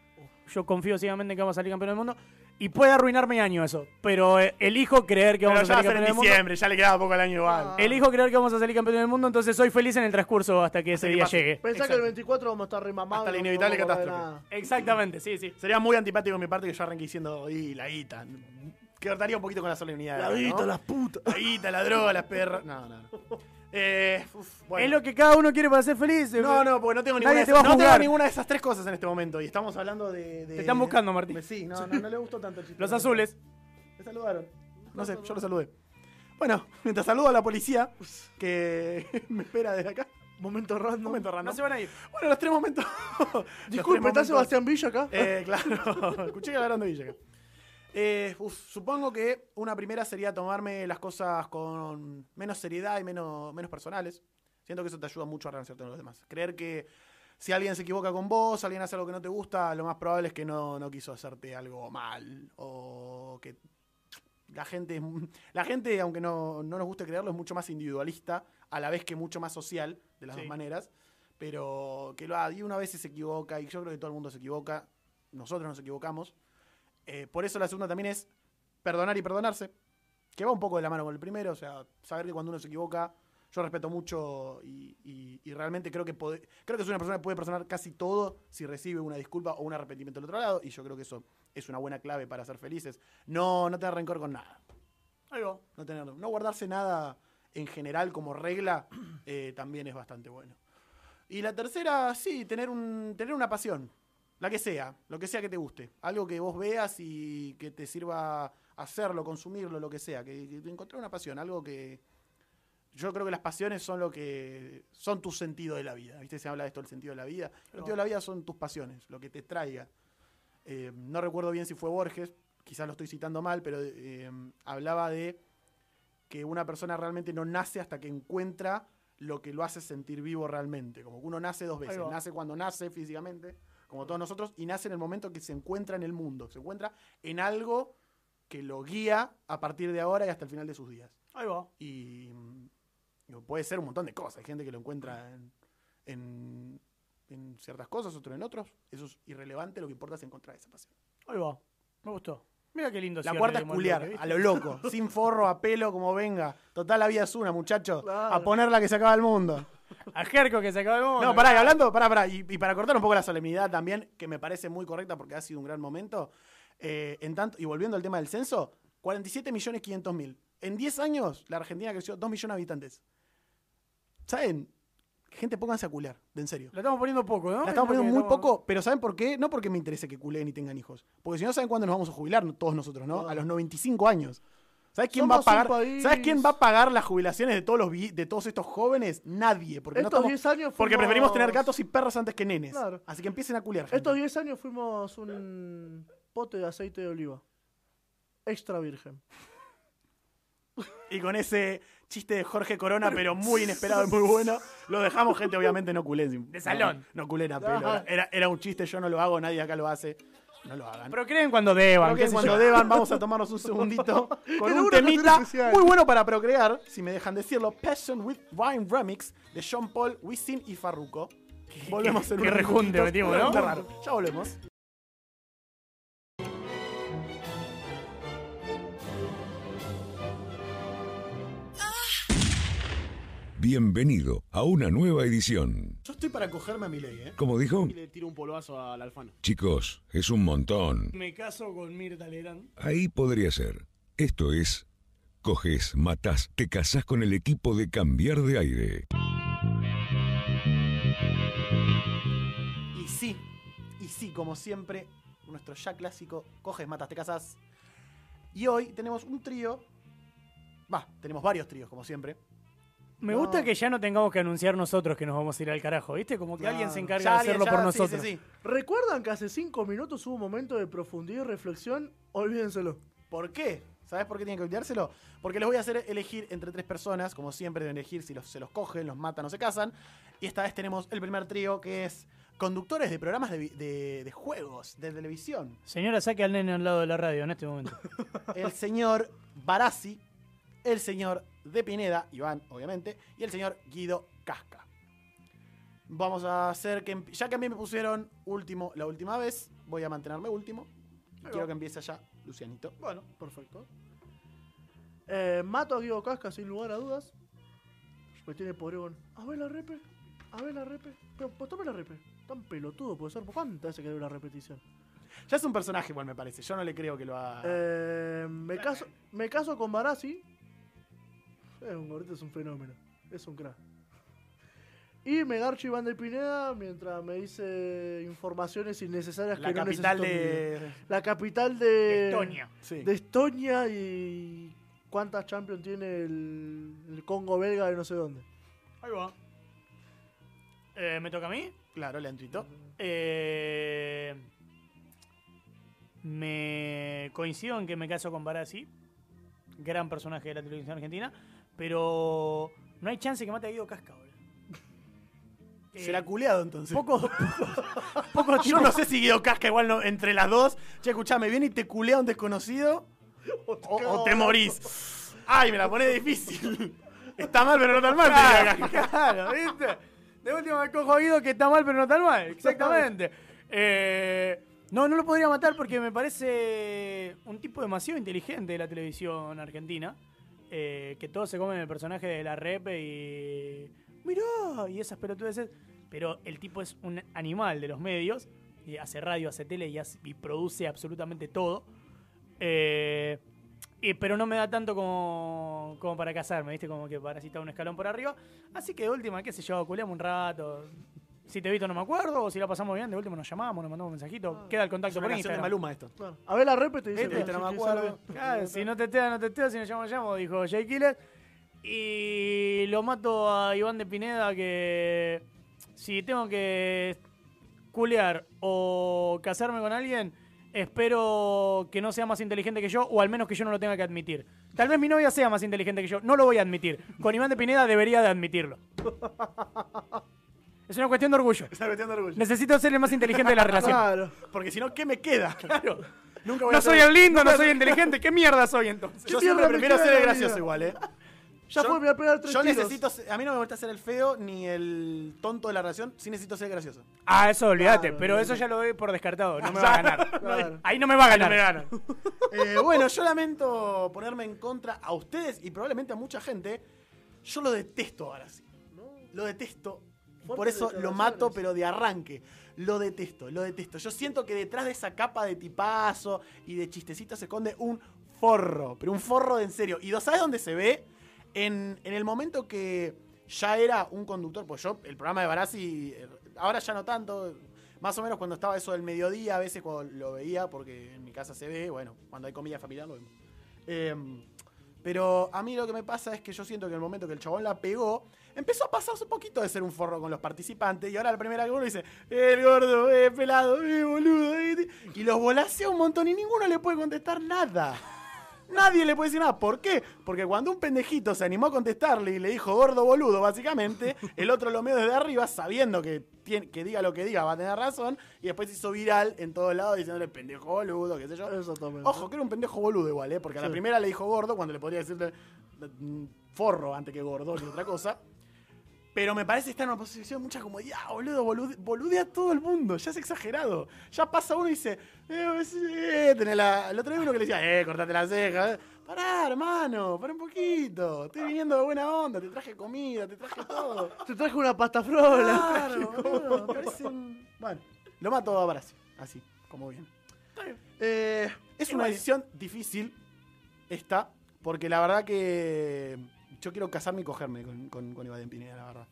Yo confío ciegamente en que vamos a salir campeones del mundo. Y puede arruinar mi año eso. Pero eh, elijo creer que Pero vamos ya va a salir ser en campeones del mundo. diciembre, ya le quedaba poco al año igual. Ah. Elijo creer que vamos a salir campeones del mundo, entonces soy feliz en el transcurso hasta que ese que día pase. llegue. Pensá que el 24 vamos a estar remamados. Hasta la inevitable catástrofe. Exactamente, sí, sí. Sería muy antipático de mi parte que yo arranque diciendo, y la guita. Que cortaría un poquito con la solemnidad. La ¿no? vista, las putas. La guita, la droga, las perras. No, no, no. [LAUGHS] Eh, uf, bueno. Es lo que cada uno quiere para ser feliz. No, no, porque no tengo, Nadie ninguna, te de va a esas, no tengo ninguna de esas tres cosas en este momento. Y estamos hablando de. de- Te están buscando, Martín. Sí, no, no, no le gustó tanto el chiste. Los azules. Me saludaron. No sé, yo lo saludé. Bueno, mientras saludo a la policía, que [LAUGHS] me espera desde acá. Momento random. Momento random. No se van a ir. Bueno, los tres momentos. [LAUGHS] los Disculpe, ¿está Sebastián Villa acá? Eh, claro, [LAUGHS] escuché que hablaron de Villa acá. Eh, uf, supongo que una primera sería tomarme las cosas con menos seriedad y menos, menos personales. Siento que eso te ayuda mucho a relacionarte con los demás. Creer que si alguien se equivoca con vos, alguien hace algo que no te gusta, lo más probable es que no, no quiso hacerte algo mal. O que la gente, la gente aunque no, no nos guste creerlo, es mucho más individualista, a la vez que mucho más social, de las Sí. dos maneras. Pero que lo. Y una vez se equivoca, y yo creo que todo el mundo se equivoca. Nosotros nos equivocamos. Eh, por eso la segunda también es perdonar y perdonarse. Que va un poco de la mano con el primero. O sea, saber que cuando uno se equivoca, yo respeto mucho y, y- y realmente creo que pode- creo que es una persona que puede perdonar casi todo si recibe una disculpa o un arrepentimiento del otro lado. Y yo creo que eso es una buena clave para ser felices. No, no tener rencor con nada. No, tener, no guardarse nada en general como regla eh, también es bastante bueno. Y la tercera, sí, tener, un, tener una pasión. La que sea, lo que sea que te guste. Algo que vos veas y que te sirva hacerlo, consumirlo, lo que sea. Que, que encontrar una pasión, algo que... Yo creo que las pasiones son lo que... Son tu sentido de la vida. ¿Viste? Se habla de esto, el sentido de la vida. El sentido de la vida son tus pasiones, lo que te traiga. Eh, no recuerdo bien si fue Borges, quizás lo estoy citando mal, pero eh, hablaba de que una persona realmente no nace hasta que encuentra lo que lo hace sentir vivo realmente. Como que uno nace dos veces. Nace cuando nace físicamente, como todos nosotros, y nace en el momento que se encuentra en el mundo. Se encuentra en algo que lo guía a partir de ahora y hasta el final de sus días. Ahí va. Y, puede ser un montón de cosas. Hay gente que lo encuentra en, en- en ciertas cosas, otro en otros. Eso es irrelevante. Lo que importa es encontrar esa pasión. Ahí va. Me gustó. Mira qué lindo La cuarta es culiar, a lo loco, sin forro, a pelo, como venga. Total, la vida es una, muchacho. Claro. A ponerla que se acaba el mundo. [LAUGHS] A Jerko que se el mundo. No, pará, y hablando, pará, pará. Y, y para cortar un poco la solemnidad también, que me parece muy correcta porque ha sido un gran momento. eh, en tanto, y volviendo al tema del censo, 47 millones 500 mil. En 10 años, la Argentina creció 2 millones de habitantes. ¿Saben? Gente, pónganse a culiar, de en serio. La estamos poniendo poco, ¿no? La Es estamos poniendo muy estamos- poco, pero ¿saben por qué? No porque me interese que culeen y tengan hijos. Porque si no, ¿saben cuándo nos vamos a jubilar todos nosotros, no? A los 95 años. ¿Sabes quién va a pagar? ¿Sabes quién va a pagar las jubilaciones de todos los de todos estos jóvenes? Nadie, porque no Estos estamos- 10 años porque preferimos tener gatos y perros antes que nenes. Claro. Así que empiecen a culiar. gente. Estos 10 años fuimos un pote de aceite de oliva. Extra virgen. Y con ese chiste de Jorge Corona, pero muy inesperado y muy bueno, lo dejamos, gente, obviamente no culé. De salón. No, no culé a pelo. Era, era- era un chiste, yo no lo hago, nadie acá lo hace. No lo hagan. Pero creen cuando deban. Que sé cuando deban, vamos a tomarnos un segundito [LAUGHS] con un temita muy bueno para procrear, si me dejan decirlo. Passion with Wine Remix de Sean Paul, Wisin y Farruko. Volvemos en qué unos rejunte metimos, ¿no? Ya volvemos. Bienvenido a una nueva edición. Yo estoy para cogerme a mi ley, ¿eh? ¿Cómo dijo? Y le tiro un polvazo al Alfano. Chicos, es un montón. Me caso con Mirta Legrand. Ahí podría ser. Esto es, coges, matás, te casás con el equipo de cambiar de aire. Y sí, y sí, como siempre, nuestro ya clásico, coges, matas, te casas. Y hoy tenemos un trío. Va, tenemos varios tríos, como siempre. Me No. gusta que ya no tengamos que anunciar nosotros que nos vamos a ir al carajo, ¿viste? Como que alguien se encarga Ya de hacerlo ya, por sí, nosotros. sí, sí. ¿Recuerdan que hace cinco minutos hubo un momento de profundidad y reflexión? Olvídenselo. ¿Por qué? ¿Sabes por qué tienen que olvidárselo? Porque les voy a hacer elegir entre tres personas, como siempre deben elegir si los, se los cogen, los matan o se casan. Y esta vez tenemos el primer trío que es conductores de programas de, vi- de- de juegos, de televisión. Señora, saque al nene al lado de la radio en este momento. [LAUGHS] El señor Barassi, el señor De Pineda, Iván, obviamente, y el señor Guido Casca. Vamos a hacer que, ya que a mí me pusieron último la última vez, voy a mantenerme último. Y quiero que empiece ya Lucianito. Bueno, perfecto. Eh, mato a Guido Casca sin lugar a dudas. Me tiene podrido. A ver la repe. A ver la repe. Pero pues tome la repe. Tan pelotudo puede ser. ¿Por cuántas veces que veo la repetición? Ya es un personaje igual me parece, yo no le creo que lo haga. Eh, me, caso, me caso con Barassi. Es un gordito, es un fenómeno. Es un crack. Y me garcho Iván de Pineda mientras me dice informaciones innecesarias la que no capital necesito de... La capital de... Estonia. Sí. De Estonia y... ¿Cuántas Champions tiene el, el Congo belga de no sé dónde? Ahí va. Eh, ¿Me toca a mí? Claro, le. Eh, me coincido en que me caso con Barassi, gran personaje de la televisión argentina, pero no hay chance que mate a Guido Casca, boludo. [LAUGHS] Eh, Será culeado entonces. poco, [LAUGHS] poco, poco Yo no sé si Guido Casca igual no, entre las dos. Che, escuchame, viene y te culea un desconocido o, o te morís. Ay, me la pone difícil. [LAUGHS] Está mal, pero no tan mal. Casca. Claro, ¿viste? De último me cojo a Guido que está mal, pero no tan mal. Exactamente. Eh, no, no lo podría matar porque me parece un tipo demasiado inteligente de la televisión argentina. Eh, que todos se comen el personaje de la rep y. Mirá, y esas pelotudeces. Pero el tipo es un animal de los medios. Y hace radio, hace tele y, produce absolutamente todo. Eh, pero no me da tanto como, como para casarme, ¿viste? Como que para así estar un escalón por arriba. Así que de última, qué sé yo, culeamos un rato. Si te he visto no me acuerdo, o si la pasamos bien, de último nos llamamos, nos mandamos un mensajito. Queda el Es contacto una por canción de Instagram. Maluma esto. Claro. A ver la repe te dice. Este, este no me acuerdo. Claro, si no te testea, no te testea, si no llamo, llamo, dijo Jay Killer. Y lo mato a Iván de Pineda que si tengo que culear o casarme con alguien, espero que no sea más inteligente que yo, o al menos que yo no lo tenga que admitir. Tal vez mi novia sea más inteligente que yo, no lo voy a admitir. Con Iván de Pineda debería de admitirlo. [LAUGHS] Es una cuestión de orgullo. Es una cuestión de orgullo. Necesito ser el más inteligente de la relación. Claro. Porque si no, ¿qué me queda? Claro. Nunca voy a No ser- soy el lindo, no soy inteligente. ¿Qué mierda soy entonces? Yo ¿Qué siempre prefiero ser el gracioso vida? igual, ¿eh? Ya Yo- fue, me voy a pegar tres Yo tiros. necesito, a mí no me gusta ser el feo ni el tonto de la relación, sí necesito ser gracioso. Ah, eso olvídate, Claro, pero eso ya lo doy por descartado. No me va a ganar. Claro. Ahí no me va a ganar. [LAUGHS] Eh, bueno, yo lamento ponerme en contra a ustedes y probablemente a mucha gente. Yo lo detesto ahora sí. Lo detesto. Por eso lo mato, pero de arranque. Lo detesto, lo detesto. Yo siento que detrás de esa capa de tipazo y de chistecito se esconde un forro. Pero un forro de en serio. ¿Y ¿sabes dónde se ve? En, en el momento que ya era un conductor. Pues yo, el programa de Barassi, eh, ahora ya no tanto. Más o menos cuando estaba eso del mediodía, a veces cuando lo veía, porque en mi casa se ve, bueno, cuando hay comida familiar lo vemos. Eh, pero a mí lo que me pasa es que yo siento que en el momento que el chabón la pegó, empezó a pasarse un poquito de ser un forro con los participantes. Y ahora la primera que uno dice, eh, el gordo, eh, pelado, eh, boludo. eh", y los volasea un montón y ninguno le puede contestar nada. Nadie le puede decir nada. ¿Por qué? Porque cuando un pendejito se animó a contestarle y le dijo gordo boludo, básicamente, el otro lo meó desde arriba, sabiendo que, tiene, que diga lo que diga, va a tener razón, y después se hizo viral en todos lados diciéndole pendejo boludo, qué sé yo. Ojo, que era un pendejo boludo igual, ¿eh? Porque a la Sí. primera le dijo gordo cuando le podría decirle mm, forro antes que gordo ni otra cosa. Pero me parece estar en una posición de mucha comodidad, boludo, bolude, boludea todo el mundo, ya es exagerado. Ya pasa uno y dice, eh, sí, tenés la... el otro día uno que le decía, eh, cortate la ceja. eh. Pará, hermano, pará un poquito. Estoy viniendo de buena onda, te traje comida, te traje todo. [LAUGHS] Te traje una pasta frola. Claro, boludo, me [LAUGHS] parece un- Bueno, lo mato a Brasil, así, como bien. Eh, es una decisión difícil esta, porque la verdad que yo quiero casarme y cogerme con, con, con Iván Pineda, la verdad.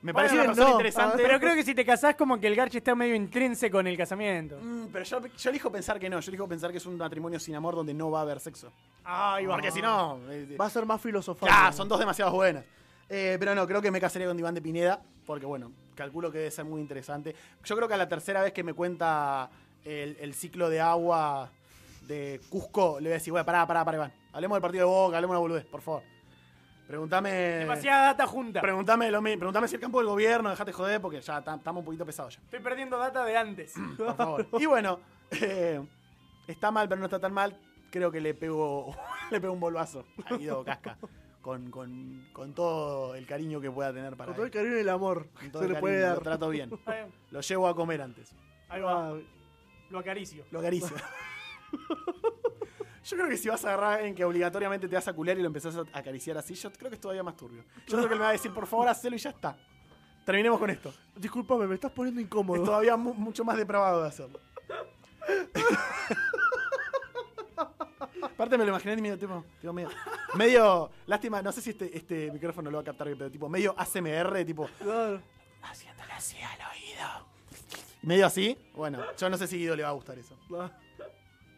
Me parece Bueno, una persona no, interesante. Pero creo que si te casás, como que el garche está medio intrínseco en el casamiento. Mm, pero yo, yo elijo pensar que no, yo elijo pensar que es un matrimonio sin amor donde no va a haber sexo. Ay, Porque si no... eh, Va a ser más filosofal. Ya, son dos demasiado buenas. Eh, pero no, creo que me casaría con Iván de Pineda, porque bueno, calculo que debe ser muy interesante. Yo creo que a la tercera vez que me cuenta el, el ciclo de agua de Cusco, le voy a decir, bueno, pará, pará, pará, Iván. Hablemos del partido de Boca, hablemos de una boludez, por favor. Pregúntame. Demasiada data junta. Pregúntame, lo, mi- pregúntame si el campo del gobierno, dejate joder, porque ya estamos un poquito pesados ya. Estoy perdiendo data de antes. [CLEARS THROAT] Por favor. Y bueno, eh, está mal, pero no está tan mal. Creo que le pego, [LAUGHS] le pego un bolvazo a Guido Casca. Con, con, con todo el cariño que pueda tener para Con todo el cariño y el amor Con todo se el le puede dar. Lo trato bien. Lo llevo a comer antes. Ahí va. Lo acaricio. Lo acaricio. [LAUGHS] Yo creo que si vas a agarrar alguien que obligatoriamente te vas a culiar y lo empezás a acariciar así, yo creo que es todavía más turbio. Yo creo que él me va a decir, por favor, hacelo y ya está. Terminemos con esto. Disculpame, me estás poniendo Es incómodo. todavía mu- mucho más depravado de hacerlo. Aparte me lo imaginé y medio tipo, tipo medio, medio, lástima, no sé si este, este micrófono lo va a captar bien, pero tipo medio ASMR, tipo, Claro. haciéndole así al oído. Medio así, bueno, yo no sé si Guido le va a gustar eso. Ah,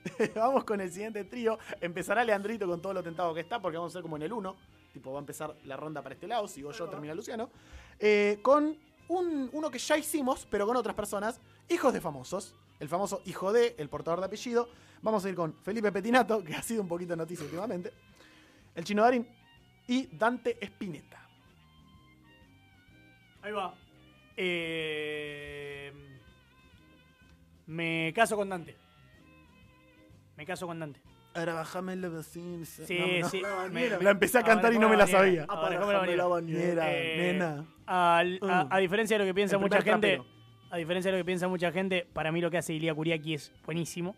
[LAUGHS] vamos con el siguiente trío. Empezará Leandrito con todo lo tentado que está, porque vamos a ser como en el 1. Tipo, va a empezar la ronda para este lado, sigo yo, termina Luciano. Eh, con un, uno que ya hicimos, pero con otras personas, hijos de famosos. El famoso hijo de, el portador de apellido. Vamos a ir con Felipe Petinato, que ha sido un poquito noticia últimamente. El chino Darín y Dante Spinetta. Ahí va. Eh, me caso con Dante. Me caso con Dante. Ahora bajame la vecina. Sí, No, no. sí. la me- bañera. me- La empecé a cantar y no me la sabía. Ahora, Apagame ¿cómo la bañera? la Eh, nena. Al- a, a diferencia de lo que piensa El mucha gente, trapero. a diferencia de lo que piensa mucha gente, para mí lo que hace Ilia Kuriaki es buenísimo.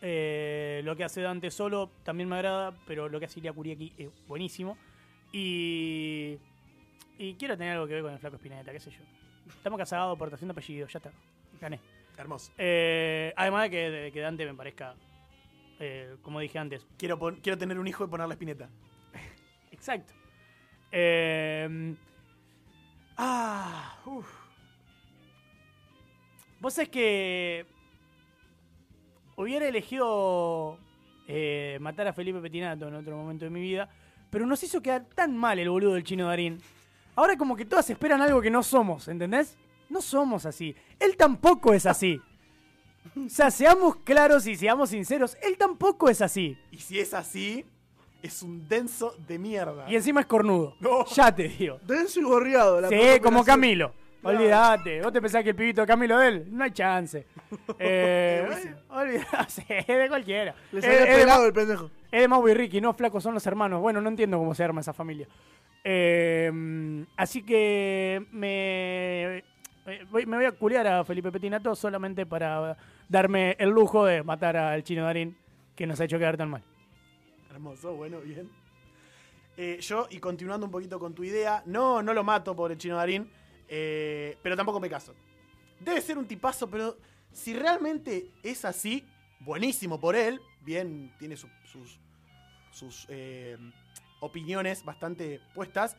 Eh, lo que hace Dante solo también me agrada, pero lo que hace Ilia Kuriaki es buenísimo. Y, y quiero tener algo que ver con el flaco Espineta, qué sé yo. Estamos casados, portación de apellido, ya está. Gané. Hermoso. Eh, además de que, de que Dante me parezca, eh, como dije antes, Quiero, quiero tener un hijo y ponerle Spinetta. [LAUGHS] Exacto. Eh, ah, uf. Vos sabés que hubiera elegido eh, matar a Felipe Petinato en otro momento de mi vida, pero nos hizo quedar tan mal el boludo del chino Darín. Ahora como que todas esperan algo que no somos, ¿entendés? No somos así. Él tampoco es así. O sea, seamos claros y seamos sinceros, él tampoco es así. Y si es así, es un denso de mierda. Y encima es cornudo. No. Ya te digo. Denso y gorreado. la Sí, como. Camilo. Olvídate. ¿Vos te pensás que el pibito Camilo de él? No hay chance. [LAUGHS] Eh, olvídate, [LAUGHS] de cualquiera. Le Eh, salió es, de, pelado el pendejo. es de Mau y Ricky, no flacos son los hermanos. Bueno, no entiendo cómo se arma esa familia. Eh, así que me, eh, voy- me voy a culiar a Felipe Petinato solamente para darme el lujo de matar al chino Darín, que nos ha hecho quedar tan mal. Hermoso, bueno, bien. Eh, yo, y continuando un poquito con tu idea, no, no lo mato por el chino Darín, eh, pero tampoco me caso. Debe ser un tipazo, pero si realmente es así, buenísimo por él, bien, tiene su- sus, sus opiniones bastante puestas,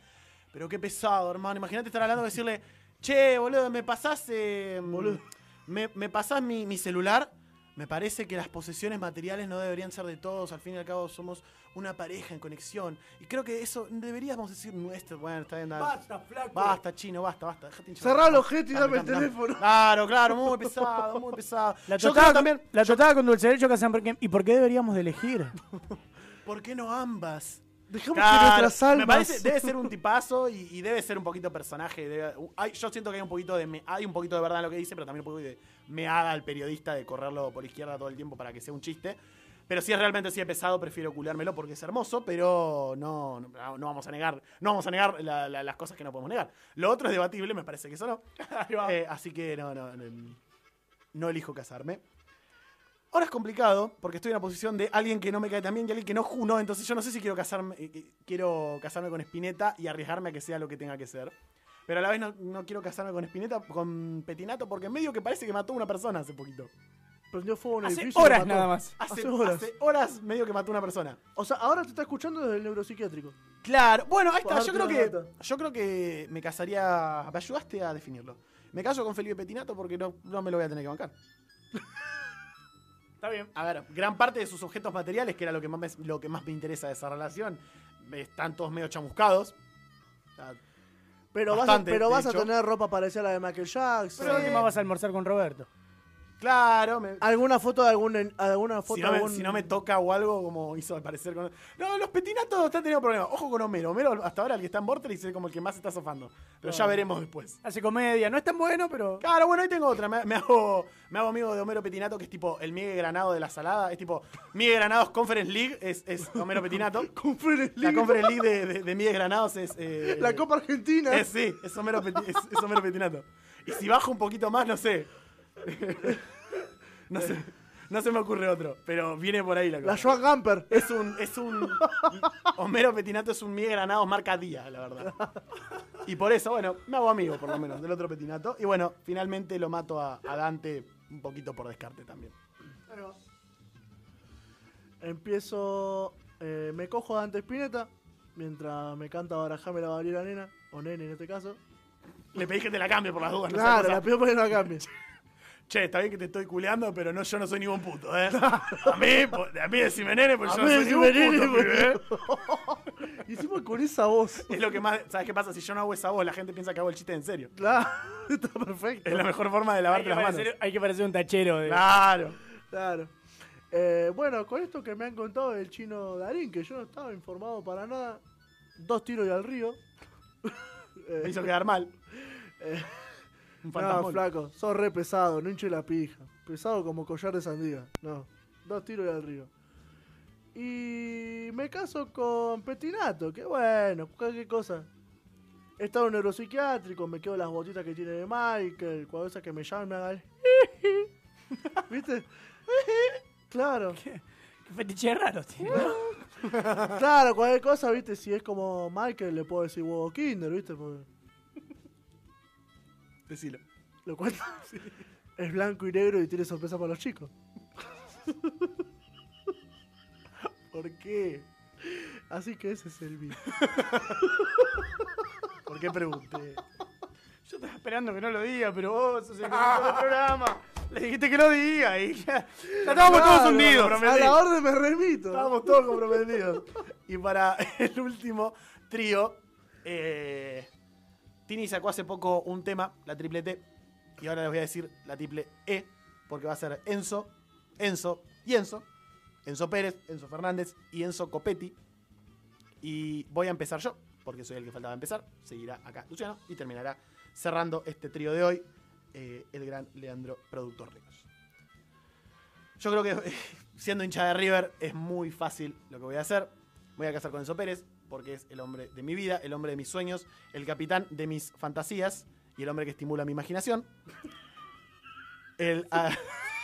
pero qué pesado, hermano. Imagínate estar hablando y decirle, che, boludo, me pasás, eh, Boludo. me, me pasás mi, mi celular. Me parece que las posesiones materiales no deberían ser de todos. Al fin y al cabo somos una pareja en conexión. Y creo que eso deberíamos decir nuestro. Bueno, está bien. dale. Basta, flaco. Basta, chino, basta, basta. Cerrá los objeto y Dame, el teléfono. Claro, claro, muy pesado, muy pesado. La Yo creo también. la totada con dulce de leche ¿Y por qué deberíamos de elegir? [LAUGHS] ¿Por qué no ambas? Dejamos que nuestras almas. me parece, debe ser un tipazo y, y debe ser un poquito personaje. debe- hay- yo siento que hay un poquito de me- hay un poquito de verdad en lo que dice, pero también un poco de me haga al periodista de correrlo por izquierda todo el tiempo para que sea un chiste. Pero si es realmente así de pesado, prefiero oculármelo porque es hermoso, pero no, no, no vamos a negar, no vamos a negar la- la- las cosas que no podemos negar. Lo otro es debatible, me parece que eso no. [LAUGHS] Eh, así que no, no, no, no elijo casarme. Ahora es complicado porque estoy en la posición de alguien que no me cae tan bien y alguien que no juno, entonces yo no sé si quiero casarme, eh, quiero casarme con Spinetta y arriesgarme a que sea lo que tenga que ser. Pero a la vez no, no quiero casarme con Spinetta, con Petinato, porque medio que parece que mató a una persona hace poquito. Prendió fuego en un Hace horas mató. nada más. Hace, Hace horas. hace horas medio que mató a una persona. O sea, ahora te está escuchando desde el neuropsiquiátrico. Claro, bueno, ahí está. Yo creo que yo creo que me casaría. Me ayudaste a definirlo. Me caso con Felipe Petinato porque no, no me lo voy a tener que bancar. Está bien. A ver, gran parte de sus objetos materiales, que era lo que más me, lo que más me interesa de esa relación, están todos medio chamuscados. O sea, Pero, vas a, pero vas a tener ropa parecida a la de Michael Jackson. Pero última vas a almorzar con Roberto. Claro, me- ¿Alguna foto de algún, alguna foto si, no me, algún... si no me toca o algo, como hizo aparecer con. No, los petinatos están teniendo problemas. Ojo con Homero. Homero, hasta ahora, el que está en Vortex, es como el que más está sofando. Pero ya veremos después. Hace comedia. No es tan bueno, pero. Claro, bueno, ahí tengo otra. Me, me hago, me hago amigo de Homero Petinato, que es tipo el Miguel Granado de la salada. Es tipo, Miguel Granados Conference League es, es Homero Petinato. [LAUGHS] Conference La League. Conference League de, de, de Miguel Granados es. eh, La Copa Argentina. Es, sí, es Homero, Peti- es, es Homero Petinato. Y si bajo un poquito más, no sé. No sé. No se me ocurre otro, pero viene por ahí la cosa. La Joan Gamper. Es un, es un. Homero Petinato es un Miguel Granados marca día, la verdad. Y por eso, bueno, me hago amigo, por lo menos, del otro Petinato. Y bueno, finalmente lo mato a, a Dante un poquito por descarte también. Empiezo. eh, me cojo a Dante Spinetta. Mientras me canta Barajame la Gabriela Nena. O Nene en este caso. Le pedí que te la cambie por las dudas, no cosa- la pido para que no la cambie. [LAUGHS] Che, está bien que te estoy culeando, pero no, yo no soy ningún puto, ¿eh? [LAUGHS] A mí, po- a mí decime nene, porque A yo no soy ningún nene, puto, pibe, ¿eh? [LAUGHS] Y encima con esa voz. Es lo que más. ¿Sabes qué pasa? Si yo no hago esa voz, la gente piensa que hago el chiste en serio. Claro, [LAUGHS] está perfecto. Es la mejor forma de lavarte las manos. hay que parecer un tachero. De... Claro. Claro. Eh, bueno, con esto que me han contado del chino Darín, que yo no estaba informado para nada. Dos tiros y al río. Me hizo quedar mal. eh, Un no, flaco, sos re pesado, no hinche la pija. Pesado como collar de sandía. No, dos tiros y al río. Y me caso con Petinato, que bueno, cualquier cosa. He estado en un neuropsiquiátrico, me quedo las botitas que tiene de Michael, cuando esas que me llaman me hagan. [LAUGHS] ¿Viste? claro. [LAUGHS] Qué fetiche raro, tío. Claro, cualquier cosa, viste, si es como Michael, le puedo decir huevo Kinder, viste, porque Decilo. lo cual [LAUGHS] es blanco y negro y tiene sorpresa para los chicos. [LAUGHS] ¿Por qué? Así que ese es el beat. [LAUGHS] ¿Por qué pregunté? Yo estaba esperando que no lo diga, pero vos sos el conductor del programa. Le dijiste que lo diga y ya, ya estábamos todos hundidos. A la orden me remito. Estábamos todos comprometidos. Y para el último trío, eh, Tini sacó hace poco un tema, la triple T, y ahora les voy a decir la triple E, porque va a ser Enzo, Enzo y Enzo. Enzo Pérez, Enzo Fernández y Enzo Copetti. Y voy a empezar yo, porque soy el que faltaba empezar. Seguirá acá Luciano y terminará cerrando este trío de hoy, eh, el gran Leandro Productor Ríos. Yo creo que [LAUGHS] siendo hincha de River es muy fácil lo que voy a hacer. Voy a casar con Enzo Pérez porque es el hombre de mi vida, el hombre de mis sueños, el capitán de mis fantasías y el hombre que estimula mi imaginación. El, ah,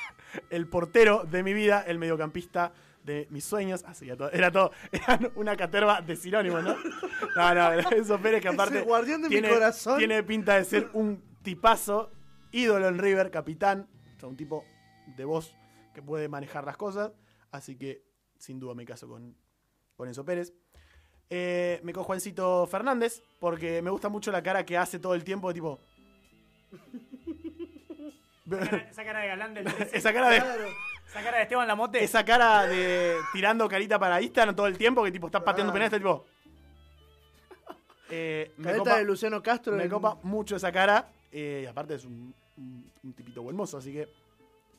[LAUGHS] el portero de mi vida, el mediocampista de mis sueños. Así era todo, era todo, [LAUGHS] era una caterva de sinónimos, ¿no? No, no, [LAUGHS] Enzo Pérez que aparte Ese guardián de mi tiene, corazón. tiene pinta de ser un tipazo, ídolo en River, capitán, o sea, un tipo de voz que puede manejar las cosas. Así que sin duda me caso con, con Enzo Pérez. Eh, me cojo a Juancito Fernández porque me gusta mucho la cara que hace todo el tiempo, tipo. Esa cara de galán del [LAUGHS] 13. Esa cara de. Claro. Esa cara de Esteban Lamote. Esa cara de tirando carita para Instagram todo el tiempo, que tipo está pateando Ah. penal, está tipo. Eh, me copa- de Luciano Castro. Me en- copa mucho esa cara. eh, y aparte es un, un- un tipito buen mozo, así que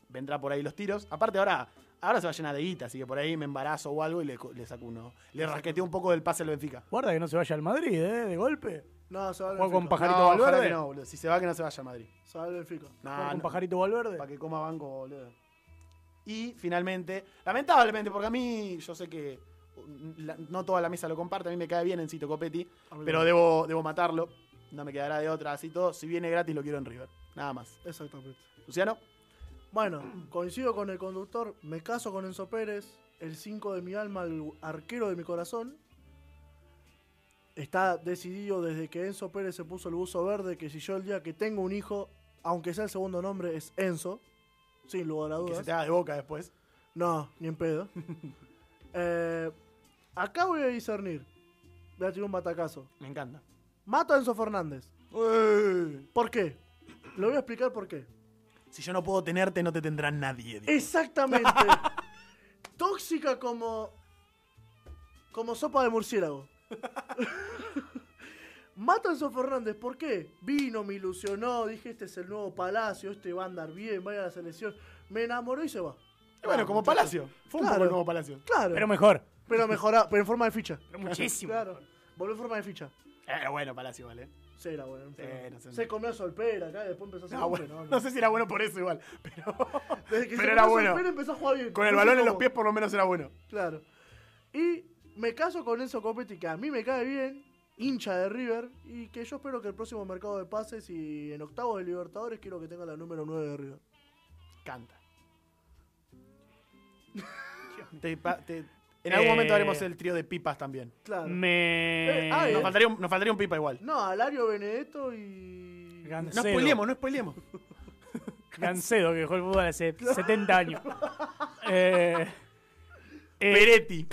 vendrá por ahí los tiros. Aparte ahora, ahora se va a llenar de guita, así que por ahí me embarazo o algo y le, le saco uno. Le rasqueteo un poco del pase al Benfica. Guarda que no se vaya al Madrid, ¿eh? De golpe. No, se va al Juega con Benfica. Pajarito No, ojalá Valverde. que no, boludo. Si se va, que no se vaya a Madrid. Se va al Benfica. Nah, Juega con no. Pajarito Valverde. Para que coma banco, boludo. Y finalmente, lamentablemente, porque a mí, yo sé que uh, la- no toda la mesa lo comparte, a mí me cae bien Encito Copetti, pero debo, debo matarlo. No me quedará de otra, así todo. Si viene gratis, lo quiero en River. Nada más. Exactamente. Luciano, Bueno, coincido con el conductor. Me caso con Enzo Pérez, el 5 de mi alma, el arquero de mi corazón. Está decidido desde que Enzo Pérez se puso el buzo verde que si yo el día que tengo un hijo, aunque sea el segundo nombre, es Enzo. Sin lugar a que se dudas. te haga de boca después. No, ni en pedo. [LAUGHS] Eh, acá voy a discernir. Voy a tirar un batacazo. Me encanta. Mato a Enzo Fernández. Ué. ¿Por qué? Lo voy a explicar por qué. Si yo no puedo tenerte, no te tendrá nadie. dijo. Exactamente. [LAUGHS] Tóxica como. como sopa de murciélago. [LAUGHS] Enzo Fernández, ¿por qué? Vino, me ilusionó, dije este es el nuevo Palacio, este va a andar bien, vaya a la selección. Me enamoró y se va. Y bueno, Ah, como muchacho. Palacio. Fue un poco nuevo Palacio. Claro. Pero mejor. pero mejora, pero en forma de ficha. Pero muchísimo. Claro. Volvió en forma de ficha. Era bueno Palacio, ¿vale? Sí, era bueno. Sí, pero- no sé. Se comió a Solpera acá y después empezó a hacer No, un bueno, fenómeno. no sé si era bueno por eso igual. [LAUGHS] Pero Desde que se pero era bueno. Solpera empezó a jugar bien. con el No balón en los pies por lo menos era bueno. Claro. Y me caso con Enzo Copetti, que a mí me cae bien, hincha de River, y que yo espero que el próximo mercado de pases y en octavos de Libertadores quiero que tenga la número 9 de River. Canta. Te- en algún Eh, momento haremos el trío de pipas también. Claro. Me. Eh, ah, Nos eh. faltaría un, nos faltaría un pipa igual. No, Alario Benedetto y... No Gancedo. spoilemos, no spoilemos. [LAUGHS] Gancedo, que dejó el fútbol hace [LAUGHS] 70 años. [LAUGHS] Eh, eh, Peretti.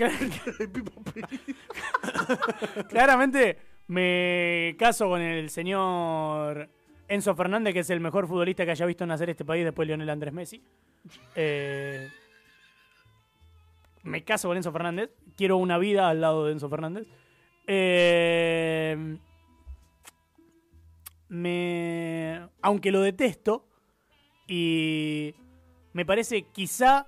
Claramente me caso con el señor Enzo Fernández, que es el mejor futbolista que haya visto nacer este país después de Lionel Andrés Messi. Eh, me caso con Enzo Fernández. Quiero una vida al lado de Enzo Fernández. Eh, me, aunque lo detesto y me parece quizá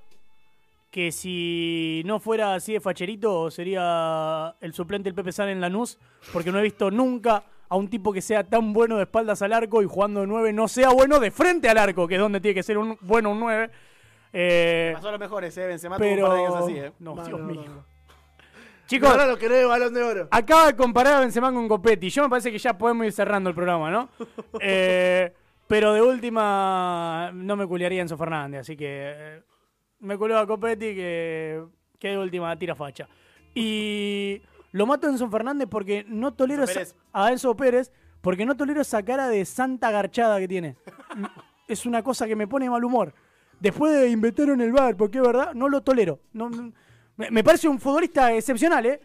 que si no fuera así de facherito sería el suplente del Pepe San en Lanús, porque no he visto nunca a un tipo que sea tan bueno de espaldas al arco y jugando de 9 no sea bueno de frente al arco, que es donde tiene que ser un bueno un 9. Eh, Pasó a los mejores, eh. Benzema tuvo pero un par de años así, eh. no, Dios no, mío. no, no. Chicos, Ahora lo querés de balón de oro. acaba de comparar a Benzema con Copetti. Yo me parece que ya podemos ir cerrando el programa, ¿no? [LAUGHS] Eh, pero de última no me culiaría Enzo Fernández, así que eh, me culeo a Copetti que, que de última tira facha. Y lo mato a Enzo Fernández porque no tolero Enzo esa- Pérez. a Enzo Pérez porque no tolero esa cara de santa garchada que tiene. [LAUGHS] es una cosa que me pone de mal humor. Después de inventaron el bar, porque es verdad, no lo tolero. No, no- me, me parece un futbolista excepcional, ¿eh?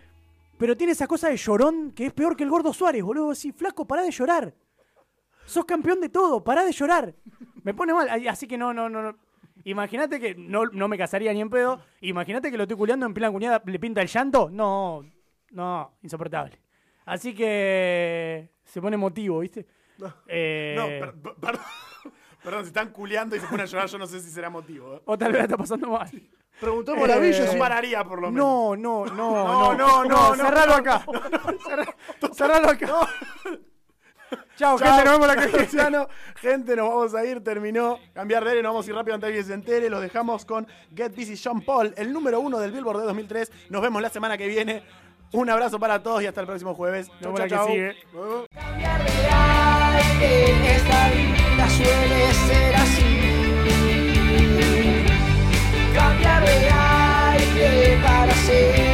Pero tiene esa cosa de llorón que es peor que el gordo Suárez, boludo. Así, flaco, pará de llorar. Sos campeón de todo, pará de llorar. Me pone mal. Así que no, no, no. no. Imagínate que no, no me casaría ni en pedo. Imagínate que lo estoy culeando en plan cuñada, le pinta el llanto. No, no, insoportable. Así que se pone emotivo, ¿viste? Eh, No, per- per- perdón. Si están culeando y se ponen a llorar, yo no sé si será motivo. eh. O tal vez la está pasando mal. Preguntémosle a Eh, Villa Yo si... pararía por lo menos. No, no, no, No, no, no, no, cerralo acá. Cerra- Cerralo acá. Chao, gente, nos vemos la. Luciano. Gente, nos vamos a ir. Terminó cambiar de aire. Nos vamos a ir rápido antes de que se entere. Los dejamos con Get Busy Sean Paul, el número uno del Billboard de 2003. Nos vemos la semana que viene. Un abrazo para todos y hasta el próximo jueves. Chau, chau, chau. Cambiar de aire, suele ser así. Cambiar de aire para ser